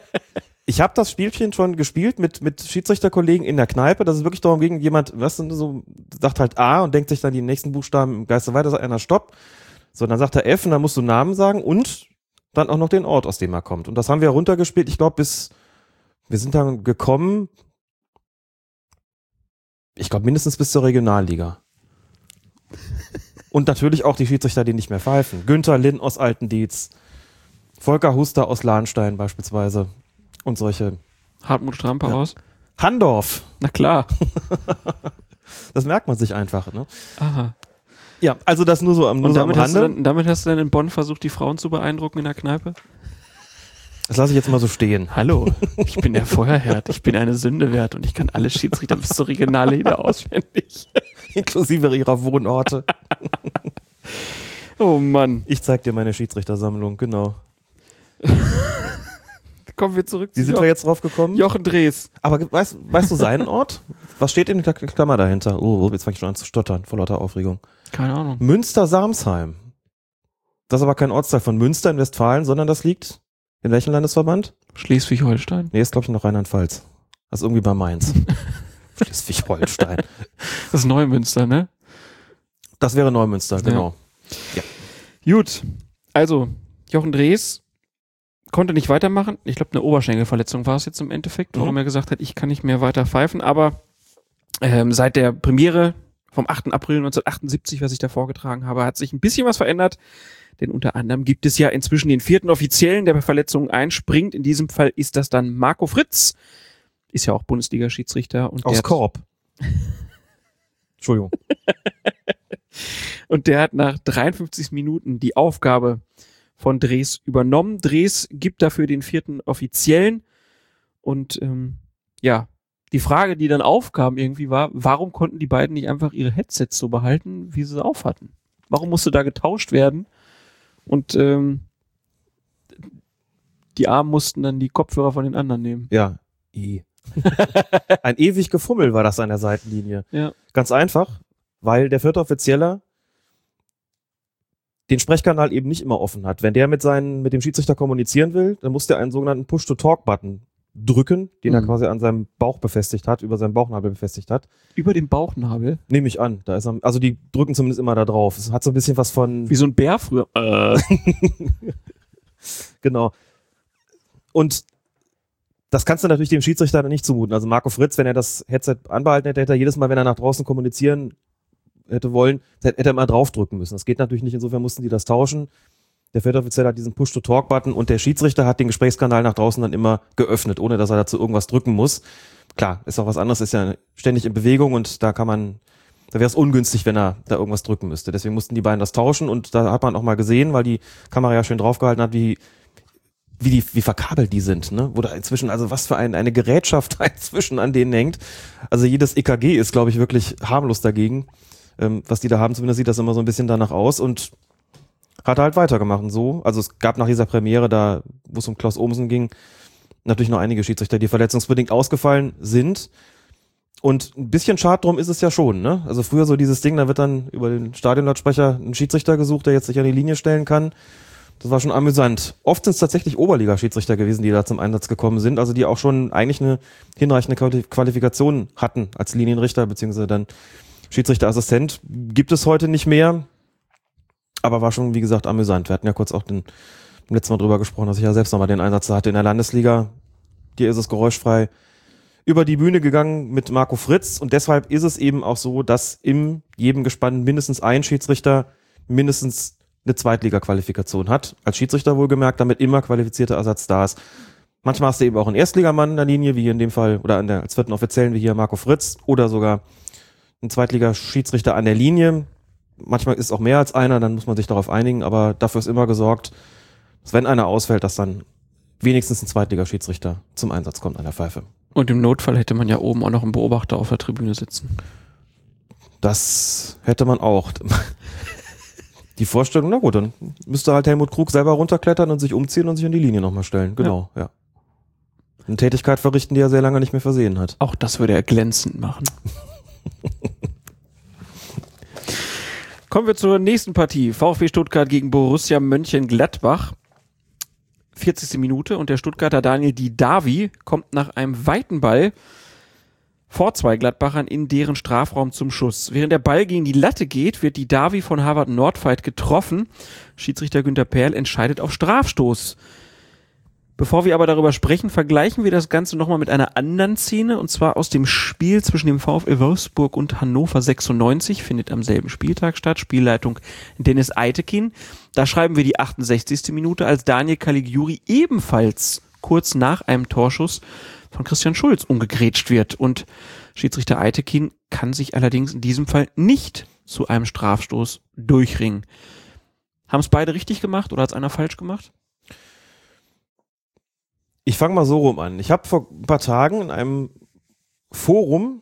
ich habe das Spielchen schon gespielt mit, mit Schiedsrichterkollegen in der Kneipe, dass es wirklich darum ging, jemand, was so, sagt halt A und denkt sich dann die nächsten Buchstaben im Geiste weiter, sagt einer Stopp. So, dann sagt er F und dann musst du Namen sagen und dann auch noch den Ort, aus dem er kommt. Und das haben wir runtergespielt, ich glaube, bis, wir sind dann gekommen, ich glaube, mindestens bis zur Regionalliga. Und natürlich auch die Schiedsrichter, die nicht mehr pfeifen. Günther Linn aus Altendietz, Volker Huster aus Lahnstein beispielsweise und solche. Hartmut Stramper Ja. aus? Handorf, Na klar. das merkt man sich einfach. Ne? Aha. Ja, also das nur so am, nur Und so am damit hast, du dann, damit hast du dann in Bonn versucht, die Frauen zu beeindrucken in der Kneipe? Das lasse ich jetzt mal so stehen. Hallo, ich bin der Feuerherd, ich bin eine Sünde wert und ich kann alle Schiedsrichter bis zur Regionalliga auswendig. Inklusive ihrer Wohnorte. Oh Mann. Ich zeig dir meine Schiedsrichtersammlung, genau. Kommen wir zurück Wie zu sind wir jetzt drauf gekommen? Jochen Drees. Aber weißt, weißt du seinen Ort? Was steht in der Klammer dahinter? Oh, jetzt fange ich schon an zu stottern, vor lauter Aufregung. Keine Ahnung. Münster-Samsheim. Das ist aber kein Ortsteil von Münster in Westfalen, sondern das liegt in welchem Landesverband? Schleswig-Holstein. Nee, ist glaube ich noch Rheinland-Pfalz. Das ist irgendwie bei Mainz. Schleswig-Holstein. Das ist Neumünster, ne? Das wäre Neumünster, genau. Gut. Also, Jochen Drees konnte nicht weitermachen. Ich glaube, eine Oberschenkelverletzung war es jetzt im Endeffekt, warum Mhm. er gesagt hat, ich kann nicht mehr weiter pfeifen. Aber ähm, seit der Premiere vom 8. April 1978, was ich da vorgetragen habe, hat sich ein bisschen was verändert. Denn unter anderem gibt es ja inzwischen den vierten Offiziellen, der bei Verletzungen einspringt. In diesem Fall ist das dann Marco Fritz. Ist ja auch Bundesliga-Schiedsrichter. Aus Korb. Entschuldigung. Und der hat nach 53 Minuten die Aufgabe von Drees übernommen. Drees gibt dafür den vierten Offiziellen. Und ähm, ja, die Frage, die dann aufkam irgendwie war, warum konnten die beiden nicht einfach ihre Headsets so behalten, wie sie sie auf hatten? Warum musste da getauscht werden? Und ähm, die Armen mussten dann die Kopfhörer von den anderen nehmen. Ja. I. Ein ewig Gefummel war das an der Seitenlinie. Ja. Ganz einfach, weil der vierte Offizieller den Sprechkanal eben nicht immer offen hat. Wenn der mit seinen, mit dem Schiedsrichter kommunizieren will, dann muss der einen sogenannten Push-to-Talk-Button drücken, den er Mhm. quasi an seinem Bauch befestigt hat, über seinem Bauchnabel befestigt hat. Über den Bauchnabel. Nehme ich an. Da ist er, also die drücken zumindest immer da drauf. Es hat so ein bisschen was von. Wie so ein Bär früher. Äh. Genau. Und das kannst du natürlich dem Schiedsrichter dann nicht zumuten. Also Marco Fritz, wenn er das Headset anbehalten hätte, hätte er jedes Mal, wenn er nach draußen kommunizieren hätte wollen, hätte er mal draufdrücken müssen. Das geht natürlich nicht, insofern mussten die das tauschen. Der Feldoffizier hat diesen Push-to-Talk-Button und der Schiedsrichter hat den Gesprächskanal nach draußen dann immer geöffnet, ohne dass er dazu irgendwas drücken muss. Klar, ist auch was anderes, ist ja ständig in Bewegung und da kann man, da wäre es ungünstig, wenn er da irgendwas drücken müsste. Deswegen mussten die beiden das tauschen und da hat man auch mal gesehen, weil die Kamera ja schön draufgehalten hat, wie wie die, wie verkabelt die sind, ne? Wo da inzwischen, also was für ein, eine Gerätschaft da inzwischen an denen hängt. Also jedes EKG ist, glaube ich, wirklich harmlos dagegen. Ähm, was die da haben, zumindest sieht das immer so ein bisschen danach aus und hat halt weitergemacht. Und so, also es gab nach dieser Premiere, da, wo es um Klaus Ohmsen ging, natürlich noch einige Schiedsrichter, die verletzungsbedingt ausgefallen sind. Und ein bisschen schade drum ist es ja schon, ne? Also früher so dieses Ding, da wird dann über den Stadionlautsprecher ein Schiedsrichter gesucht, der jetzt sich an die Linie stellen kann. Das war schon amüsant. Oft sind es tatsächlich Oberliga-Schiedsrichter gewesen, die da zum Einsatz gekommen sind, also die auch schon eigentlich eine hinreichende Quali- Qualifikation hatten als Linienrichter beziehungsweise dann Schiedsrichterassistent. Gibt es heute nicht mehr, aber war schon, wie gesagt, amüsant. Wir hatten ja kurz auch den, letzten Mal drüber gesprochen, dass ich ja selbst nochmal den Einsatz hatte in der Landesliga. Hier ist es geräuschfrei über die Bühne gegangen mit Marco Fritz und deshalb ist es eben auch so, dass im jedem Gespann mindestens ein Schiedsrichter mindestens eine Zweitliga-Qualifikation hat. Als Schiedsrichter wohlgemerkt, damit immer qualifizierter Ersatz da ist. Manchmal hast du eben auch einen Erstligamann in der Linie, wie hier in dem Fall, oder der, als vierten Offiziellen, wie hier Marco Fritz, oder sogar ein Zweitliga-Schiedsrichter an der Linie. Manchmal ist es auch mehr als einer, dann muss man sich darauf einigen, aber dafür ist immer gesorgt, dass wenn einer ausfällt, dass dann wenigstens ein Zweitliga-Schiedsrichter zum Einsatz kommt an der Pfeife. Und im Notfall hätte man ja oben auch noch einen Beobachter auf der Tribüne sitzen. Das hätte man auch. Die Vorstellung, na gut, dann müsste halt Helmut Krug selber runterklettern und sich umziehen und sich an die Linie nochmal stellen. Genau, ja. Eine Tätigkeit verrichten, die er sehr lange nicht mehr versehen hat. Auch das würde er glänzend machen. Kommen wir zur nächsten Partie. VfB Stuttgart gegen Borussia Mönchengladbach. 40. Minute und der Stuttgarter Daniel Didavi kommt nach einem weiten Ball vor zwei Gladbachern in deren Strafraum zum Schuss. Während der Ball gegen die Latte geht, wird Didavi von Harvard Nordfight getroffen. Schiedsrichter Günter Perl entscheidet auf Strafstoß. Bevor wir aber darüber sprechen, vergleichen wir das Ganze nochmal mit einer anderen Szene, und zwar aus dem Spiel zwischen dem VfL Wolfsburg und Hannover 96, findet am selben Spieltag statt, Spielleitung Dennis Eitekin. Da schreiben wir die 68. Minute, als Daniel Caligiuri ebenfalls kurz nach einem Torschuss von Christian Schulz umgegrätscht wird. Und Schiedsrichter Eitekin kann sich allerdings in diesem Fall nicht zu einem Strafstoß durchringen. Haben es beide richtig gemacht oder hat es einer falsch gemacht? Ich fange mal so rum an. Ich habe vor ein paar Tagen in einem Forum,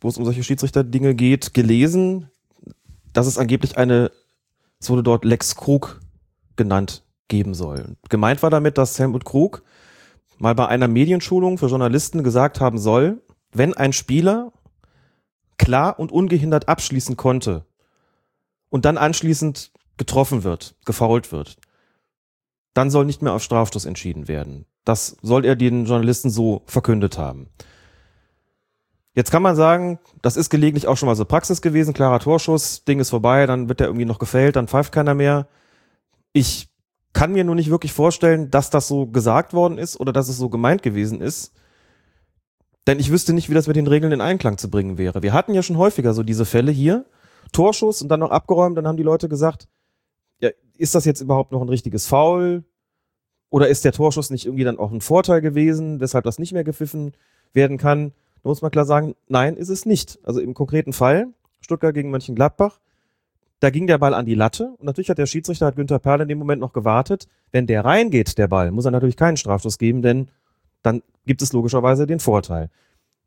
wo es um solche Schiedsrichter-Dinge geht, gelesen, dass es angeblich eine, es wurde dort Lex Krug genannt, geben soll. Gemeint war damit, dass Helmut Krug mal bei einer Medienschulung für Journalisten gesagt haben soll, wenn ein Spieler klar und ungehindert abschließen konnte und dann anschließend getroffen wird, gefault wird, dann soll nicht mehr auf Strafstoß entschieden werden. Das soll er den Journalisten so verkündet haben. Jetzt kann man sagen, das ist gelegentlich auch schon mal so Praxis gewesen, klarer Torschuss, Ding ist vorbei, dann wird er irgendwie noch gefällt, dann pfeift keiner mehr. Ich kann mir nur nicht wirklich vorstellen, dass das so gesagt worden ist oder dass es so gemeint gewesen ist. Denn ich wüsste nicht, wie das mit den Regeln in Einklang zu bringen wäre. Wir hatten ja schon häufiger so diese Fälle hier. Torschuss und dann noch abgeräumt, dann haben die Leute gesagt, ja, ist das jetzt überhaupt noch ein richtiges Foul? Oder ist der Torschuss nicht irgendwie dann auch ein Vorteil gewesen, weshalb das nicht mehr gepfiffen werden kann? Da muss man klar sagen, nein, ist es nicht. Also im konkreten Fall, Stuttgart gegen Mönchengladbach, da ging der Ball an die Latte und natürlich hat der Schiedsrichter, hat Günther Perl in dem Moment noch gewartet. Wenn der reingeht, der Ball, muss er natürlich keinen Strafstoß geben, denn dann gibt es logischerweise den Vorteil.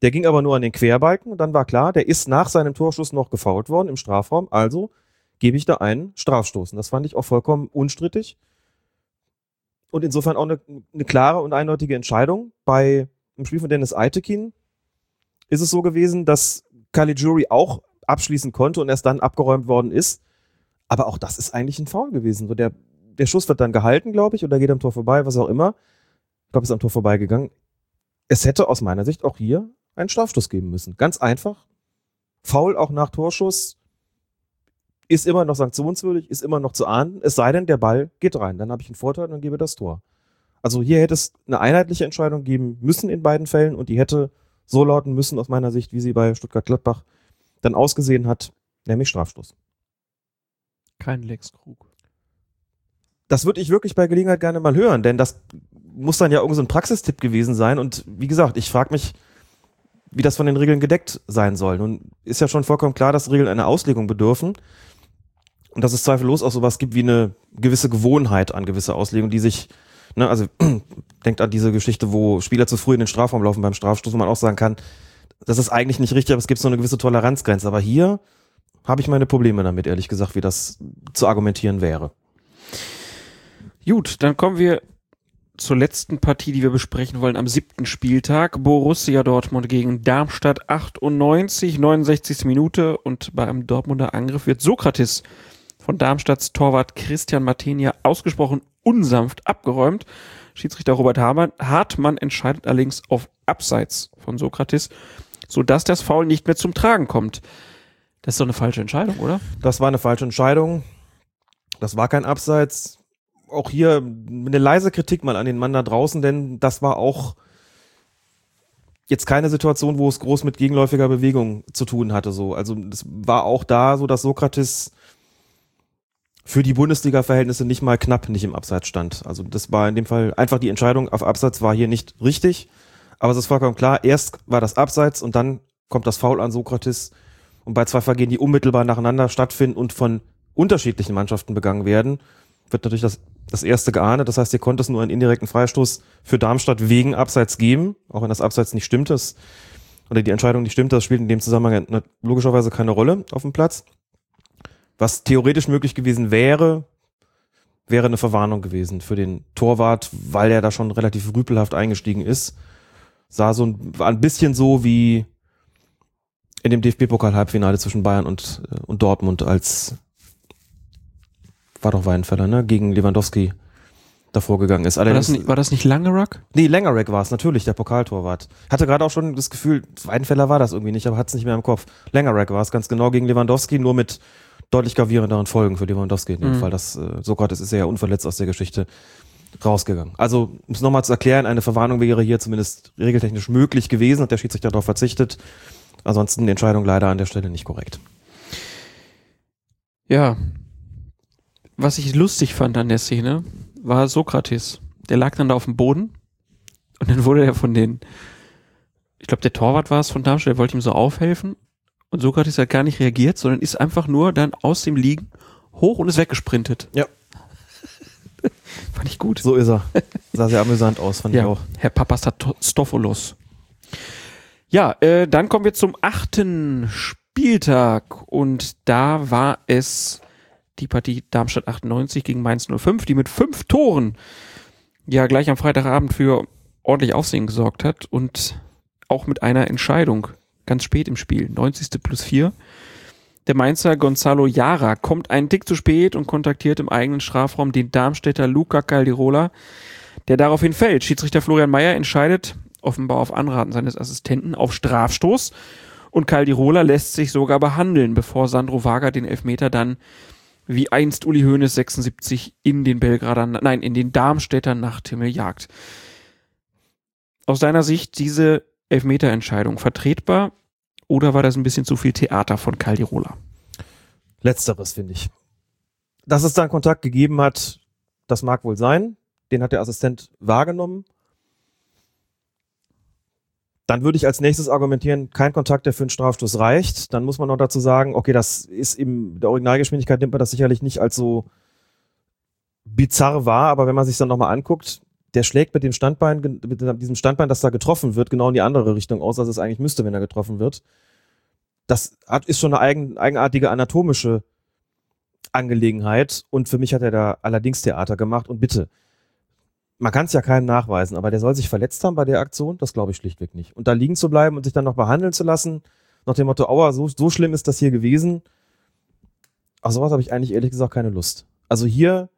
Der ging aber nur an den Querbalken und dann war klar, der ist nach seinem Torschuss noch gefault worden im Strafraum, also gebe ich da einen Strafstoß. Und das fand ich auch vollkommen unstrittig und insofern auch eine, eine klare und eindeutige Entscheidung. Bei dem Spiel von Dennis Eitekin ist es so gewesen, dass Caligiuri auch abschließen konnte und erst dann abgeräumt worden ist. Aber auch das ist eigentlich ein Foul gewesen. So der, der Schuss wird dann gehalten, glaube ich, oder geht am Tor vorbei, was auch immer. Ich glaube, es ist am Tor vorbeigegangen. Es hätte aus meiner Sicht auch hier einen Strafstoß geben müssen. Ganz einfach. Foul auch nach Torschuss ist immer noch sanktionswürdig, ist immer noch zu ahnden, es sei denn, der Ball geht rein. Dann habe ich einen Vorteil und dann gebe das Tor. Also hier hätte es eine einheitliche Entscheidung geben müssen in beiden Fällen und die hätte so lauten müssen aus meiner Sicht, wie sie bei Stuttgart-Gladbach dann ausgesehen hat, nämlich Strafstoß. Kein Lex Krug. Das würde ich wirklich bei Gelegenheit gerne mal hören, denn das muss dann ja irgendein so Praxistipp gewesen sein und wie gesagt, ich frage mich, wie das von den Regeln gedeckt sein soll. Nun ist ja schon vollkommen klar, dass Regeln eine Auslegung bedürfen und dass es zweifellos auch sowas gibt wie eine gewisse Gewohnheit an gewisse Auslegung, die sich, ne, also denkt an diese Geschichte, wo Spieler zu früh in den Strafraum laufen beim Strafstoß, wo man auch sagen kann, das ist eigentlich nicht richtig, aber es gibt so eine gewisse Toleranzgrenze. Aber hier habe ich meine Probleme damit, ehrlich gesagt, wie das zu argumentieren wäre. Gut, dann kommen wir zur letzten Partie, die wir besprechen wollen, am siebten Spieltag. Borussia Dortmund gegen Darmstadt 98, 69. Minute und bei einem Dortmunder Angriff wird Sokrates von Darmstadts Torwart Christian Martinia ausgesprochen unsanft abgeräumt. Schiedsrichter Robert Hartmann entscheidet allerdings auf Abseits von Sokrates, sodass das Foul nicht mehr zum Tragen kommt. Das ist doch eine falsche Entscheidung, oder? Das war eine falsche Entscheidung. Das war kein Abseits. Auch hier eine leise Kritik mal an den Mann da draußen, denn das war auch jetzt keine Situation, wo es groß mit gegenläufiger Bewegung zu tun hatte. So, also es war auch da so, dass Sokrates für die Bundesliga-Verhältnisse nicht mal knapp nicht im Abseits stand. Also das war in dem Fall einfach die Entscheidung auf Abseits war hier nicht richtig. Aber es ist vollkommen klar, erst war das Abseits und dann kommt das Foul an Sokrates. Und bei zwei Vergehen, die unmittelbar nacheinander stattfinden und von unterschiedlichen Mannschaften begangen werden, wird natürlich das, das erste geahndet. Das heißt, hier konnte es nur einen indirekten Freistoß für Darmstadt wegen Abseits geben, auch wenn das Abseits nicht stimmte. Das, oder die Entscheidung nicht stimmte, das spielt in dem Zusammenhang logischerweise keine Rolle auf dem Platz. Was theoretisch möglich gewesen wäre, wäre eine Verwarnung gewesen für den Torwart, weil er da schon relativ rüpelhaft eingestiegen ist. Sah so ein, ein bisschen so wie in dem DFB-Pokal-Halbfinale zwischen Bayern und, äh, und Dortmund als war doch Weidenfeller, ne? Gegen Lewandowski davor gegangen ist. War das, Allerdings, nicht, war das nicht Langerock? nee, Längerek war es, natürlich, der Pokaltorwart. Hatte gerade auch schon das Gefühl, Weidenfeller war das irgendwie nicht, aber hat es nicht mehr im Kopf. Längerek war es ganz genau gegen Lewandowski, nur mit deutlich gravierenderen Folgen für Lewandowski in dem Mhm. Fall. Das, äh, Sokrates ist ja unverletzt aus der Geschichte rausgegangen. Also, um es nochmal zu erklären, eine Verwarnung wäre hier zumindest regeltechnisch möglich gewesen, hat der Schiedsrichter darauf verzichtet. Ansonsten die Entscheidung leider an der Stelle nicht korrekt. Ja. Was ich lustig fand an der Szene, war Sokrates. Der lag dann da auf dem Boden und dann wurde er von den, ich glaube, der Torwart war es von Darmstadt, der wollte ihm so aufhelfen und Sokrates hat gar nicht reagiert, sondern ist einfach nur dann aus dem Liegen hoch und ist weggesprintet. Ja. Fand ich gut. So ist er. Sah sehr amüsant aus, fand ich Ja, auch. Herr Papastopoulos. Ja, äh, dann kommen wir zum achten Spieltag und da war es die Partie Darmstadt 98 gegen Mainz 05, die mit fünf Toren ja gleich am Freitagabend für ordentlich Aufsehen gesorgt hat und auch mit einer Entscheidung ganz spät im Spiel, 90. plus 4. Der Mainzer Gonzalo Jara kommt einen Tick zu spät und kontaktiert im eigenen Strafraum den Darmstädter Luca Caldirola, der daraufhin fällt. Schiedsrichter Florian Mayer entscheidet, offenbar auf Anraten seines Assistenten, auf Strafstoß und Caldirola lässt sich sogar behandeln, bevor Sandro Wager den Elfmeter dann wie einst Uli Hoeneß 76 in den Belgrader, nein, in den Darmstädter Nachthimmel jagt. Aus deiner Sicht diese Elfmeterentscheidung vertretbar oder war das ein bisschen zu viel Theater von Caldirola? Letzteres, finde ich. Dass es dann Kontakt gegeben hat, das mag wohl sein. Den hat der Assistent wahrgenommen. Dann würde ich als nächstes argumentieren, kein Kontakt, der für einen Strafstoß reicht. Dann muss man noch dazu sagen, okay, das ist in der Originalgeschwindigkeit nimmt man das sicherlich nicht als so bizarr wahr, aber wenn man sich dann nochmal anguckt, der schlägt mit dem Standbein, mit diesem Standbein, das da getroffen wird, genau in die andere Richtung aus, als es eigentlich müsste, wenn er getroffen wird. Das hat, ist schon eine eigen, eigenartige anatomische Angelegenheit und für mich hat er da allerdings Theater gemacht und bitte, man kann es ja keinem nachweisen, aber der soll sich verletzt haben bei der Aktion, das glaube ich schlichtweg nicht. Und da liegen zu bleiben und sich dann noch behandeln zu lassen, nach dem Motto, aua, so, so schlimm ist das hier gewesen, auf sowas habe ich eigentlich ehrlich gesagt keine Lust. Also hier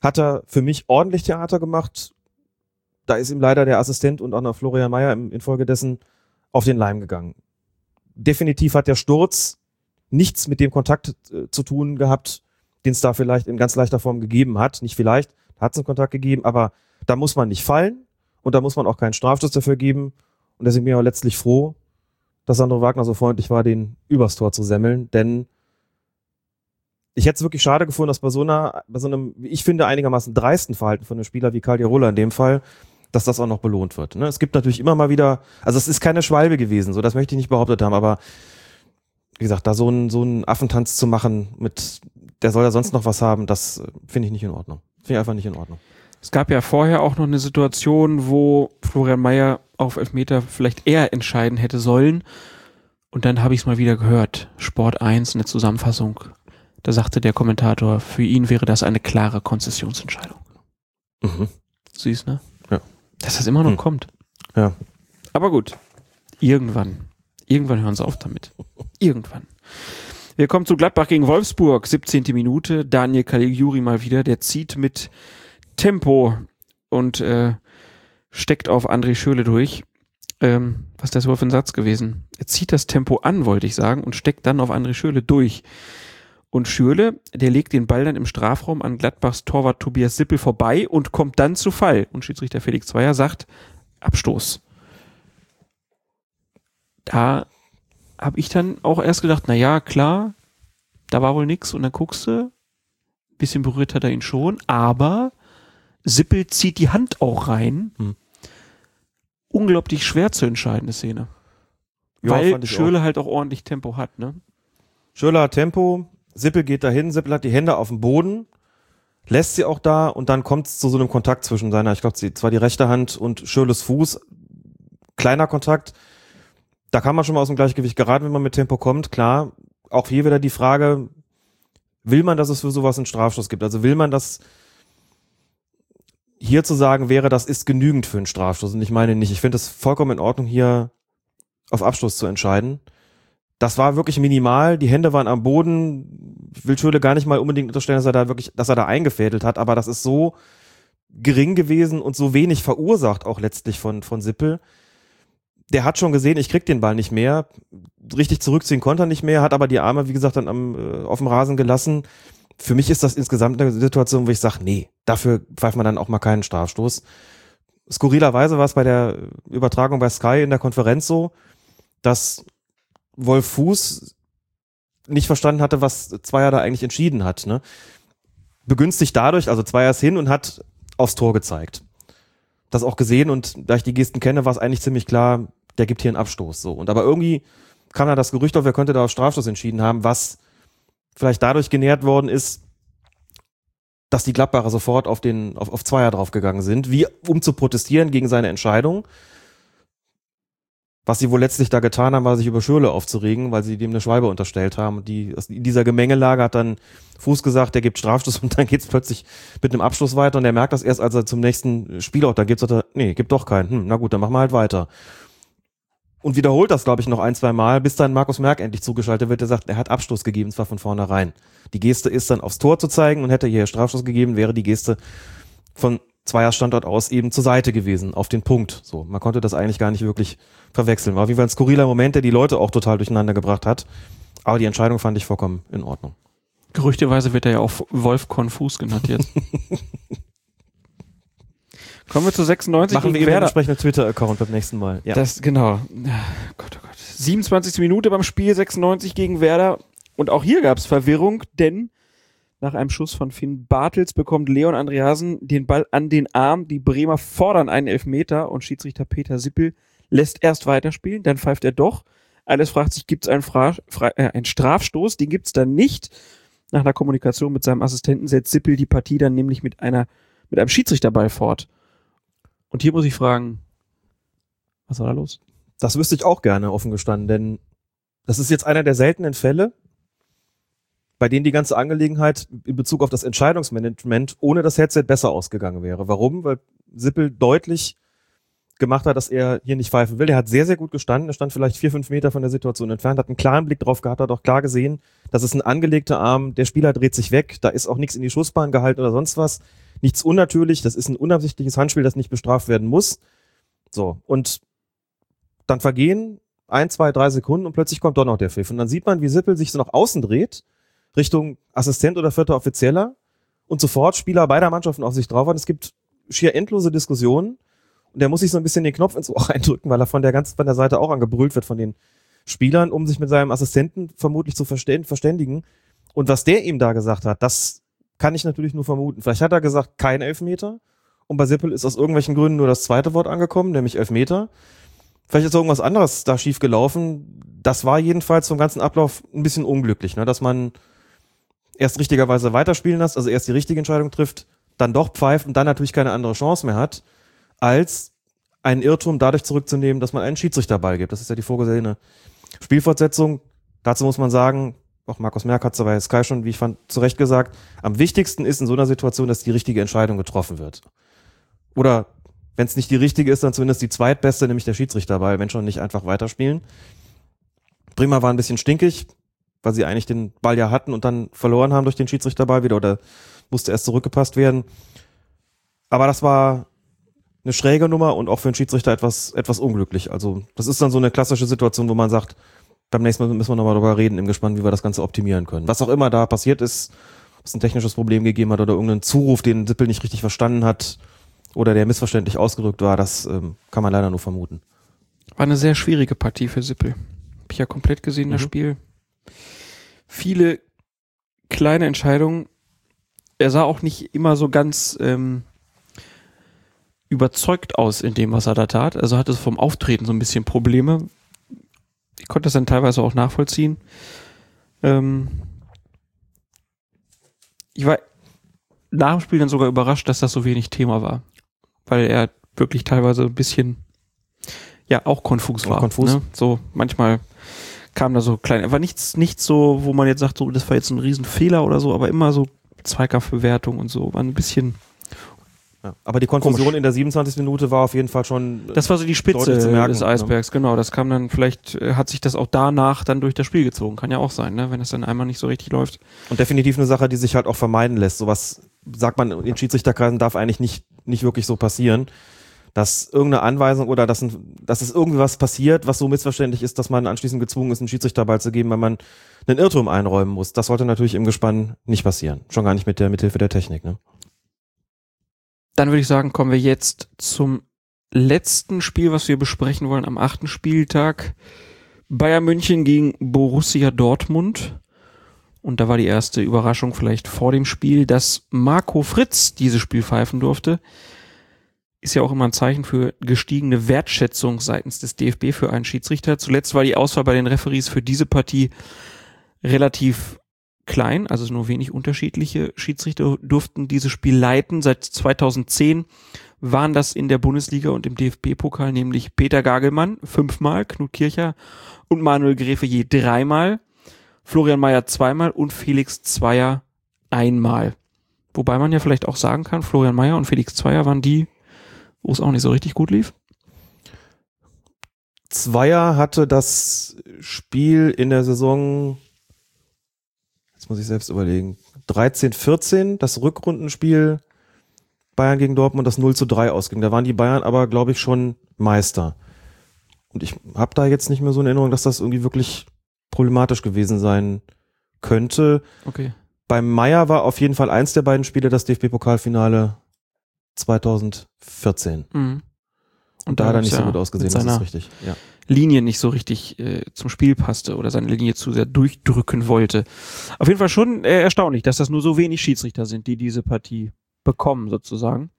hat er für mich ordentlich Theater gemacht, da ist ihm leider der Assistent und auch noch Florian Mayer infolgedessen auf den Leim gegangen. Definitiv hat der Sturz nichts mit dem Kontakt äh, zu tun gehabt, den es da vielleicht in ganz leichter Form gegeben hat. Nicht vielleicht, hat es einen Kontakt gegeben, aber da muss man nicht fallen und da muss man auch keinen Strafstoß dafür geben. Und deswegen bin ich auch letztlich froh, dass Sandro Wagner so freundlich war, den übers Tor zu semmeln, denn ich hätte es wirklich schade gefunden, dass bei so einer, bei so einem, wie ich finde, einigermaßen dreisten Verhalten von einem Spieler wie Caldirola in dem Fall, dass das auch noch belohnt wird. Ne? Es gibt natürlich immer mal wieder, also es ist keine Schwalbe gewesen, so das möchte ich nicht behauptet haben, aber wie gesagt, da so einen so einen Affentanz zu machen mit, der soll ja sonst noch was haben, das finde ich nicht in Ordnung. Finde ich einfach nicht in Ordnung. Es gab ja vorher auch noch eine Situation, wo Florian Mayer auf Elfmeter vielleicht eher entscheiden hätte sollen. Und dann habe ich es mal wieder gehört. Sport 1 in der Zusammenfassung. Da sagte der Kommentator, für ihn wäre das eine klare Konzessionsentscheidung. Mhm. Süß, ne? Dass das immer noch Hm. kommt. Ja. Aber gut. Irgendwann. Irgendwann hören sie auf damit. Irgendwann. Wir kommen zu Gladbach gegen Wolfsburg. 17. Minute. Daniel Caligiuri mal wieder. Der zieht mit Tempo und äh, steckt auf André Schöle durch. Ähm, was ist das wohl für ein Satz gewesen? Er zieht das Tempo an, wollte ich sagen, und steckt dann auf André Schöle durch. Und Schürle, der legt den Ball dann im Strafraum an Gladbachs Torwart Tobias Sippel vorbei und kommt dann zu Fall. Und Schiedsrichter Felix Zweier sagt, Abstoß. Da habe ich dann auch erst gedacht, na ja, klar, da war wohl nix. Und dann guckst du, bisschen berührt hat er ihn schon, aber Sippel zieht die Hand auch rein. Hm. Unglaublich schwer zu entscheidende Szene. Ja, weil ich Schöle halt auch ordentlich Tempo hat, ne? Hat Tempo, Sippel geht dahin, Sippel hat die Hände auf dem Boden, lässt sie auch da und dann kommt es zu so einem Kontakt zwischen seiner, ich glaube, zwar die rechte Hand und Schürles Fuß. Kleiner Kontakt. Da kann man schon mal aus dem Gleichgewicht geraten, wenn man mit Tempo kommt. Klar, auch hier wieder die Frage, will man, dass es für sowas einen Strafstoß gibt? Also will man, dass hier zu sagen wäre, das ist genügend für einen Strafstoß. Und ich meine nicht, ich finde es vollkommen in Ordnung, hier auf Abschluss zu entscheiden. Das war wirklich minimal. Die Hände waren am Boden. Ich will Schöle gar nicht mal unbedingt unterstellen, dass er da wirklich, dass er da eingefädelt hat, aber das ist so gering gewesen und so wenig verursacht auch letztlich von, von Sippel. Der hat schon gesehen, ich krieg den Ball nicht mehr. Richtig zurückziehen konnte er nicht mehr, hat aber die Arme, wie gesagt, dann am, äh, auf dem Rasen gelassen. Für mich ist das insgesamt eine Situation, wo ich sage, nee, dafür pfeift man dann auch mal keinen Strafstoß. Skurrilerweise war es bei der Übertragung bei Sky in der Konferenz so, dass Wolf Fuß nicht verstanden hatte, was Zweier da eigentlich entschieden hat. Ne? Begünstigt dadurch, also Zweier ist hin und hat aufs Tor gezeigt. Das auch gesehen und da ich die Gesten kenne, war es eigentlich ziemlich klar, der gibt hier einen Abstoß. So. Und aber irgendwie kam da das Gerücht auf, wer könnte da auf Strafstoß entschieden haben, was vielleicht dadurch genährt worden ist, dass die Gladbacher sofort auf den auf, auf Zweier draufgegangen sind, wie um zu protestieren gegen seine Entscheidung. Was sie wohl letztlich da getan haben, war sich über Schürle aufzuregen, weil sie dem eine Schwalbe unterstellt haben. Und die, in dieser Gemengelage hat dann Fuß gesagt, der gibt Strafstoß und dann geht's plötzlich mit einem Abschluss weiter und der merkt das erst, als er zum nächsten Spiel auch da gibt, sagt er, nee, gibt doch keinen. Hm, na gut, dann machen wir halt weiter. Und wiederholt das, glaube ich, noch ein, zwei Mal, bis dann Markus Merck endlich zugeschaltet wird, der sagt, er hat Abstoß gegeben, zwar von vornherein. Die Geste ist dann aufs Tor zu zeigen und hätte hier Strafstoß gegeben, wäre die Geste von Zweier Standort aus eben zur Seite gewesen, auf den Punkt. So, man konnte das eigentlich gar nicht wirklich verwechseln. War auf jeden Fall ein skurriler Moment, der die Leute auch total durcheinander gebracht hat. Aber die Entscheidung fand ich vollkommen in Ordnung. Gerüchteweise wird er ja auch Wolf Konfus genannt jetzt. Kommen wir zu 96 Machen wir eben entsprechenden Twitter-Account beim nächsten Mal. Ja. Das, genau. Gott, oh Gott. 27. Minute beim Spiel 96 gegen Werder. Und auch hier gab es Verwirrung, denn nach einem Schuss von Finn Bartels bekommt Leon Andreasen den Ball an den Arm. Die Bremer fordern einen Elfmeter und Schiedsrichter Peter Sippel lässt erst weiterspielen, dann pfeift er doch. Alles fragt sich, gibt es einen, äh, einen Strafstoß? Den gibt es dann nicht. Nach einer Kommunikation mit seinem Assistenten setzt Sippel die Partie dann nämlich mit einer mit einem Schiedsrichterball fort. Und hier muss ich fragen, was war da los? Das wüsste ich auch gerne, offen gestanden, denn das ist jetzt einer der seltenen Fälle, bei denen die ganze Angelegenheit in Bezug auf das Entscheidungsmanagement ohne das Headset besser ausgegangen wäre. Warum? Weil Sippel deutlich gemacht hat, dass er hier nicht pfeifen will. Er hat sehr, sehr gut gestanden. Er stand vielleicht vier, fünf Meter von der Situation entfernt, hat einen klaren Blick drauf gehabt, hat auch klar gesehen, das ist ein angelegter Arm. Der Spieler dreht sich weg. Da ist auch nichts in die Schussbahn gehalten oder sonst was. Nichts unnatürlich. Das ist ein unabsichtliches Handspiel, das nicht bestraft werden muss. So. Und dann vergehen ein, zwei, drei Sekunden und plötzlich kommt doch noch der Pfiff. Und dann sieht man, wie Sippel sich so nach außen dreht, Richtung Assistent oder vierter Offizieller und sofort Spieler beider Mannschaften auf sich drauf hat. Es gibt schier endlose Diskussionen und der muss sich so ein bisschen den Knopf ins Ohr eindrücken, weil er von der ganz von der Seite auch angebrüllt wird von den Spielern, um sich mit seinem Assistenten vermutlich zu verstän- verständigen. Und was der ihm da gesagt hat, das kann ich natürlich nur vermuten. Vielleicht hat er gesagt, kein Elfmeter. Und bei Sippel ist aus irgendwelchen Gründen nur das zweite Wort angekommen, nämlich Elfmeter. Vielleicht ist irgendwas anderes da schief gelaufen. Das war jedenfalls vom ganzen Ablauf ein bisschen unglücklich, ne? dass man erst richtigerweise weiterspielen lässt, also erst die richtige Entscheidung trifft, dann doch pfeift und dann natürlich keine andere Chance mehr hat, als einen Irrtum dadurch zurückzunehmen, dass man einen Schiedsrichterball gibt. Das ist ja die vorgesehene Spielfortsetzung. Dazu muss man sagen, auch Markus Merck hat es bei Sky schon, wie ich fand, zu Recht gesagt, am wichtigsten ist in so einer Situation, dass die richtige Entscheidung getroffen wird. Oder wenn es nicht die richtige ist, dann zumindest die zweitbeste, nämlich der Schiedsrichterball, wenn schon nicht einfach weiterspielen. Bremer war ein bisschen stinkig, weil sie eigentlich den Ball ja hatten und dann verloren haben durch den Schiedsrichterball wieder oder musste erst zurückgepasst werden. Aber das war eine schräge Nummer und auch für den Schiedsrichter etwas, etwas unglücklich. Also das ist dann so eine klassische Situation, wo man sagt, beim nächsten Mal müssen wir nochmal darüber reden, im Gespann, wie wir das Ganze optimieren können. Was auch immer da passiert ist, ob es ein technisches Problem gegeben hat oder irgendeinen Zuruf, den Sippel nicht richtig verstanden hat oder der missverständlich ausgedrückt war, das ähm, kann man leider nur vermuten. War eine sehr schwierige Partie für Sippel. Hab ich ja komplett gesehen, das Mhm. Spiel. Viele kleine Entscheidungen. er sah auch nicht immer so ganz ähm, überzeugt aus in dem, was er da tat. Also hatte vom Auftreten so ein bisschen Probleme. Ich konnte das dann teilweise auch nachvollziehen. Ähm, ich war nach dem Spiel dann sogar überrascht, dass das so wenig Thema war. Weil er wirklich teilweise ein bisschen, ja, auch konfus war. konfus. Ne? So, manchmal kam da so klein, aber nichts, nichts so, wo man jetzt sagt, so, das war jetzt ein Riesenfehler oder so, aber immer so Zweikampfbewertung und so, war ein bisschen, Ja. Aber die Konfusion Komisch. in der 27. Minute war auf jeden Fall schon. das war so die Spitze merken, des Eisbergs, genau, das kam dann, vielleicht äh, hat sich das auch danach dann durch das Spiel gezogen, kann ja auch sein, ne, wenn es dann einmal nicht so richtig läuft. Und definitiv eine Sache, die sich halt auch vermeiden lässt. Sowas sagt man in Schiedsrichterkreisen darf eigentlich nicht, nicht wirklich so passieren. Dass irgendeine Anweisung oder dass, ein, dass es irgendwie passiert, was so missverständlich ist, dass man anschließend gezwungen ist, einen Schiedsrichterball zu geben, weil man einen Irrtum einräumen muss. Das sollte natürlich im Gespann nicht passieren. Schon gar nicht mit der Mithilfe der Technik. Ne? Dann würde ich sagen, kommen wir jetzt zum letzten Spiel, was wir besprechen wollen am achten Spieltag. Bayern München gegen Borussia Dortmund. Und da war die erste Überraschung vielleicht vor dem Spiel, dass Marco Fritz dieses Spiel pfeifen durfte. Ist ja auch immer ein Zeichen für gestiegene Wertschätzung seitens des DFB für einen Schiedsrichter. Zuletzt war die Auswahl bei den Referees für diese Partie relativ klein, also nur wenig unterschiedliche Schiedsrichter durften dieses Spiel leiten. Seit 2010 waren das in der Bundesliga und im DFB-Pokal nämlich Peter Gagelmann fünfmal, Knut Kircher und Manuel Gräfe je dreimal, Florian Mayer zweimal und Felix Zweier einmal. Wobei man ja vielleicht auch sagen kann, Florian Mayer und Felix Zweier waren die, wo es auch nicht so richtig gut lief. Zweier hatte das Spiel in der Saison, jetzt muss ich selbst überlegen, 13, 14, das Rückrundenspiel Bayern gegen Dortmund, das 0 zu 3 ausging. Da waren die Bayern aber, glaube ich, schon Meister. Und ich habe da jetzt nicht mehr so eine Erinnerung, dass das irgendwie wirklich problematisch gewesen sein könnte. Okay. Beim Meier war auf jeden Fall eins der beiden Spiele das DFB-Pokalfinale 2014. Mhm. Und da hat er nicht so gut ausgesehen, das ist richtig. Ja. Linie nicht so richtig äh, zum Spiel passte oder seine Linie zu sehr durchdrücken wollte. Auf jeden Fall schon äh, erstaunlich, dass das nur so wenig Schiedsrichter sind, die diese Partie bekommen, sozusagen.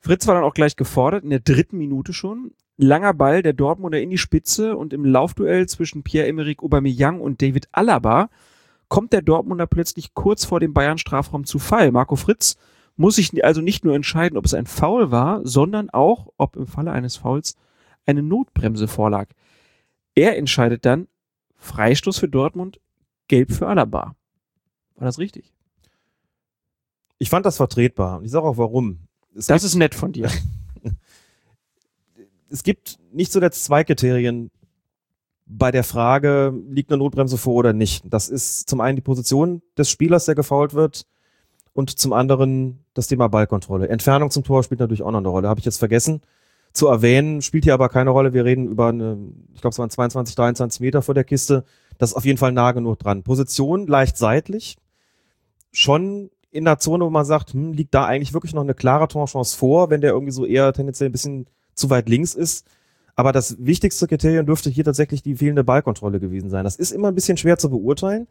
Fritz war dann auch gleich gefordert, in der dritten Minute schon. Langer Ball der Dortmunder in die Spitze und im Laufduell zwischen Pierre-Emerick Aubameyang und David Alaba kommt der Dortmunder plötzlich kurz vor dem Bayern-Strafraum zu Fall. Marco Fritz muss sich also nicht nur entscheiden, ob es ein Foul war, sondern auch, ob im Falle eines Fouls eine Notbremse vorlag. Er entscheidet dann Freistoß für Dortmund, Gelb für Alaba. War das richtig? Ich fand das vertretbar und ich sage auch warum. Es Das ist nett von dir. es gibt nicht zuletzt zwei Kriterien bei der Frage, liegt eine Notbremse vor oder nicht. Das ist zum einen die Position des Spielers, der gefault wird, und zum anderen das Thema Ballkontrolle. Entfernung zum Tor spielt natürlich auch noch eine Rolle. Habe ich jetzt vergessen zu erwähnen, spielt hier aber keine Rolle. Wir reden über eine, ich glaube, es waren 22, 23 Meter vor der Kiste. Das ist auf jeden Fall nah genug dran. Position leicht seitlich. Schon in der Zone, wo man sagt, hm, liegt da eigentlich wirklich noch eine klare Torchance vor, wenn der irgendwie so eher tendenziell ein bisschen zu weit links ist. Aber das wichtigste Kriterium dürfte hier tatsächlich die fehlende Ballkontrolle gewesen sein. Das ist immer ein bisschen schwer zu beurteilen,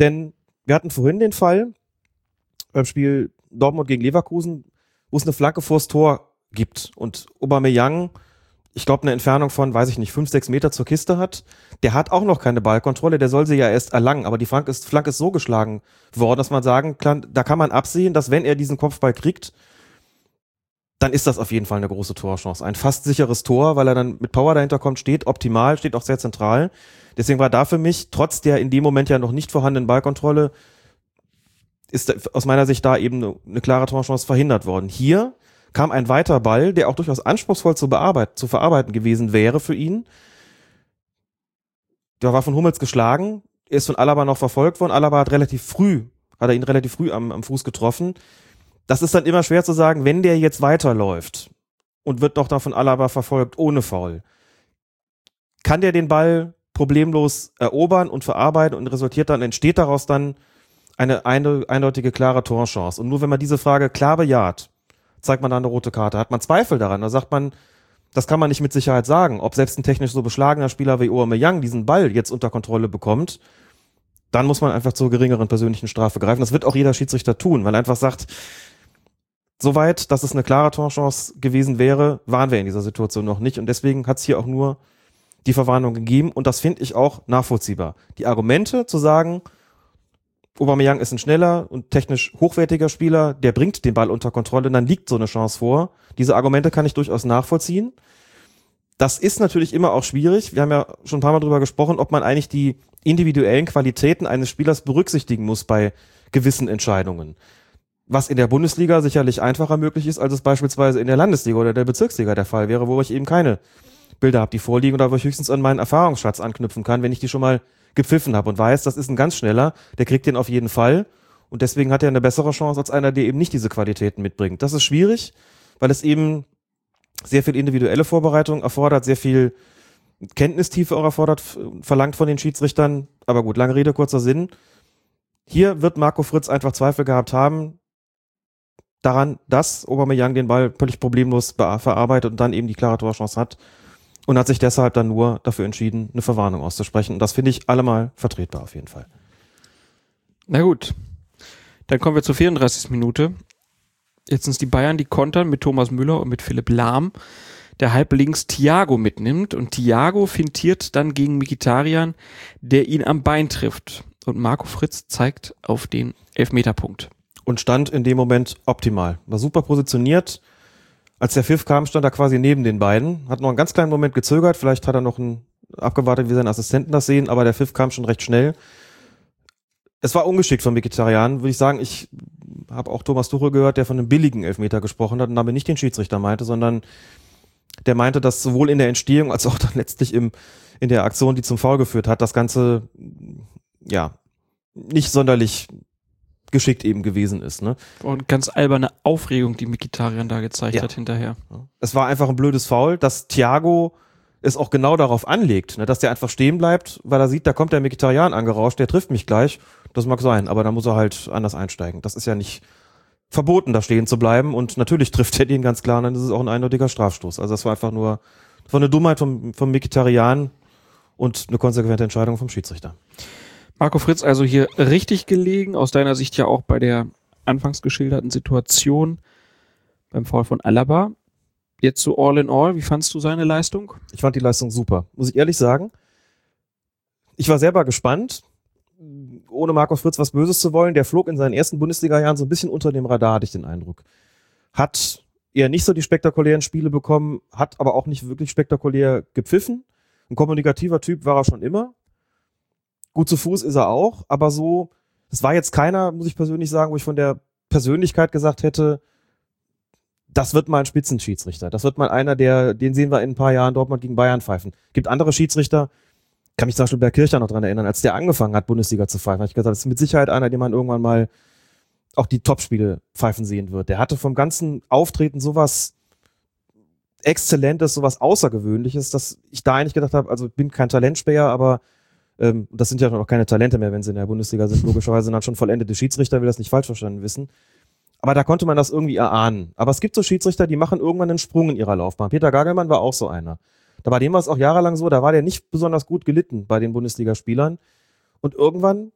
denn wir hatten vorhin den Fall beim Spiel Dortmund gegen Leverkusen, wo es eine Flanke vors Tor gibt und Aubameyang, ich glaube, eine Entfernung von, weiß ich nicht, fünf, sechs Meter zur Kiste hat. Der hat auch noch keine Ballkontrolle, der soll sie ja erst erlangen, aber die Flanke ist, Flanke ist so geschlagen worden, dass man sagen kann, da kann man absehen, dass wenn er diesen Kopfball kriegt, dann ist das auf jeden Fall eine große Torchance. Ein fast sicheres Tor, weil er dann mit Power dahinter kommt, steht optimal, steht auch sehr zentral. Deswegen war da für mich, trotz der in dem Moment ja noch nicht vorhandenen Ballkontrolle, ist aus meiner Sicht da eben eine, eine klare Torchance verhindert worden. Hier kam ein weiter Ball, der auch durchaus anspruchsvoll zu, bearbeiten, zu verarbeiten gewesen wäre für ihn. Der war von Hummels geschlagen, er ist von Alaba noch verfolgt worden. Alaba hat relativ früh, hat er ihn relativ früh am, am Fuß getroffen. Das ist dann immer schwer zu sagen, wenn der jetzt weiterläuft und wird noch da von Alaba verfolgt ohne Foul. Kann der den Ball problemlos erobern und verarbeiten und resultiert dann, entsteht daraus dann eine, eindeutige, klare Torchance. Und nur wenn man diese Frage klar bejaht, zeigt man dann eine rote Karte. Hat man Zweifel daran, da sagt man, das kann man nicht mit Sicherheit sagen, ob selbst ein technisch so beschlagener Spieler wie Aubameyang diesen Ball jetzt unter Kontrolle bekommt, dann muss man einfach zur geringeren persönlichen Strafe greifen. Das wird auch jeder Schiedsrichter tun, weil er einfach sagt, soweit, dass es eine klare Torchance gewesen wäre, waren wir in dieser Situation noch nicht. Und deswegen hat es hier auch nur die Verwarnung gegeben. Und das finde ich auch nachvollziehbar. Die Argumente zu sagen, Aubameyang ist ein schneller und technisch hochwertiger Spieler, der bringt den Ball unter Kontrolle, dann liegt so eine Chance vor. Diese Argumente kann ich durchaus nachvollziehen. Das ist natürlich immer auch schwierig. Wir haben ja schon ein paar Mal drüber gesprochen, ob man eigentlich die individuellen Qualitäten eines Spielers berücksichtigen muss bei gewissen Entscheidungen. Was in der Bundesliga sicherlich einfacher möglich ist, als es beispielsweise in der Landesliga oder der Bezirksliga der Fall wäre, wo ich eben keine Bilder habe, die vorliegen oder wo ich höchstens an meinen Erfahrungsschatz anknüpfen kann, wenn ich die schon mal gepfiffen habe und weiß, das ist ein ganz schneller, der kriegt den auf jeden Fall und deswegen hat er eine bessere Chance als einer, der eben nicht diese Qualitäten mitbringt. Das ist schwierig, weil es eben sehr viel individuelle Vorbereitung erfordert, sehr viel Kenntnistiefe auch erfordert, verlangt von den Schiedsrichtern. Aber gut, lange Rede, kurzer Sinn. Hier wird Marco Fritz einfach Zweifel gehabt haben daran, dass Aubameyang den Ball völlig problemlos verarbeitet und dann eben die klare Torchance hat und hat sich deshalb dann nur dafür entschieden, eine Verwarnung auszusprechen. Und das finde ich allemal vertretbar auf jeden Fall. Na gut. Dann kommen wir zur 34. Minute. Jetzt sind es die Bayern, die kontern mit Thomas Müller und mit Philipp Lahm, der halb links Thiago mitnimmt. Und Thiago fintiert dann gegen Mikitarian, der ihn am Bein trifft. Und Marco Fritz zeigt auf den Elfmeterpunkt. Und stand in dem Moment optimal. War super positioniert, als der Pfiff kam, stand er quasi neben den beiden, hat noch einen ganz kleinen Moment gezögert, vielleicht hat er noch einen, abgewartet, wie seine Assistenten das sehen, aber der Pfiff kam schon recht schnell. Es war ungeschickt von Vegetarian, würde ich sagen. Ich habe auch Thomas Tuchel gehört, der von einem billigen Elfmeter gesprochen hat und damit nicht den Schiedsrichter meinte, sondern der meinte, dass sowohl in der Entstehung als auch dann letztlich im, in der Aktion, die zum Foul geführt hat, das Ganze ja nicht sonderlich geschickt eben gewesen ist. Ne? Und ganz alberne Aufregung, die Mikitarian da gezeigt ja. hat hinterher. Es war einfach ein blödes Foul, dass Thiago es auch genau darauf anlegt, ne, dass der einfach stehen bleibt, weil er sieht, da kommt der Mikitarian angerauscht, der trifft mich gleich. Das mag sein, aber da muss er halt anders einsteigen. Das ist ja nicht verboten, da stehen zu bleiben und natürlich trifft er den ganz klar, und dann ist es auch ein eindeutiger Strafstoß. Also das war einfach nur, das war eine Dummheit vom, vom Mikitarian und eine konsequente Entscheidung vom Schiedsrichter. Marco Fritz also hier richtig gelegen, aus deiner Sicht ja auch bei der anfangs geschilderten Situation beim Fall von Alaba. Jetzt so all in all, wie fandst du seine Leistung? Ich fand die Leistung super, muss ich ehrlich sagen. Ich war selber gespannt, ohne Marco Fritz was Böses zu wollen. Der flog in seinen ersten Bundesliga-Jahren so ein bisschen unter dem Radar, hatte ich den Eindruck. Hat eher nicht so die spektakulären Spiele bekommen, hat aber auch nicht wirklich spektakulär gepfiffen. Ein kommunikativer Typ war er schon immer. Gut zu Fuß ist er auch, aber so, es war jetzt keiner, muss ich persönlich sagen, wo ich von der Persönlichkeit gesagt hätte, das wird mal ein Spitzenschiedsrichter. Das wird mal einer, der, den sehen wir in ein paar Jahren Dortmund gegen Bayern pfeifen. Gibt andere Schiedsrichter, kann mich zum Beispiel bei Kircher noch dran erinnern, als der angefangen hat, Bundesliga zu pfeifen, habe ich gesagt, das ist mit Sicherheit einer, den man irgendwann mal auch die Topspiele pfeifen sehen wird. Der hatte vom ganzen Auftreten sowas Exzellentes, sowas Außergewöhnliches, dass ich da eigentlich gedacht habe, also ich bin kein Talentspäher, aber ähm, das sind ja noch keine Talente mehr, wenn sie in der Bundesliga sind. Logischerweise sind dann schon vollendete Schiedsrichter, will das nicht falsch verstanden wissen. Aber da konnte man das irgendwie erahnen. Aber es gibt so Schiedsrichter, die machen irgendwann einen Sprung in ihrer Laufbahn. Peter Gagelmann war auch so einer. Da bei dem war es auch jahrelang so, da war der nicht besonders gut gelitten bei den Bundesligaspielern. Und irgendwann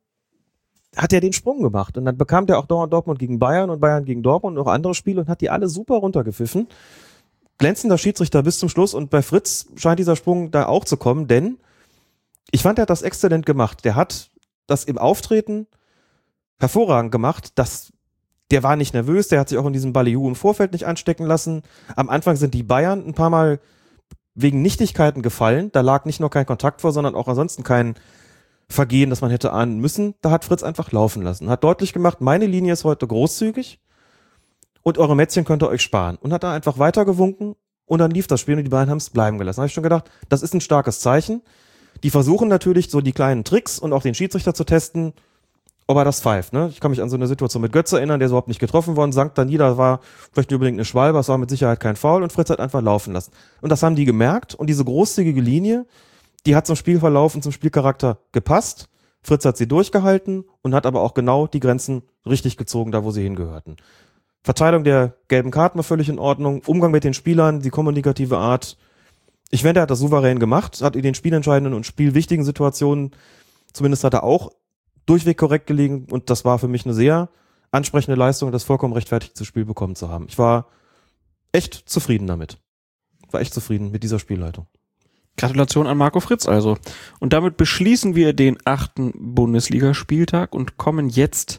hat er den Sprung gemacht. Und dann bekam der auch Dortmund gegen Bayern und Bayern gegen Dortmund und auch andere Spiele und hat die alle super runtergepfiffen. Glänzender Schiedsrichter bis zum Schluss. Und bei Fritz scheint dieser Sprung da auch zu kommen, denn ich fand, er hat das exzellent gemacht. Der hat das im Auftreten hervorragend gemacht. Das, der war nicht nervös, der hat sich auch in diesem Ballyhoo im Vorfeld nicht anstecken lassen. Am Anfang sind die Bayern ein paar Mal wegen Nichtigkeiten gefallen. Da lag nicht nur kein Kontakt vor, sondern auch ansonsten kein Vergehen, das man hätte ahnen müssen. Da hat Fritz einfach laufen lassen. Hat deutlich gemacht, meine Linie ist heute großzügig und eure Mätzchen könnt ihr euch sparen. Und hat da einfach weitergewunken und dann lief das Spiel und die beiden haben es bleiben gelassen. Da habe ich schon gedacht, das ist ein starkes Zeichen. Die versuchen natürlich so die kleinen Tricks und auch den Schiedsrichter zu testen, ob er das pfeift. Ne? Ich kann mich an so eine Situation mit Götze erinnern, der ist überhaupt nicht getroffen worden, sank dann nieder, war vielleicht unbedingt eine Schwalbe, es war mit Sicherheit kein Foul und Fritz hat einfach laufen lassen. Und das haben die gemerkt und diese großzügige Linie, die hat zum Spielverlauf und zum Spielcharakter gepasst. Fritz hat sie durchgehalten und hat aber auch genau die Grenzen richtig gezogen, da wo sie hingehörten. Verteilung der gelben Karten war völlig in Ordnung, Umgang mit den Spielern, die kommunikative Art, ich finde, er hat das souverän gemacht, hat in den spielentscheidenden und spielwichtigen Situationen, zumindest hat er auch durchweg korrekt gelegen und das war für mich eine sehr ansprechende Leistung, das vollkommen rechtfertigt zu Spiel bekommen zu haben. Ich war echt zufrieden damit. War echt zufrieden mit dieser Spielleitung. Gratulation an Marco Fritz also. Und damit beschließen wir den achten Bundesligaspieltag und kommen jetzt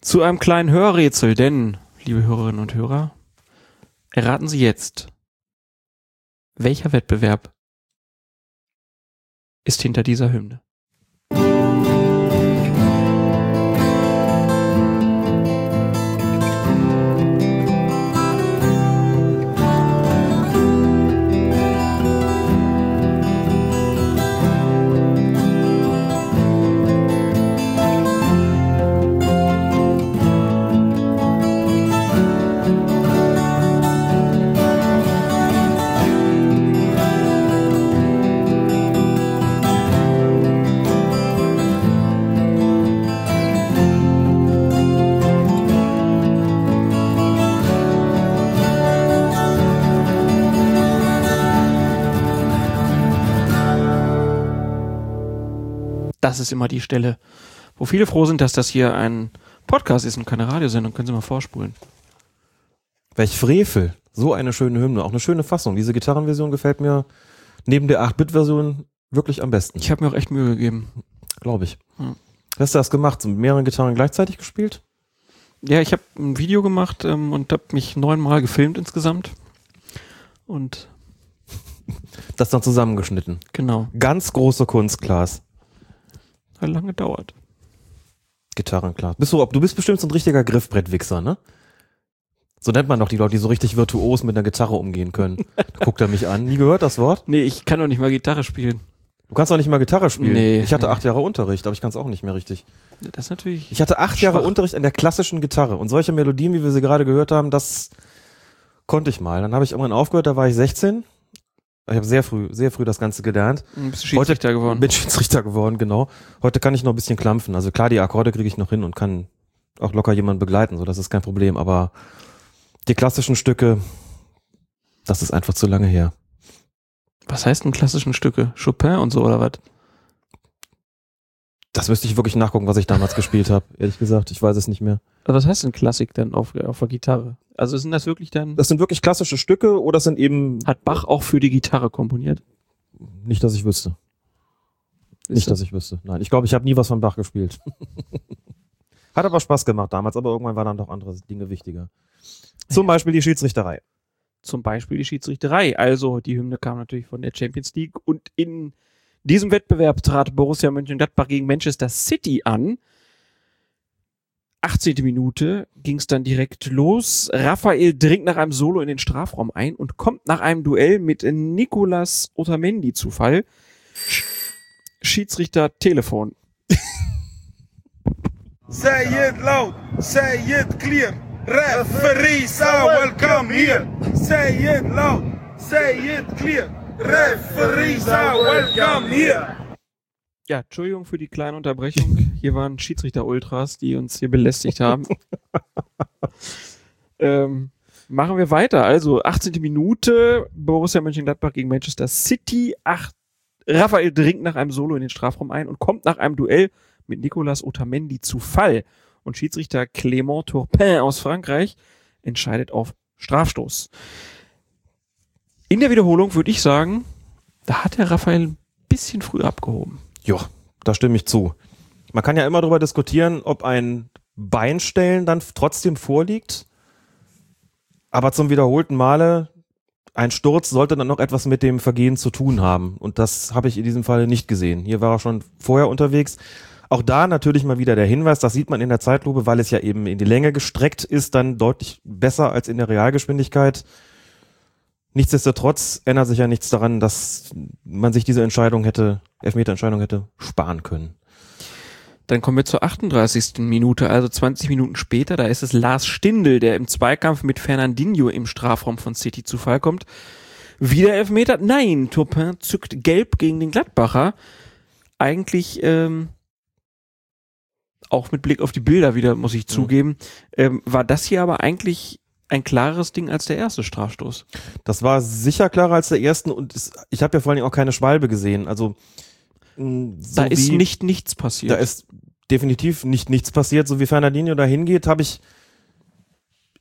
zu einem kleinen Hörrätsel, denn, liebe Hörerinnen und Hörer, erraten Sie jetzt, welcher Wettbewerb ist hinter dieser Hymne? Das ist immer die Stelle, wo viele froh sind, dass das hier ein Podcast ist und keine Radiosendung. Können Sie mal vorspulen. Welch Frevel. So eine schöne Hymne. Auch eine schöne Fassung. Diese Gitarrenversion gefällt mir neben der 8-Bit-Version wirklich am besten. Ich habe mir auch echt Mühe gegeben. Glaube ich. Hm. Hast du das gemacht? So mit mehreren Gitarren gleichzeitig gespielt? Ja, ich habe ein Video gemacht ähm, und habe mich neunmal gefilmt insgesamt. Und Das dann zusammengeschnitten. genau, Ganz große Kunst, Klaas. Hat lange gedauert. Gitarren, klar. Bist du, du bist bestimmt so ein richtiger Griffbrettwichser, ne? So nennt man doch die Leute, die so richtig virtuos mit einer Gitarre umgehen können. Da guckt er mich an. Nie gehört das Wort? Nee, ich kann doch nicht mal Gitarre spielen. Du kannst doch nicht mal Gitarre spielen. Nee. Ich hatte acht Jahre Unterricht, aber ich kann es auch nicht mehr richtig. Das ist natürlich. Ich hatte acht Jahre Schwach. Unterricht an der klassischen Gitarre und solche Melodien, wie wir sie gerade gehört haben, das konnte ich mal. Dann habe ich irgendwann aufgehört, da war ich 16. Ich habe sehr früh, sehr früh das Ganze gelernt. Ein bisschen Schiedsrichter geworden. Bin Schiedsrichter geworden, genau. Heute kann ich noch ein bisschen klampfen. Also klar, die Akkorde kriege ich noch hin und kann auch locker jemanden begleiten, so das ist kein Problem. Aber die klassischen Stücke, das ist einfach zu lange her. Was heißt denn klassischen Stücke? Chopin und so oder was? Das müsste ich wirklich nachgucken, was ich damals gespielt habe. Ehrlich gesagt, ich weiß es nicht mehr. Also was heißt denn Klassik denn auf, auf der Gitarre? Also sind das wirklich dann. Das sind wirklich klassische Stücke oder sind eben Hat Bach auch für die Gitarre komponiert? nicht, dass ich wüsste. Nicht, dass ich wüsste. Nein, ich glaube, ich habe nie was von Bach gespielt. Hat aber Spaß gemacht damals, aber irgendwann waren dann doch andere Dinge wichtiger. Zum Beispiel die Schiedsrichterei. Zum Beispiel die Schiedsrichterei. Also die Hymne kam natürlich von der Champions League und in diesem Wettbewerb trat Borussia Mönchengladbach gegen Manchester City an. 18. Minute ging es dann direkt los. Raphael dringt nach einem Solo in den Strafraum ein und kommt nach einem Duell mit Nicolas Otamendi zu Fall. Sch Schiedsrichter Telefon. Say it loud, say it clear. Referees are welcome here. Say it loud, say it clear. Referees are welcome here. Ja, Entschuldigung für die kleine Unterbrechung. Hier waren Schiedsrichter-Ultras, die uns hier belästigt haben. ähm, machen wir weiter. Also 18. Minute, Borussia Mönchengladbach gegen Manchester City. Ach, Raphael dringt nach einem Solo in den Strafraum ein und kommt nach einem Duell mit Nicolas Otamendi zu Fall. Und Schiedsrichter Clément Turpin aus Frankreich entscheidet auf Strafstoß. In der Wiederholung würde ich sagen, da hat der Raphael ein bisschen früh abgehoben. Ja, da stimme ich zu. Man kann ja immer darüber diskutieren, ob ein Beinstellen dann trotzdem vorliegt. Aber zum wiederholten Male, ein Sturz sollte dann noch etwas mit dem Vergehen zu tun haben. Und das habe ich in diesem Fall nicht gesehen. Hier war er schon vorher unterwegs. Auch da natürlich mal wieder der Hinweis, das sieht man in der Zeitlupe, weil es ja eben in die Länge gestreckt ist, dann deutlich besser als in der Realgeschwindigkeit. Nichtsdestotrotz ändert sich ja nichts daran, dass man sich diese Entscheidung hätte, Elfmeterentscheidung hätte sparen können. Dann kommen wir zur 38. Minute, also 20 Minuten später. Da ist es Lars Stindl, der im Zweikampf mit Fernandinho im Strafraum von City zu Fall kommt. Wieder Elfmeter? Nein, Turpin zückt gelb gegen den Gladbacher. Eigentlich ähm, auch mit Blick auf die Bilder wieder, muss ich zugeben, ähm, war das hier aber eigentlich ein klareres Ding als der erste Strafstoß. Das war sicher klarer als der ersten und es, ich habe ja vor allen Dingen auch keine Schwalbe gesehen. Also so da ist nicht nichts passiert. da ist definitiv nicht nichts passiert. So wie Fernandinho da hingeht, habe ich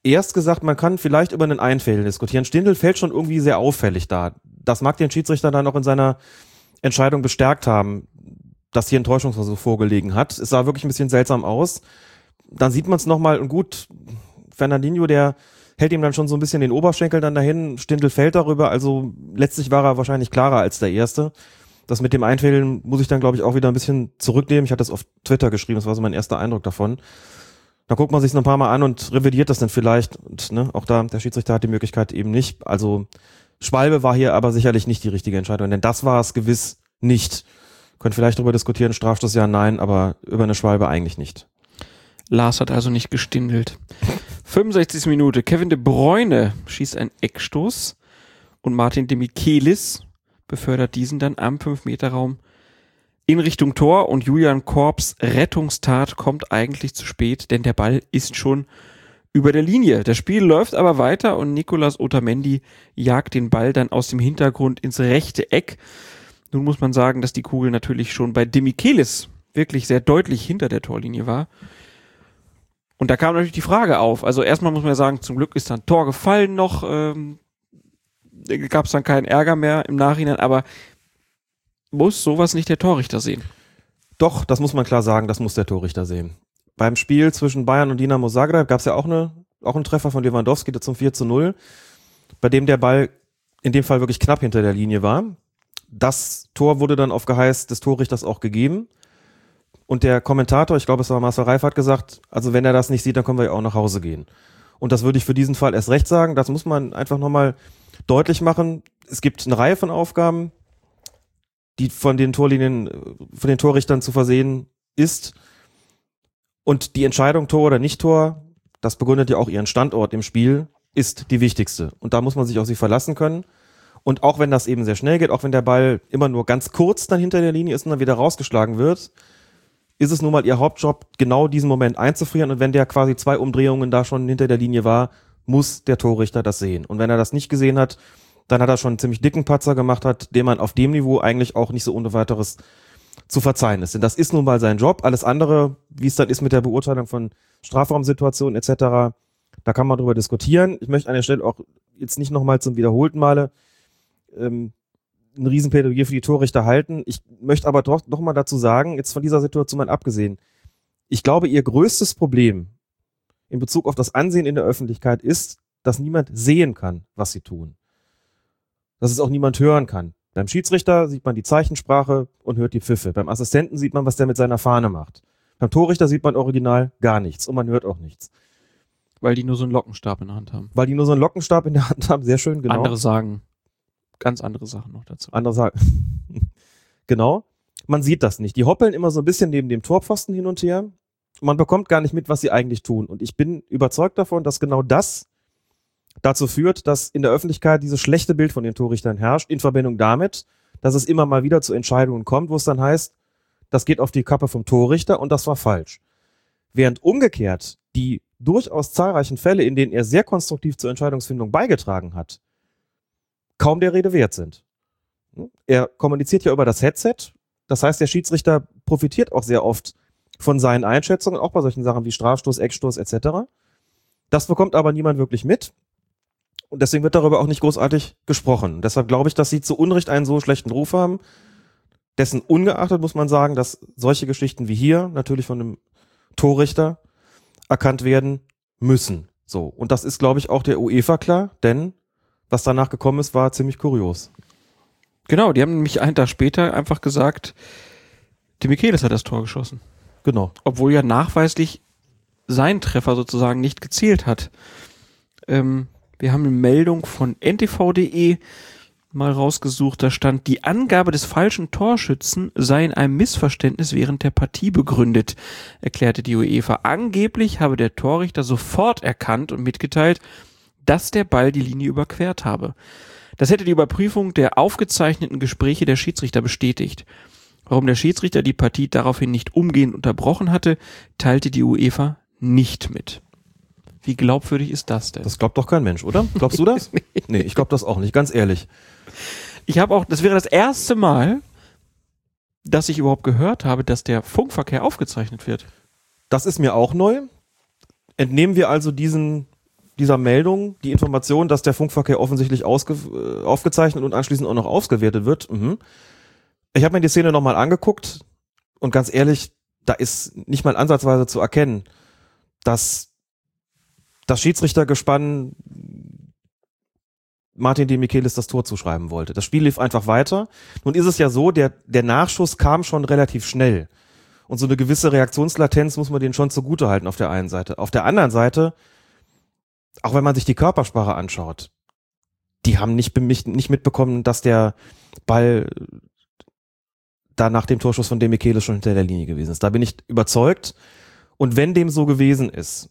erst gesagt, man kann vielleicht über einen Einfällen diskutieren. Stindl fällt schon irgendwie sehr auffällig da. Das mag den Schiedsrichter dann auch in seiner Entscheidung bestärkt haben, dass hier ein Täuschungsversuch vorgelegen hat. Es sah wirklich ein bisschen seltsam aus. Dann sieht man es nochmal und gut, Fernandinho, der hält ihm dann schon so ein bisschen den Oberschenkel dann dahin, Stindl fällt darüber, also letztlich war er wahrscheinlich klarer als der Erste. Das mit dem Einfällen muss ich dann, glaube ich, auch wieder ein bisschen zurücknehmen. Ich hatte das auf Twitter geschrieben, das war so mein erster Eindruck davon. Dann guckt man sich noch ein paar Mal an und revidiert das dann vielleicht. Und ne, auch da, der Schiedsrichter hat die Möglichkeit eben nicht. Also Schwalbe war hier aber sicherlich nicht die richtige Entscheidung, denn das war es gewiss nicht. Könnt vielleicht darüber diskutieren, Strafstoß ja, nein, aber über eine Schwalbe eigentlich nicht. Lars hat also nicht gestindelt. 65. Minute. Kevin de Bruyne schießt einen Eckstoß und Martin de Michelis befördert diesen dann am 5-Meter-Raum in Richtung Tor und Julian Korps Rettungstat kommt eigentlich zu spät, denn der Ball ist schon über der Linie. Das Spiel läuft aber weiter und Nicolas Otamendi jagt den Ball dann aus dem Hintergrund ins rechte Eck. Nun muss man sagen, dass die Kugel natürlich schon bei Demichelis wirklich sehr deutlich hinter der Torlinie war. Und da kam natürlich die Frage auf. Also erstmal muss man ja sagen, zum Glück ist dann Tor gefallen noch. Ähm, gab es dann keinen Ärger mehr im Nachhinein, aber muss sowas nicht der Torrichter sehen? Doch, das muss man klar sagen, das muss der Torrichter sehen. Beim Spiel zwischen Bayern und Dinamo Zagreb gab es ja auch, eine, auch einen Treffer von Lewandowski zum 4 zu 0, bei dem der Ball in dem Fall wirklich knapp hinter der Linie war. Das Tor wurde dann auf Geheiß des Torrichters auch gegeben. Und der Kommentator, ich glaube es war Marcel Reif, hat gesagt, also wenn er das nicht sieht, dann können wir ja auch nach Hause gehen. Und das würde ich für diesen Fall erst recht sagen. Das muss man einfach nochmal deutlich machen. Es gibt eine Reihe von Aufgaben, die von den Torlinien, von den Torrichtern zu versehen ist. Und die Entscheidung Tor oder nicht Tor, das begründet ja auch ihren Standort im Spiel, ist die wichtigste. Und da muss man sich auf sie verlassen können. Und auch wenn das eben sehr schnell geht, auch wenn der Ball immer nur ganz kurz dann hinter der Linie ist und dann wieder rausgeschlagen wird, ist es nun mal ihr Hauptjob, genau diesen Moment einzufrieren. Und wenn der quasi zwei Umdrehungen da schon hinter der Linie war, muss der Torrichter das sehen. Und wenn er das nicht gesehen hat, dann hat er schon einen ziemlich dicken Patzer gemacht hat, den man auf dem Niveau eigentlich auch nicht so ohne weiteres zu verzeihen ist. Denn das ist nun mal sein Job. Alles andere, wie es dann ist mit der Beurteilung von Strafraumsituationen etc., da kann man drüber diskutieren. Ich möchte an der Stelle auch jetzt nicht nochmal zum wiederholten Male ähm, ein Riesenplädoyer für die Torrichter halten. Ich möchte aber doch noch mal dazu sagen, jetzt von dieser Situation mal abgesehen, ich glaube, ihr größtes Problem in Bezug auf das Ansehen in der Öffentlichkeit ist, dass niemand sehen kann, was sie tun dass es auch niemand hören kann. Beim Schiedsrichter sieht man die Zeichensprache und hört die Pfiffe. Beim Assistenten sieht man, was der mit seiner Fahne macht. Beim Torrichter sieht man original gar nichts und man hört auch nichts. Weil die nur so einen Lockenstab in der Hand haben. Weil die nur so einen Lockenstab in der Hand haben, sehr schön, genau. Andere sagen ganz andere Sachen noch dazu. Andere sagen. genau. Man sieht das nicht. Die hoppeln immer so ein bisschen neben dem Torpfosten hin und her. Man bekommt gar nicht mit, was sie eigentlich tun. Und ich bin überzeugt davon, dass genau das dazu führt, dass in der Öffentlichkeit dieses schlechte Bild von den Torrichtern herrscht, in Verbindung damit, dass es immer mal wieder zu Entscheidungen kommt, wo es dann heißt, das geht auf die Kappe vom Torrichter und das war falsch. Während umgekehrt die durchaus zahlreichen Fälle, in denen er sehr konstruktiv zur Entscheidungsfindung beigetragen hat, kaum der Rede wert sind. Er kommuniziert ja über das Headset, das heißt, der Schiedsrichter profitiert auch sehr oft von seinen Einschätzungen, auch bei solchen Sachen wie Strafstoß, Eckstoß etc. Das bekommt aber niemand wirklich mit. Und deswegen wird darüber auch nicht großartig gesprochen. Deshalb glaube ich, dass sie zu Unrecht einen so schlechten Ruf haben. Dessen ungeachtet muss man sagen, dass solche Geschichten wie hier natürlich von einem Torrichter erkannt werden müssen. So. Und das ist, glaube ich, auch der UEFA klar, denn was danach gekommen ist, war ziemlich kurios. Genau, die haben nämlich einen Tag später einfach gesagt, die Michelis hat das Tor geschossen. Genau. Obwohl ja nachweislich sein Treffer sozusagen nicht gezählt hat. Ähm, wir haben eine Meldung von ntv.de mal rausgesucht. Da stand, die Angabe des falschen Torschützen sei in einem Missverständnis während der Partie begründet, erklärte die UEFA. Angeblich habe der Torrichter sofort erkannt und mitgeteilt, dass der Ball die Linie überquert habe. Das hätte die Überprüfung der aufgezeichneten Gespräche der Schiedsrichter bestätigt. Warum der Schiedsrichter die Partie daraufhin nicht umgehend unterbrochen hatte, teilte die UEFA nicht mit. Wie glaubwürdig ist das denn? Das glaubt doch kein Mensch, oder? Glaubst du das? nee, ich glaube das auch nicht, ganz ehrlich. Ich habe auch, das wäre das erste Mal, dass ich überhaupt gehört habe, dass der Funkverkehr aufgezeichnet wird. Das ist mir auch neu. Entnehmen wir also diesen, dieser Meldung die Information, dass der Funkverkehr offensichtlich äh, aufgezeichnet und anschließend auch noch ausgewertet wird. Mhm. Ich habe mir die Szene nochmal angeguckt und ganz ehrlich, da ist nicht mal ansatzweise zu erkennen, dass das Schiedsrichtergespann Martin de Michelis das Tor zuschreiben wollte. Das Spiel lief einfach weiter. Nun ist es ja so, der, der Nachschuss kam schon relativ schnell. Und so eine gewisse Reaktionslatenz muss man denen schon zugute halten auf der einen Seite. Auf der anderen Seite, auch wenn man sich die Körpersprache anschaut, die haben nicht, nicht mitbekommen, dass der Ball da nach dem Torschuss von Demichelis schon hinter der Linie gewesen ist. Da bin ich überzeugt. Und wenn dem so gewesen ist,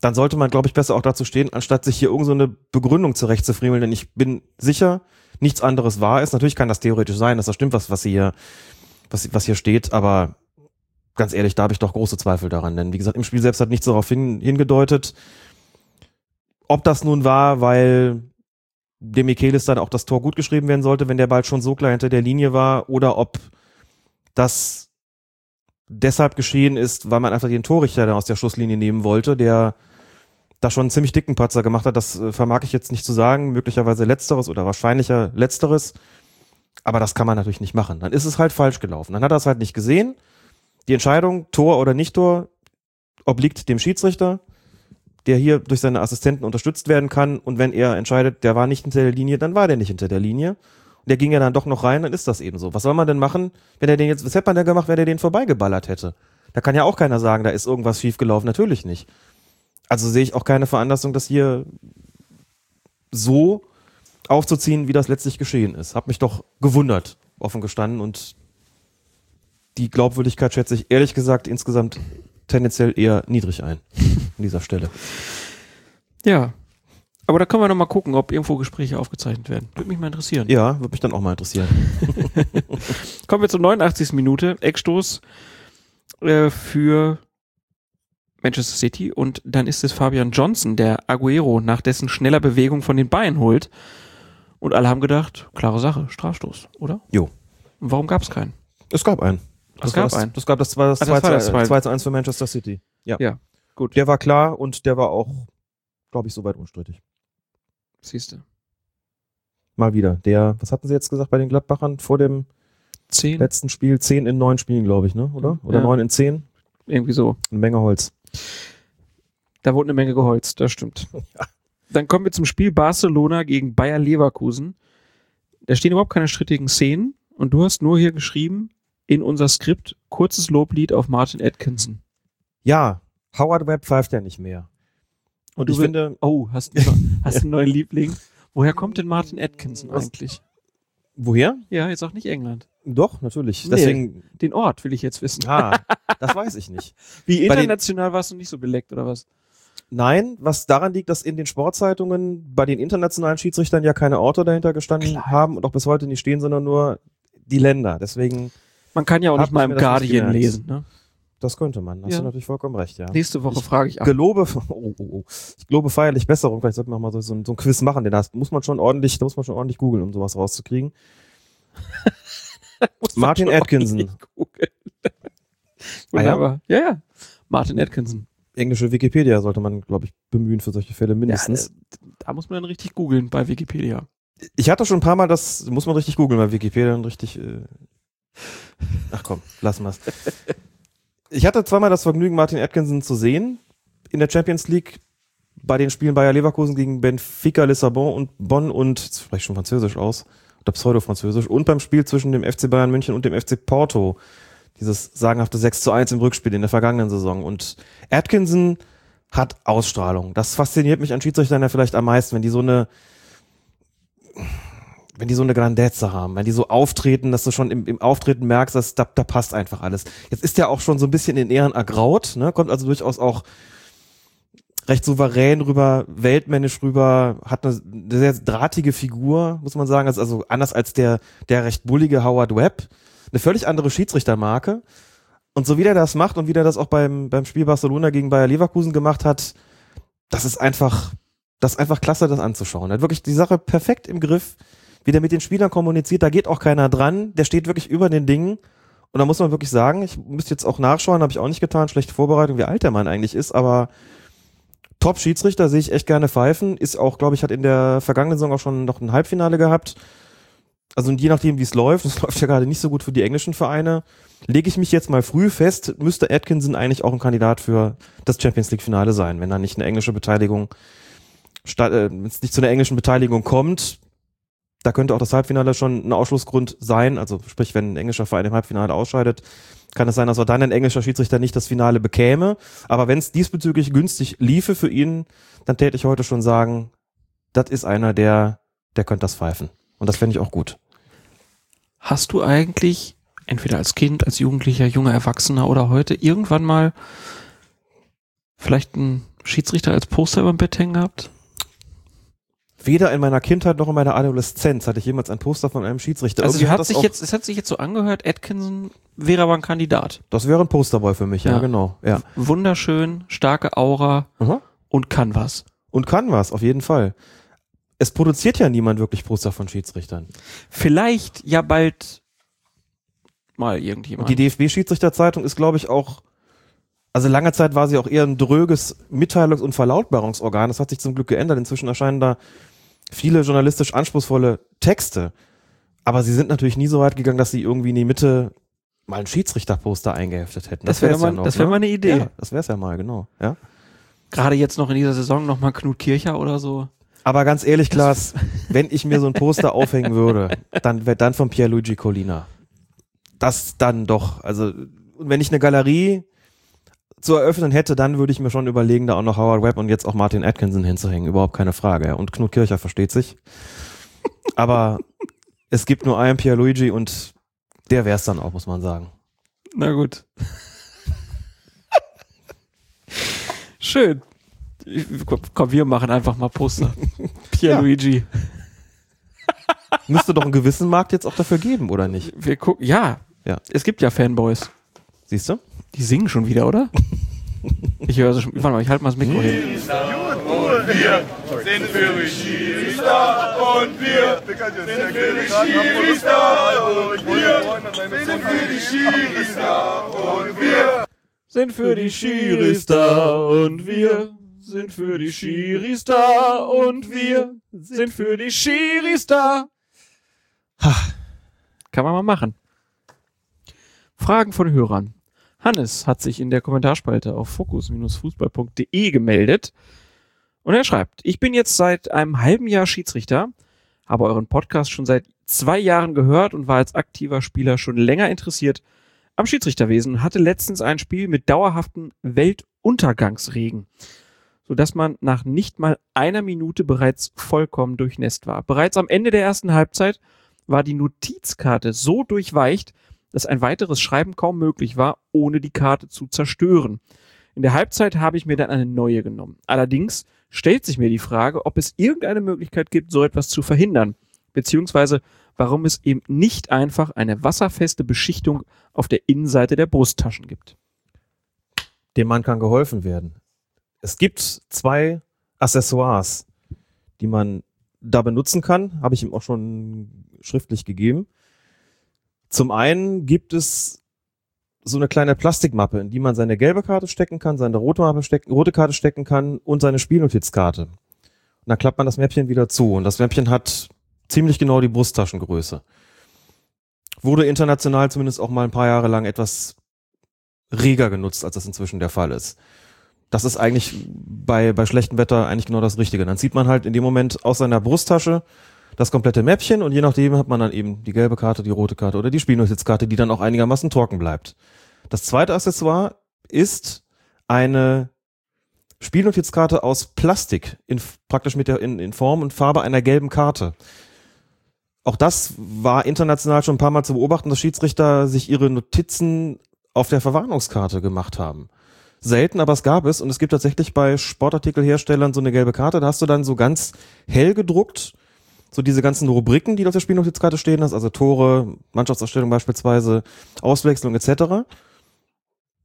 dann sollte man, glaube ich, besser auch dazu stehen, anstatt sich hier irgendeine so eine Begründung zurechtzufriemeln. Denn ich bin sicher, nichts anderes wahr ist. Natürlich kann das theoretisch sein, dass das stimmt, was, was hier, was, was hier steht, aber ganz ehrlich, da habe ich doch große Zweifel daran. Denn wie gesagt, im Spiel selbst hat nichts darauf hin, hingedeutet. Ob das nun war, weil dem Michelis dann auch das Tor gut geschrieben werden sollte, wenn der Ball schon so klar hinter der Linie war, oder ob das deshalb geschehen ist, weil man einfach den Torrichter dann aus der Schusslinie nehmen wollte, der da schon einen ziemlich dicken Patzer gemacht hat. Das äh, vermag ich jetzt nicht zu sagen. Möglicherweise letzteres oder wahrscheinlicher letzteres. Aber das kann man natürlich nicht machen. Dann ist es halt falsch gelaufen. Dann hat er es halt nicht gesehen. Die Entscheidung, Tor oder nicht Tor, obliegt dem Schiedsrichter, der hier durch seine Assistenten unterstützt werden kann. Und wenn er entscheidet, der war nicht hinter der Linie, dann war der nicht hinter der Linie. Und der ging ja dann doch noch rein, dann ist das eben so. Was soll man denn machen, wenn er den jetzt, was hätte man denn gemacht, wenn er den vorbeigeballert hätte? Da kann ja auch keiner sagen, da ist irgendwas schiefgelaufen. Natürlich nicht. Also sehe ich auch keine Veranlassung, das hier so aufzuziehen, wie das letztlich geschehen ist. Hab mich doch gewundert, offen gestanden und die Glaubwürdigkeit schätze ich ehrlich gesagt insgesamt tendenziell eher niedrig ein an dieser Stelle. Ja. Aber da können wir noch mal gucken, ob irgendwo Gespräche aufgezeichnet werden. Würde mich mal interessieren. Ja, würde mich dann auch mal interessieren. Kommen wir zur 89. Minute. Eckstoß äh, für Manchester City und dann ist es Fabian Johnson, der Aguero nach dessen schneller Bewegung von den Beinen holt. Und alle haben gedacht, klare Sache, Strafstoß, oder? Jo. Und warum gab es keinen? Es gab einen. Das gab das. Das gab das war das, Ah, das 2, war das zu, zwei. 2 zu 1 für Manchester City. Ja. Ja, gut. Der war klar und der war auch, glaube ich, soweit unstrittig. Siehste. Mal wieder. Der, was hatten sie jetzt gesagt bei den Gladbachern vor dem Zehn, letzten Spiel? 10 in 9 Spielen, glaube ich, ne? Oder? Oder Ja. 9 in 10? irgendwie so. Eine Menge Holz. Da wurde eine Menge geholzt, das stimmt. Dann kommen wir zum Spiel Barcelona gegen Bayer Leverkusen. Da stehen überhaupt keine strittigen Szenen und du hast nur hier geschrieben in unser Skript kurzes Loblied auf Martin Atkinson. Ja, Howard Webb pfeift ja nicht mehr. Und Du ich will- finde, Oh, hast du hast einen neuen Liebling? Woher kommt denn Martin Atkinson eigentlich? woher? Ja, jetzt auch nicht England. Doch, natürlich. Nee. Deswegen, Den Ort will ich jetzt wissen. ah, das weiß ich nicht. Wie bei den- international warst du nicht so beleckt oder was? Nein, was daran liegt, dass in den Sportzeitungen bei den internationalen Schiedsrichtern ja keine Orte dahinter gestanden haben und auch bis heute nicht stehen, sondern nur die Länder. Deswegen, Man kann ja auch nicht mal im Guardian lesen. Ne? das könnte man. Hast Ja. du natürlich vollkommen recht, ja. Nächste Woche Ich frage ich ab. Gelobe, oh, oh, oh. ich gelobe feierlich Besserung. Vielleicht sollten wir mal so, so, ein- so ein Quiz machen, denn das muss man schon ordentlich, da muss man schon ordentlich googeln, um sowas rauszukriegen. Martin Atkinson. Ah, ja? Ja? ja, Martin Atkinson. Englische Wikipedia sollte man, glaube ich, bemühen für solche Fälle mindestens. Ja, da muss man dann richtig googeln bei Wikipedia. Ich hatte schon ein paar Mal das, muss man richtig googeln bei Wikipedia und richtig. Äh Ach komm, lassen wir's. Ich hatte zweimal das Vergnügen, Martin Atkinson zu sehen in der Champions League bei den Spielen Bayer Leverkusen gegen Benfica Lissabon und Bonn und jetzt spreche ich schon Französisch aus oder Pseudo-Französisch und beim Spiel zwischen dem FC Bayern München und dem FC Porto. Dieses sagenhafte 6 zu 1 im Rückspiel in der vergangenen Saison. Und Atkinson hat Ausstrahlung. Das fasziniert mich an Schiedsrichtern ja vielleicht am meisten, wenn die so eine wenn die so eine Grandezza haben, wenn die so auftreten, dass du schon im, im Auftreten merkst, dass da, da passt einfach alles. Jetzt ist er auch schon so ein bisschen in Ehren ergraut, ne? kommt also durchaus auch recht souverän rüber, weltmännisch rüber, hat eine, eine sehr drahtige Figur, muss man sagen, also, also anders als der, der recht bullige Howard Webb, eine völlig andere Schiedsrichtermarke. Und so wie der das macht und wie der das auch beim, beim Spiel Barcelona gegen Bayer Leverkusen gemacht hat, das ist einfach, das ist einfach klasse, das anzuschauen. Er hat wirklich die Sache perfekt im Griff wie der mit den Spielern kommuniziert, da geht auch keiner dran, der steht wirklich über den Dingen. Und da muss man wirklich sagen, ich müsste jetzt auch nachschauen, habe ich auch nicht getan, schlechte Vorbereitung, wie alt der Mann eigentlich ist, aber Top-Schiedsrichter sehe ich echt gerne pfeifen, ist auch, glaube ich, hat in der vergangenen Saison auch schon noch ein Halbfinale gehabt. Also je nachdem, wie es läuft, es läuft ja gerade nicht so gut für die englischen Vereine, lege ich mich jetzt mal früh fest, müsste Atkinson eigentlich auch ein Kandidat für das Champions League-Finale sein, wenn da nicht eine englische Beteiligung, äh, wenn es nicht zu einer englischen Beteiligung kommt, da könnte auch das Halbfinale schon ein Ausschlussgrund sein. Also sprich, wenn ein englischer Verein im Halbfinale ausscheidet, kann es sein, dass er dann ein englischer Schiedsrichter nicht das Finale bekäme. Aber wenn es diesbezüglich günstig liefe für ihn, dann täte ich heute schon sagen, das ist einer, der, der könnte das pfeifen. Und das fände ich auch gut. Hast du eigentlich, entweder als Kind, als Jugendlicher, junger Erwachsener oder heute, irgendwann mal vielleicht einen Schiedsrichter als Poster über dem Bett hängen gehabt? Weder in meiner Kindheit noch in meiner Adoleszenz hatte ich jemals ein Poster von einem Schiedsrichter. Also hat sich jetzt, es hat sich jetzt so angehört, Atkinson wäre aber ein Kandidat. Das wäre ein Posterboy für mich, ja, Ja. genau. Ja. Wunderschön, starke Aura Aha. und kann was. Und kann was, auf jeden Fall. Es produziert ja niemand wirklich Poster von Schiedsrichtern. Vielleicht ja bald mal irgendjemand. Und die DFB-Schiedsrichterzeitung ist, glaube ich, auch, also lange Zeit war sie auch eher ein dröges Mitteilungs- und Verlautbarungsorgan. Das hat sich zum Glück geändert. Inzwischen erscheinen da viele journalistisch anspruchsvolle Texte. Aber sie sind natürlich nie so weit gegangen, dass sie irgendwie in die Mitte mal ein Schiedsrichterposter eingeheftet hätten. Das wäre wär's mal- noch, das wär ne? mal eine Idee. Ja, das wäre es ja mal, genau. Ja. Gerade jetzt noch in dieser Saison nochmal Knut Kircher oder so. Aber ganz ehrlich, Klaas, wenn ich mir so ein Poster aufhängen würde, dann wäre dann von Pierluigi Collina. Das dann doch. Also, und wenn ich eine Galerie zu eröffnen hätte, dann würde ich mir schon überlegen, da auch noch Howard Webb und jetzt auch Martin Atkinson hinzuhängen. Überhaupt keine Frage. ja. Und Knut Kircher versteht sich. Aber es gibt nur einen Pierluigi und der wäre es dann auch, muss man sagen. Na gut. Schön. Ich- Komm, wir machen einfach mal Poster. Pierluigi. Müsste doch einen gewissen Markt jetzt auch dafür geben, oder nicht? Wir gucken. Ja. Ja. Es gibt ja Fanboys. Siehst du? Die singen schon wieder, oder? Ich höre sie schon. Warte mal, ich halte mal das Mikro hin. sind für die Schiedsrichter und wir sind für die Schiedsrichter und wir sind für die Schiedsrichter und wir Sind für die da und wir sind für die da und wir sind für die da. Kann man mal machen. Fragen von Hörern. Hannes hat sich in der Kommentarspalte auf fokus-fußball.de gemeldet und er schreibt, ich bin jetzt seit einem halben Jahr Schiedsrichter, habe euren Podcast schon seit zwei Jahren gehört und war als aktiver Spieler schon länger interessiert am Schiedsrichterwesen und hatte letztens ein Spiel mit dauerhaftem Weltuntergangsregen, sodass man nach nicht mal einer Minute bereits vollkommen durchnässt war. Bereits am Ende der ersten Halbzeit war die Notizkarte so durchweicht, dass ein weiteres Schreiben kaum möglich war, ohne die Karte zu zerstören. In der Halbzeit habe ich mir dann eine neue genommen. Allerdings stellt sich mir die Frage, ob es irgendeine Möglichkeit gibt, so etwas zu verhindern, beziehungsweise warum es eben nicht einfach eine wasserfeste Beschichtung auf der Innenseite der Brusttaschen gibt. dem Mann kann geholfen werden. Es gibt zwei Accessoires, die man da benutzen kann, habe ich ihm auch schon schriftlich gegeben. Zum einen gibt es so eine kleine Plastikmappe, in die man seine gelbe Karte stecken kann, seine rote, Mappe stecken, rote Karte stecken kann und seine Spielnotizkarte. Und dann klappt man das Mäppchen wieder zu. Und das Mäppchen hat ziemlich genau die Brusttaschengröße. Wurde international zumindest auch mal ein paar Jahre lang etwas reger genutzt, als das inzwischen der Fall ist. Das ist eigentlich bei, bei schlechtem Wetter eigentlich genau das Richtige. Dann zieht man halt in dem Moment aus seiner Brusttasche das komplette Mäppchen und je nachdem hat man dann eben die gelbe Karte, die rote Karte oder die Spielnotizkarte, die dann auch einigermaßen trocken bleibt. Das zweite Accessoire ist eine Spielnotizkarte aus Plastik, in, praktisch mit der, in, in Form und Farbe einer gelben Karte. Auch das war international schon ein paar Mal zu beobachten, dass Schiedsrichter sich ihre Notizen auf der Verwarnungskarte gemacht haben. Selten, aber es gab es und es gibt tatsächlich bei Sportartikelherstellern so eine gelbe Karte, da hast du dann so ganz hell gedruckt, so diese ganzen Rubriken, die auf der Spielnotizkarte stehen hast, also Tore, Mannschaftsausstellung beispielsweise, Auswechslung etc.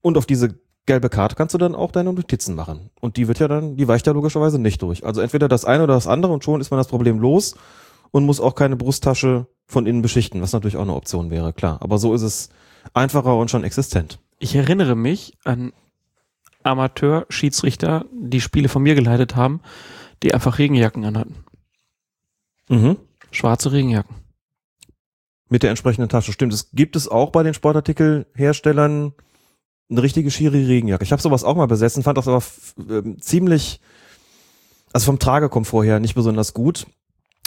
Und auf diese gelbe Karte kannst du dann auch deine Notizen machen. Und die wird ja dann, die weicht ja logischerweise nicht durch. Also entweder das eine oder das andere und schon ist man das Problem los. und muss auch keine Brusttasche von innen beschichten, was natürlich auch eine Option wäre, klar. Aber so ist es einfacher und schon existent. Ich erinnere mich an Amateur-Schiedsrichter, die Spiele von mir geleitet haben, die einfach Regenjacken anhatten. Mhm. Schwarze Regenjacken. Mit der entsprechenden Tasche. Stimmt, es gibt es auch bei den Sportartikelherstellern eine richtige Schiri-Regenjacke. Ich habe sowas auch mal besessen, fand das aber ähm, ziemlich, also vom Tragekomfort her nicht besonders gut.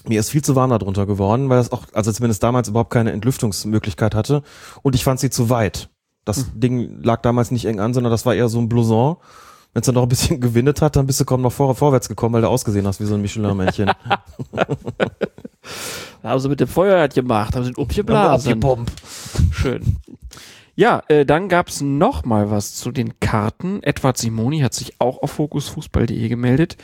Mir ist viel zu warm darunter geworden, weil das auch, also zumindest damals überhaupt keine Entlüftungsmöglichkeit hatte. Und ich fand sie zu weit. Das Ding lag damals nicht eng an, sondern das war eher so ein Blouson. Wenn es dann noch ein bisschen gewindet hat, dann bist du kaum noch vor, vorwärts gekommen, weil du ausgesehen hast wie so ein Michelin-Männchen. Haben sie mit dem Feuer gemacht, haben sie umgeblasen. Abgepumpt. Schön. Ja, äh, dann gab's noch mal was zu den Karten. Edward Simoni hat sich auch auf fokusfußball.de gemeldet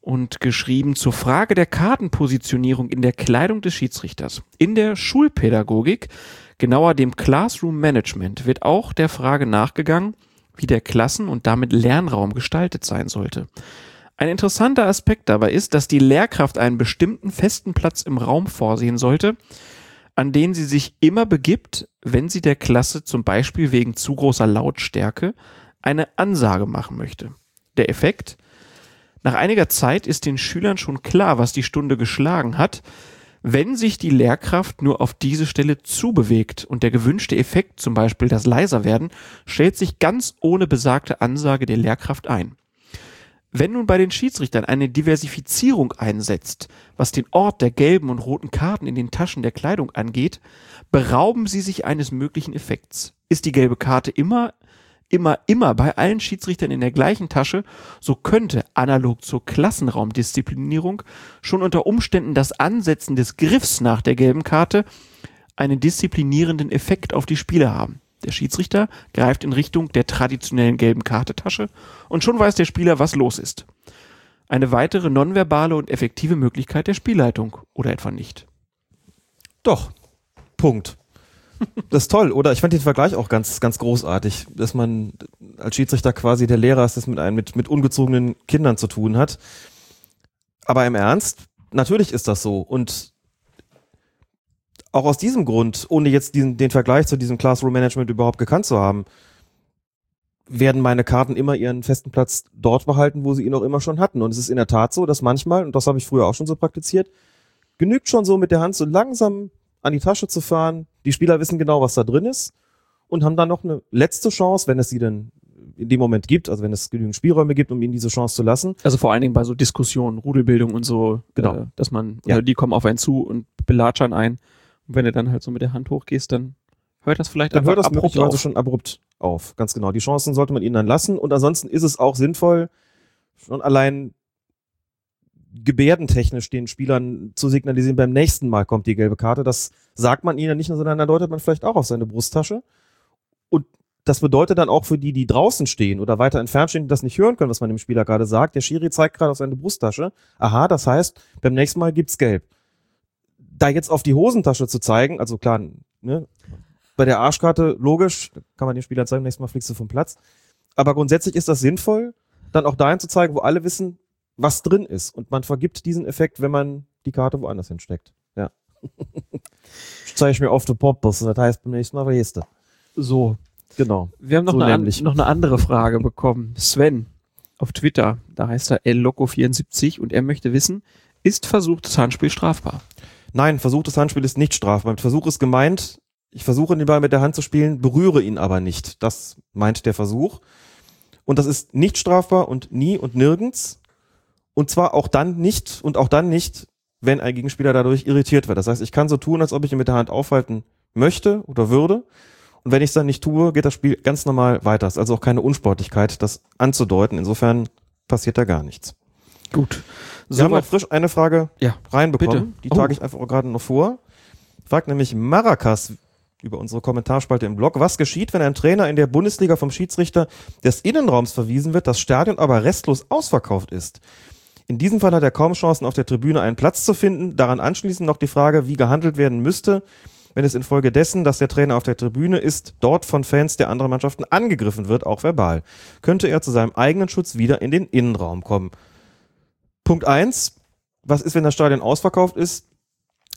und geschrieben zur Frage der Kartenpositionierung in der Kleidung des Schiedsrichters. In der Schulpädagogik, genauer dem Classroom Management, wird auch der Frage nachgegangen, wie der Klassen- und damit Lernraum gestaltet sein sollte. Ein interessanter Aspekt dabei ist, dass die Lehrkraft einen bestimmten festen Platz im Raum vorsehen sollte, an den sie sich immer begibt, wenn sie der Klasse zum Beispiel wegen zu großer Lautstärke eine Ansage machen möchte. Der Effekt? Nach einiger Zeit ist den Schülern schon klar, was die Stunde geschlagen hat, wenn sich die Lehrkraft nur auf diese Stelle zubewegt und der gewünschte Effekt, zum Beispiel das leiser werden, stellt sich ganz ohne besagte Ansage der Lehrkraft ein. Wenn nun bei den Schiedsrichtern eine Diversifizierung einsetzt, was den Ort der gelben und roten Karten in den Taschen der Kleidung angeht, berauben sie sich eines möglichen Effekts. Ist die gelbe Karte immer, immer, immer bei allen Schiedsrichtern in der gleichen Tasche, so könnte analog zur Klassenraumdisziplinierung schon unter Umständen das Ansetzen des Griffs nach der gelben Karte einen disziplinierenden Effekt auf die Spieler haben. Der Schiedsrichter greift in Richtung der traditionellen gelben Kartetasche und schon weiß der Spieler, was los ist. Eine weitere nonverbale und effektive Möglichkeit der Spielleitung oder etwa nicht. Doch. Punkt. Das ist toll, oder? Ich fand den Vergleich auch ganz, ganz großartig, dass man als Schiedsrichter quasi der Lehrer ist, das mit einem, mit, mit ungezogenen Kindern zu tun hat. Aber im Ernst, natürlich ist das so. Und auch aus diesem Grund, ohne jetzt diesen, den Vergleich zu diesem Classroom Management überhaupt gekannt zu haben, werden meine Karten immer ihren festen Platz dort behalten, wo sie ihn auch immer schon hatten. Und es ist in der Tat so, dass manchmal, und das habe ich früher auch schon so praktiziert, genügt schon so mit der Hand so langsam an die Tasche zu fahren. Die Spieler wissen genau, was da drin ist und haben dann noch eine letzte Chance, wenn es sie denn in dem Moment gibt, also wenn es genügend Spielräume gibt, um ihnen diese Chance zu lassen. Also vor allen Dingen bei so Diskussionen, Rudelbildung und so, Genau. äh, dass man, Ja. die kommen auf einen zu und belatschern ein. Und wenn du dann halt so mit der Hand hochgehst, dann hört das vielleicht Dann hört das abrupt möglicherweise auf. schon abrupt auf. Ganz genau. Die Chancen sollte man ihnen dann lassen und ansonsten ist es auch sinnvoll, schon allein gebärdentechnisch den Spielern zu signalisieren, beim nächsten Mal kommt die gelbe Karte. Das sagt man ihnen nicht nur, sondern dann deutet man vielleicht auch auf seine Brusttasche. Und das bedeutet dann auch für die, die draußen stehen oder weiter entfernt stehen, die das nicht hören können, was man dem Spieler gerade sagt. Der Schiri zeigt gerade auf seine Brusttasche. Aha, das heißt, beim nächsten Mal gibt's gelb. Da jetzt auf die Hosentasche zu zeigen, also klar, ne, bei der Arschkarte logisch, kann man den Spieler zeigen, nächstes Mal fliegst du vom Platz. Aber grundsätzlich ist das sinnvoll, dann auch dahin zu zeigen, wo alle wissen, was drin ist. Und man vergibt diesen Effekt, wenn man die Karte woanders hinsteckt. Ja. ich zeige ich mir auf die Poppers, das heißt beim nächsten Mal du. So. Genau. Wir haben noch, So eine, an, noch eine andere Frage bekommen. Sven auf Twitter, da heißt er LLoco74 und er möchte wissen, ist versuchtes Handspiel strafbar? Nein, versuchtes Handspiel ist nicht strafbar. Mit Versuch ist gemeint, ich versuche den Ball mit der Hand zu spielen, berühre ihn aber nicht. Das meint der Versuch. Und das ist nicht strafbar und nie und nirgends. Und zwar auch dann nicht und auch dann nicht, wenn ein Gegenspieler dadurch irritiert wird. Das heißt, ich kann so tun, als ob ich ihn mit der Hand aufhalten möchte oder würde. Und wenn ich es dann nicht tue, geht das Spiel ganz normal weiter. Es ist also auch keine Unsportlichkeit, das anzudeuten. Insofern passiert da gar nichts. Gut. Wir haben noch frisch eine Frage Ja, reinbekommen. bitte. Die Oh. trage ich einfach gerade noch vor. Fragt nämlich Maracas über unsere Kommentarspalte im Blog, was geschieht, wenn ein Trainer in der Bundesliga vom Schiedsrichter des Innenraums verwiesen wird, das Stadion aber restlos ausverkauft ist. In diesem Fall hat er kaum Chancen, auf der Tribüne einen Platz zu finden. Daran anschließend noch die Frage, wie gehandelt werden müsste, wenn es infolgedessen, dass der Trainer auf der Tribüne ist, dort von Fans der anderen Mannschaften angegriffen wird, auch verbal. Könnte er zu seinem eigenen Schutz wieder in den Innenraum kommen? Punkt eins: Was ist, wenn das Stadion ausverkauft ist?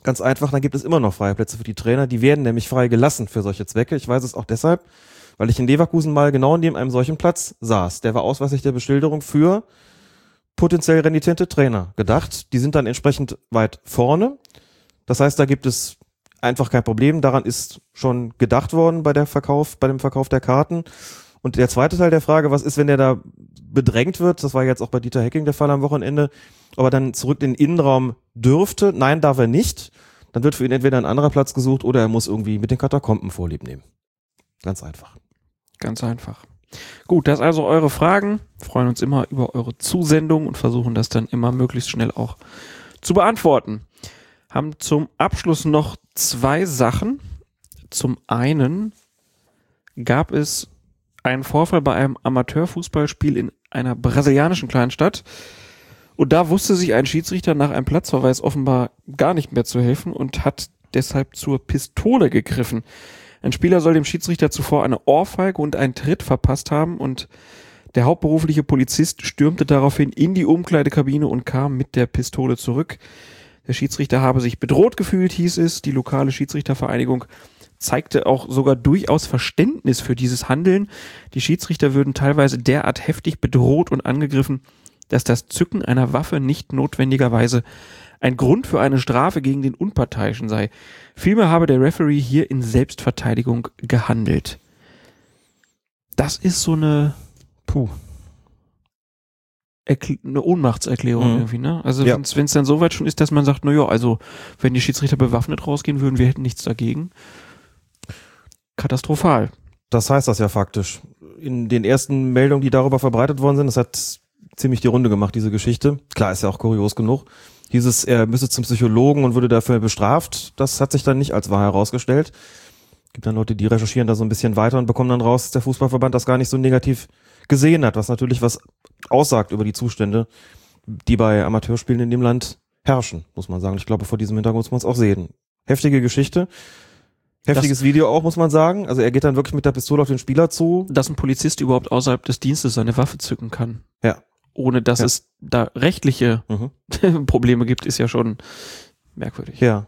Ganz einfach, dann gibt es immer noch freie Plätze für die Trainer. Die werden nämlich frei gelassen für solche Zwecke. Ich weiß es auch deshalb, weil ich in Leverkusen mal genau neben einem solchen Platz saß. Der war ausweislich der Beschilderung für potenziell renitente Trainer gedacht. Die sind dann entsprechend weit vorne. Das heißt, da gibt es einfach kein Problem. Daran ist schon gedacht worden bei der Verkauf, bei dem Verkauf der Karten. Und der zweite Teil der Frage, was ist, wenn der da bedrängt wird? Das war jetzt auch bei Dieter Hecking der Fall am Wochenende. Aber dann zurück in den Innenraum dürfte. Nein, darf er nicht. Dann wird für ihn entweder ein anderer Platz gesucht oder er muss irgendwie mit den Katakomben vorlieb nehmen. Ganz einfach. Ganz einfach. Gut, das also eure Fragen. Freuen uns immer über eure Zusendung und versuchen das dann immer möglichst schnell auch zu beantworten. Haben zum Abschluss noch zwei Sachen. Zum einen gab es einen Vorfall bei einem Amateurfußballspiel in einer brasilianischen Kleinstadt. Und da wusste sich ein Schiedsrichter nach einem Platzverweis offenbar gar nicht mehr zu helfen und hat deshalb zur Pistole gegriffen. Ein Spieler soll dem Schiedsrichter zuvor eine Ohrfeige und einen Tritt verpasst haben und der hauptberufliche Polizist stürmte daraufhin in die Umkleidekabine und kam mit der Pistole zurück. Der Schiedsrichter habe sich bedroht gefühlt, hieß es. Die lokale Schiedsrichtervereinigung zeigte auch sogar durchaus Verständnis für dieses Handeln. Die Schiedsrichter würden teilweise derart heftig bedroht und angegriffen, dass das Zücken einer Waffe nicht notwendigerweise ein Grund für eine Strafe gegen den Unparteiischen sei. Vielmehr habe der Referee hier in Selbstverteidigung gehandelt. Das ist so eine, Puh. Erkl eine Ohnmachtserklärung Mhm. irgendwie, ne? Also Ja. wenn es dann so weit schon ist, dass man sagt, na ja, also wenn die Schiedsrichter bewaffnet rausgehen würden, wir hätten nichts dagegen. Katastrophal. Das heißt das ja faktisch. In den ersten Meldungen, die darüber verbreitet worden sind, das hat ziemlich die Runde gemacht, diese Geschichte. Klar, ist ja auch kurios genug. Hieß es, er müsse zum Psychologen und würde dafür bestraft. Das hat sich dann nicht als wahr herausgestellt. Gibt dann Leute, die recherchieren da so ein bisschen weiter und bekommen dann raus, dass der Fußballverband das gar nicht so negativ gesehen hat, was natürlich was aussagt über die Zustände, die bei Amateurspielen in dem Land herrschen, muss man sagen. Ich glaube, vor diesem Hintergrund muss man es auch sehen. Heftige Geschichte. Heftiges Video auch, muss man sagen. Also er geht dann wirklich mit der Pistole auf den Spieler zu. Dass ein Polizist überhaupt außerhalb des Dienstes seine Waffe zücken kann. Ja. Ohne dass Ja. es da rechtliche Mhm. Probleme gibt, ist ja schon merkwürdig. Ja.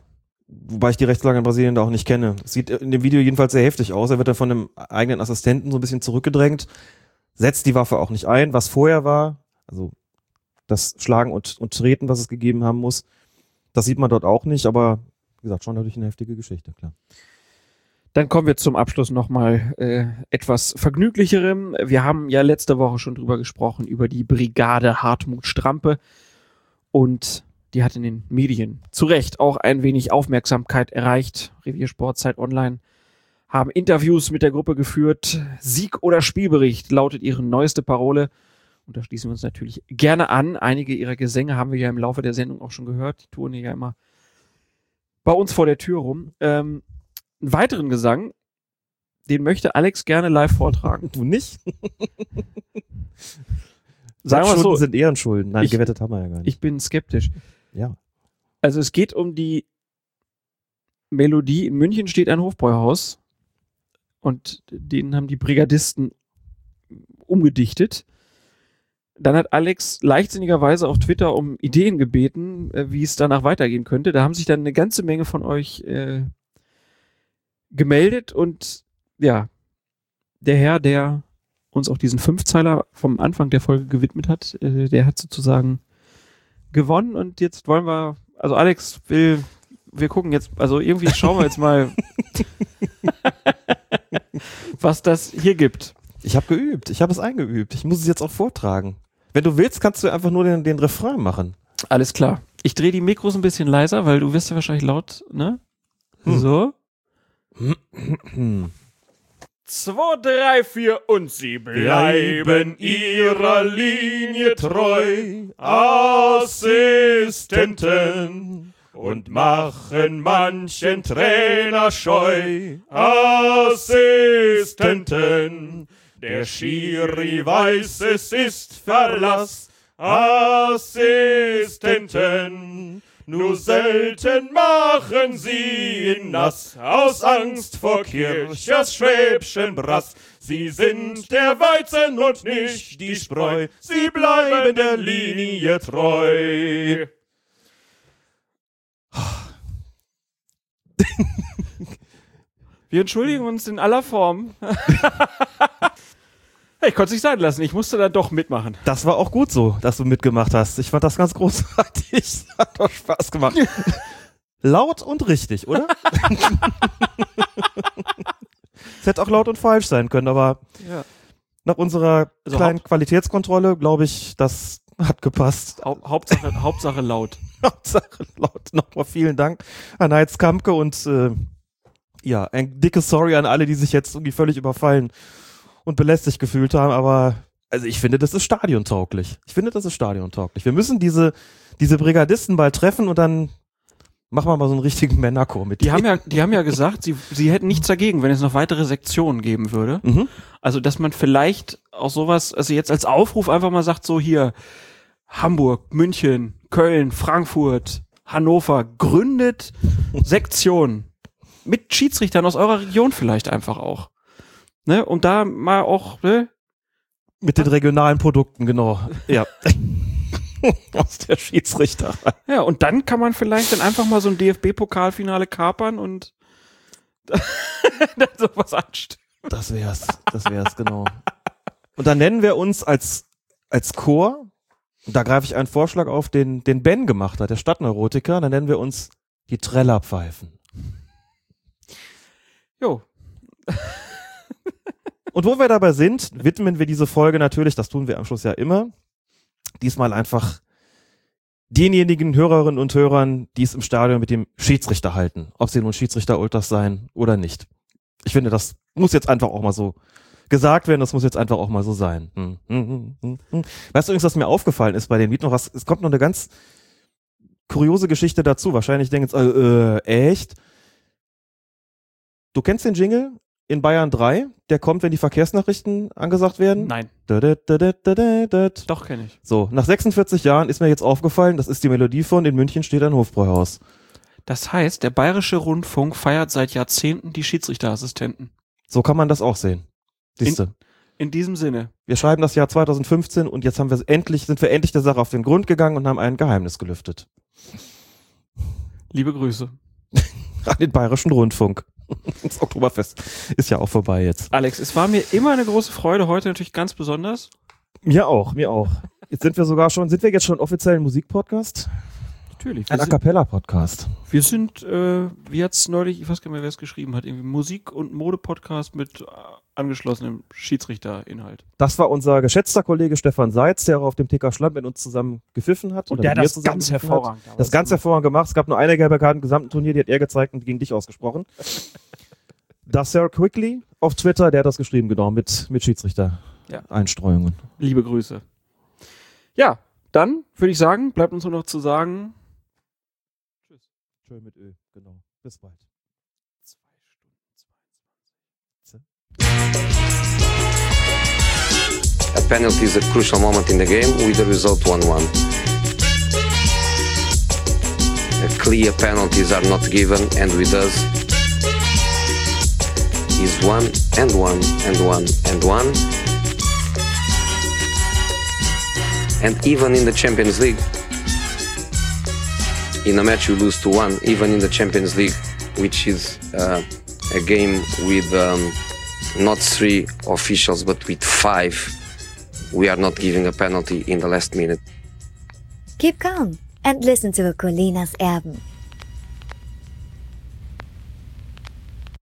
Wobei ich die Rechtslage in Brasilien da auch nicht kenne. Es sieht in dem Video jedenfalls sehr heftig aus. Er wird dann von einem eigenen Assistenten so ein bisschen zurückgedrängt, setzt die Waffe auch nicht ein, was vorher war. Also das Schlagen und, und Treten, was es gegeben haben muss. Das sieht man dort auch nicht, aber wie gesagt, schon natürlich eine heftige Geschichte, klar. Dann kommen wir zum Abschluss nochmal äh, etwas vergnüglicherem. Wir haben ja letzte Woche schon drüber gesprochen, über die Brigade Hartmut Strampe. Und die hat in den Medien zu Recht auch ein wenig Aufmerksamkeit erreicht. Reviersport, Zeit Online haben Interviews mit der Gruppe geführt. Sieg oder Spielbericht lautet ihre neueste Parole. Und da schließen wir uns natürlich gerne an. Einige ihrer Gesänge haben wir ja im Laufe der Sendung auch schon gehört. Die touren ja immer bei uns vor der Tür rum. Ähm, einen weiteren Gesang, den möchte Alex gerne live vortragen. Du nicht? Sagen wir so, sind Ehrenschulden. Nein, Ich- gewettet haben wir ja gar nicht. ich bin skeptisch. ja. Also es geht um die Melodie. In München steht ein Hofbräuhaus und den haben die Brigadisten umgedichtet. Dann hat Alex leichtsinnigerweise auf Twitter um Ideen gebeten, äh, wie es danach weitergehen könnte. Da haben sich dann eine ganze Menge von euch äh, gemeldet und ja, der Herr, der uns auch diesen Fünfzeiler vom Anfang der Folge gewidmet hat, äh, der hat sozusagen gewonnen und jetzt wollen wir, also Alex will, wir gucken jetzt, also irgendwie schauen wir jetzt mal, was das hier gibt. Ich habe geübt. Ich habe es eingeübt. Ich muss es jetzt auch vortragen. Wenn du willst, kannst du einfach nur den, den Refrain machen. Alles klar. Ich drehe die Mikros ein bisschen leiser, weil du wirst ja wahrscheinlich laut, ne? Hm. So. Zwei, drei, vier und sie bleiben ihrer Linie treu, Assistenten, und machen manchen Trainer scheu. Assistenten, der Schiri weiß, es ist Verlass. Assistenten, nur selten machen sie ihn nass, aus Angst vor Kirchers Schwäbschen Brass. Sie sind der Weizen und nicht die Spreu, sie bleiben der Linie treu. Wir entschuldigen uns in aller Form. ich konnte es nicht sein lassen. Ich musste da doch mitmachen. Das war auch gut so, dass du mitgemacht hast. Ich fand das ganz großartig. Hat doch Spaß gemacht. laut und richtig, oder? Es hätte auch laut und falsch sein können, aber Ja. nach unserer Also kleinen Qualitätskontrolle, glaube ich, das hat gepasst. Hau Hauptsache, Hauptsache laut. Hauptsache laut. Nochmal vielen Dank an Heiz Kampke und äh, ja, ein dickes Sorry an alle, die sich jetzt irgendwie völlig überfallen und belästigt gefühlt haben, aber also ich finde, das ist stadiontauglich. Ich finde, das ist stadiontauglich. Wir müssen diese, diese Brigadisten bald treffen und dann machen wir mal so einen richtigen Männerchor mit Die haben ja, die haben ja gesagt, sie, sie hätten nichts dagegen, wenn es noch weitere Sektionen geben würde. Mhm. Also, dass man vielleicht auch sowas, also jetzt als Aufruf einfach mal sagt, so hier, Hamburg, München, Köln, Frankfurt, Hannover, gründet Sektionen. Mit Schiedsrichtern aus eurer Region vielleicht einfach auch. Ne? Und da mal auch, ne? Mit den regionalen Produkten, genau. Ja. Aus der Schiedsrichterei. Ja, und dann kann man vielleicht dann einfach mal so ein DFB-Pokalfinale kapern und dann sowas anstellen. Das wär's. Das wär's, genau. Und dann nennen wir uns als, als Chor, und da greife ich einen Vorschlag auf, den, den Ben gemacht hat, der Stadtneurotiker, dann nennen wir uns die Trellerpfeifen. Jo, Und wo wir dabei sind, widmen wir diese Folge natürlich, das tun wir am Schluss ja immer, diesmal einfach denjenigen Hörerinnen und Hörern, die es im Stadion mit dem Schiedsrichter halten. Ob sie nun Schiedsrichter-Ultras sein oder nicht. Ich finde, das muss jetzt einfach auch mal so gesagt werden, das muss jetzt einfach auch mal so sein. Hm, hm, hm. Weißt du übrigens, was mir aufgefallen ist bei dem Lied noch was? Es kommt noch eine ganz kuriose Geschichte dazu. Wahrscheinlich denken jetzt, äh, äh, echt? Du kennst den Jingle in Bayern 3? Der kommt, wenn die Verkehrsnachrichten angesagt werden? nein, Da, da, da, doch kenne ich. So, nach 46 Jahren ist mir jetzt aufgefallen, das ist die Melodie von In München steht ein Hofbräuhaus. Das heißt, der Bayerische Rundfunk feiert seit Jahrzehnten die Schiedsrichterassistenten. So kann man das auch sehen. Siehste. In diesem Sinne. Wir schreiben das Jahr 2015 und jetzt haben wir endlich, sind wir endlich der Sache auf den Grund gegangen und haben ein Geheimnis gelüftet. Liebe Grüße. An den Bayerischen Rundfunk. Das Oktoberfest ist ja auch vorbei jetzt. Alex, es war mir immer eine große Freude, heute natürlich ganz besonders. Mir auch, mir auch. Jetzt sind wir sogar schon, sind wir jetzt schon offiziell ein Musikpodcast? Natürlich. Ein A Cappella-Podcast. wir sind äh, wie hat's neulich, ich weiß gar nicht mehr, wer es geschrieben hat, irgendwie Musik- und Mode-Podcast mit äh, angeschlossenem Schiedsrichterinhalt. Das war unser geschätzter Kollege Stefan Seitz, der auch auf dem TK Schland mit uns zusammen gepfiffen hat. oder mit mir zusammen gepfiffen hat. Das ganz hervorragend gemacht. Es gab nur eine gelbe Karte im gesamten Turnier, die hat er gezeigt und gegen dich ausgesprochen. Das Sir Quickly auf Twitter, der hat das geschrieben, genau, mit, mit Schiedsrichter-Einstreuungen. Liebe Grüße. Ja, dann würde ich sagen, bleibt uns nur noch zu sagen, Schön mit Ö, genau. Bis bald. A penalty is a crucial moment in the game with the result 1 1. Clear penalties are not given, and with us is 1 and 1 and 1 and 1. And even in the Champions League, in a match you lose to 1, even in the Champions League, which is uh, a game with um, not three officials but with five, we are not giving a penalty in the last minute. Keep calm and listen to Colinas Erben.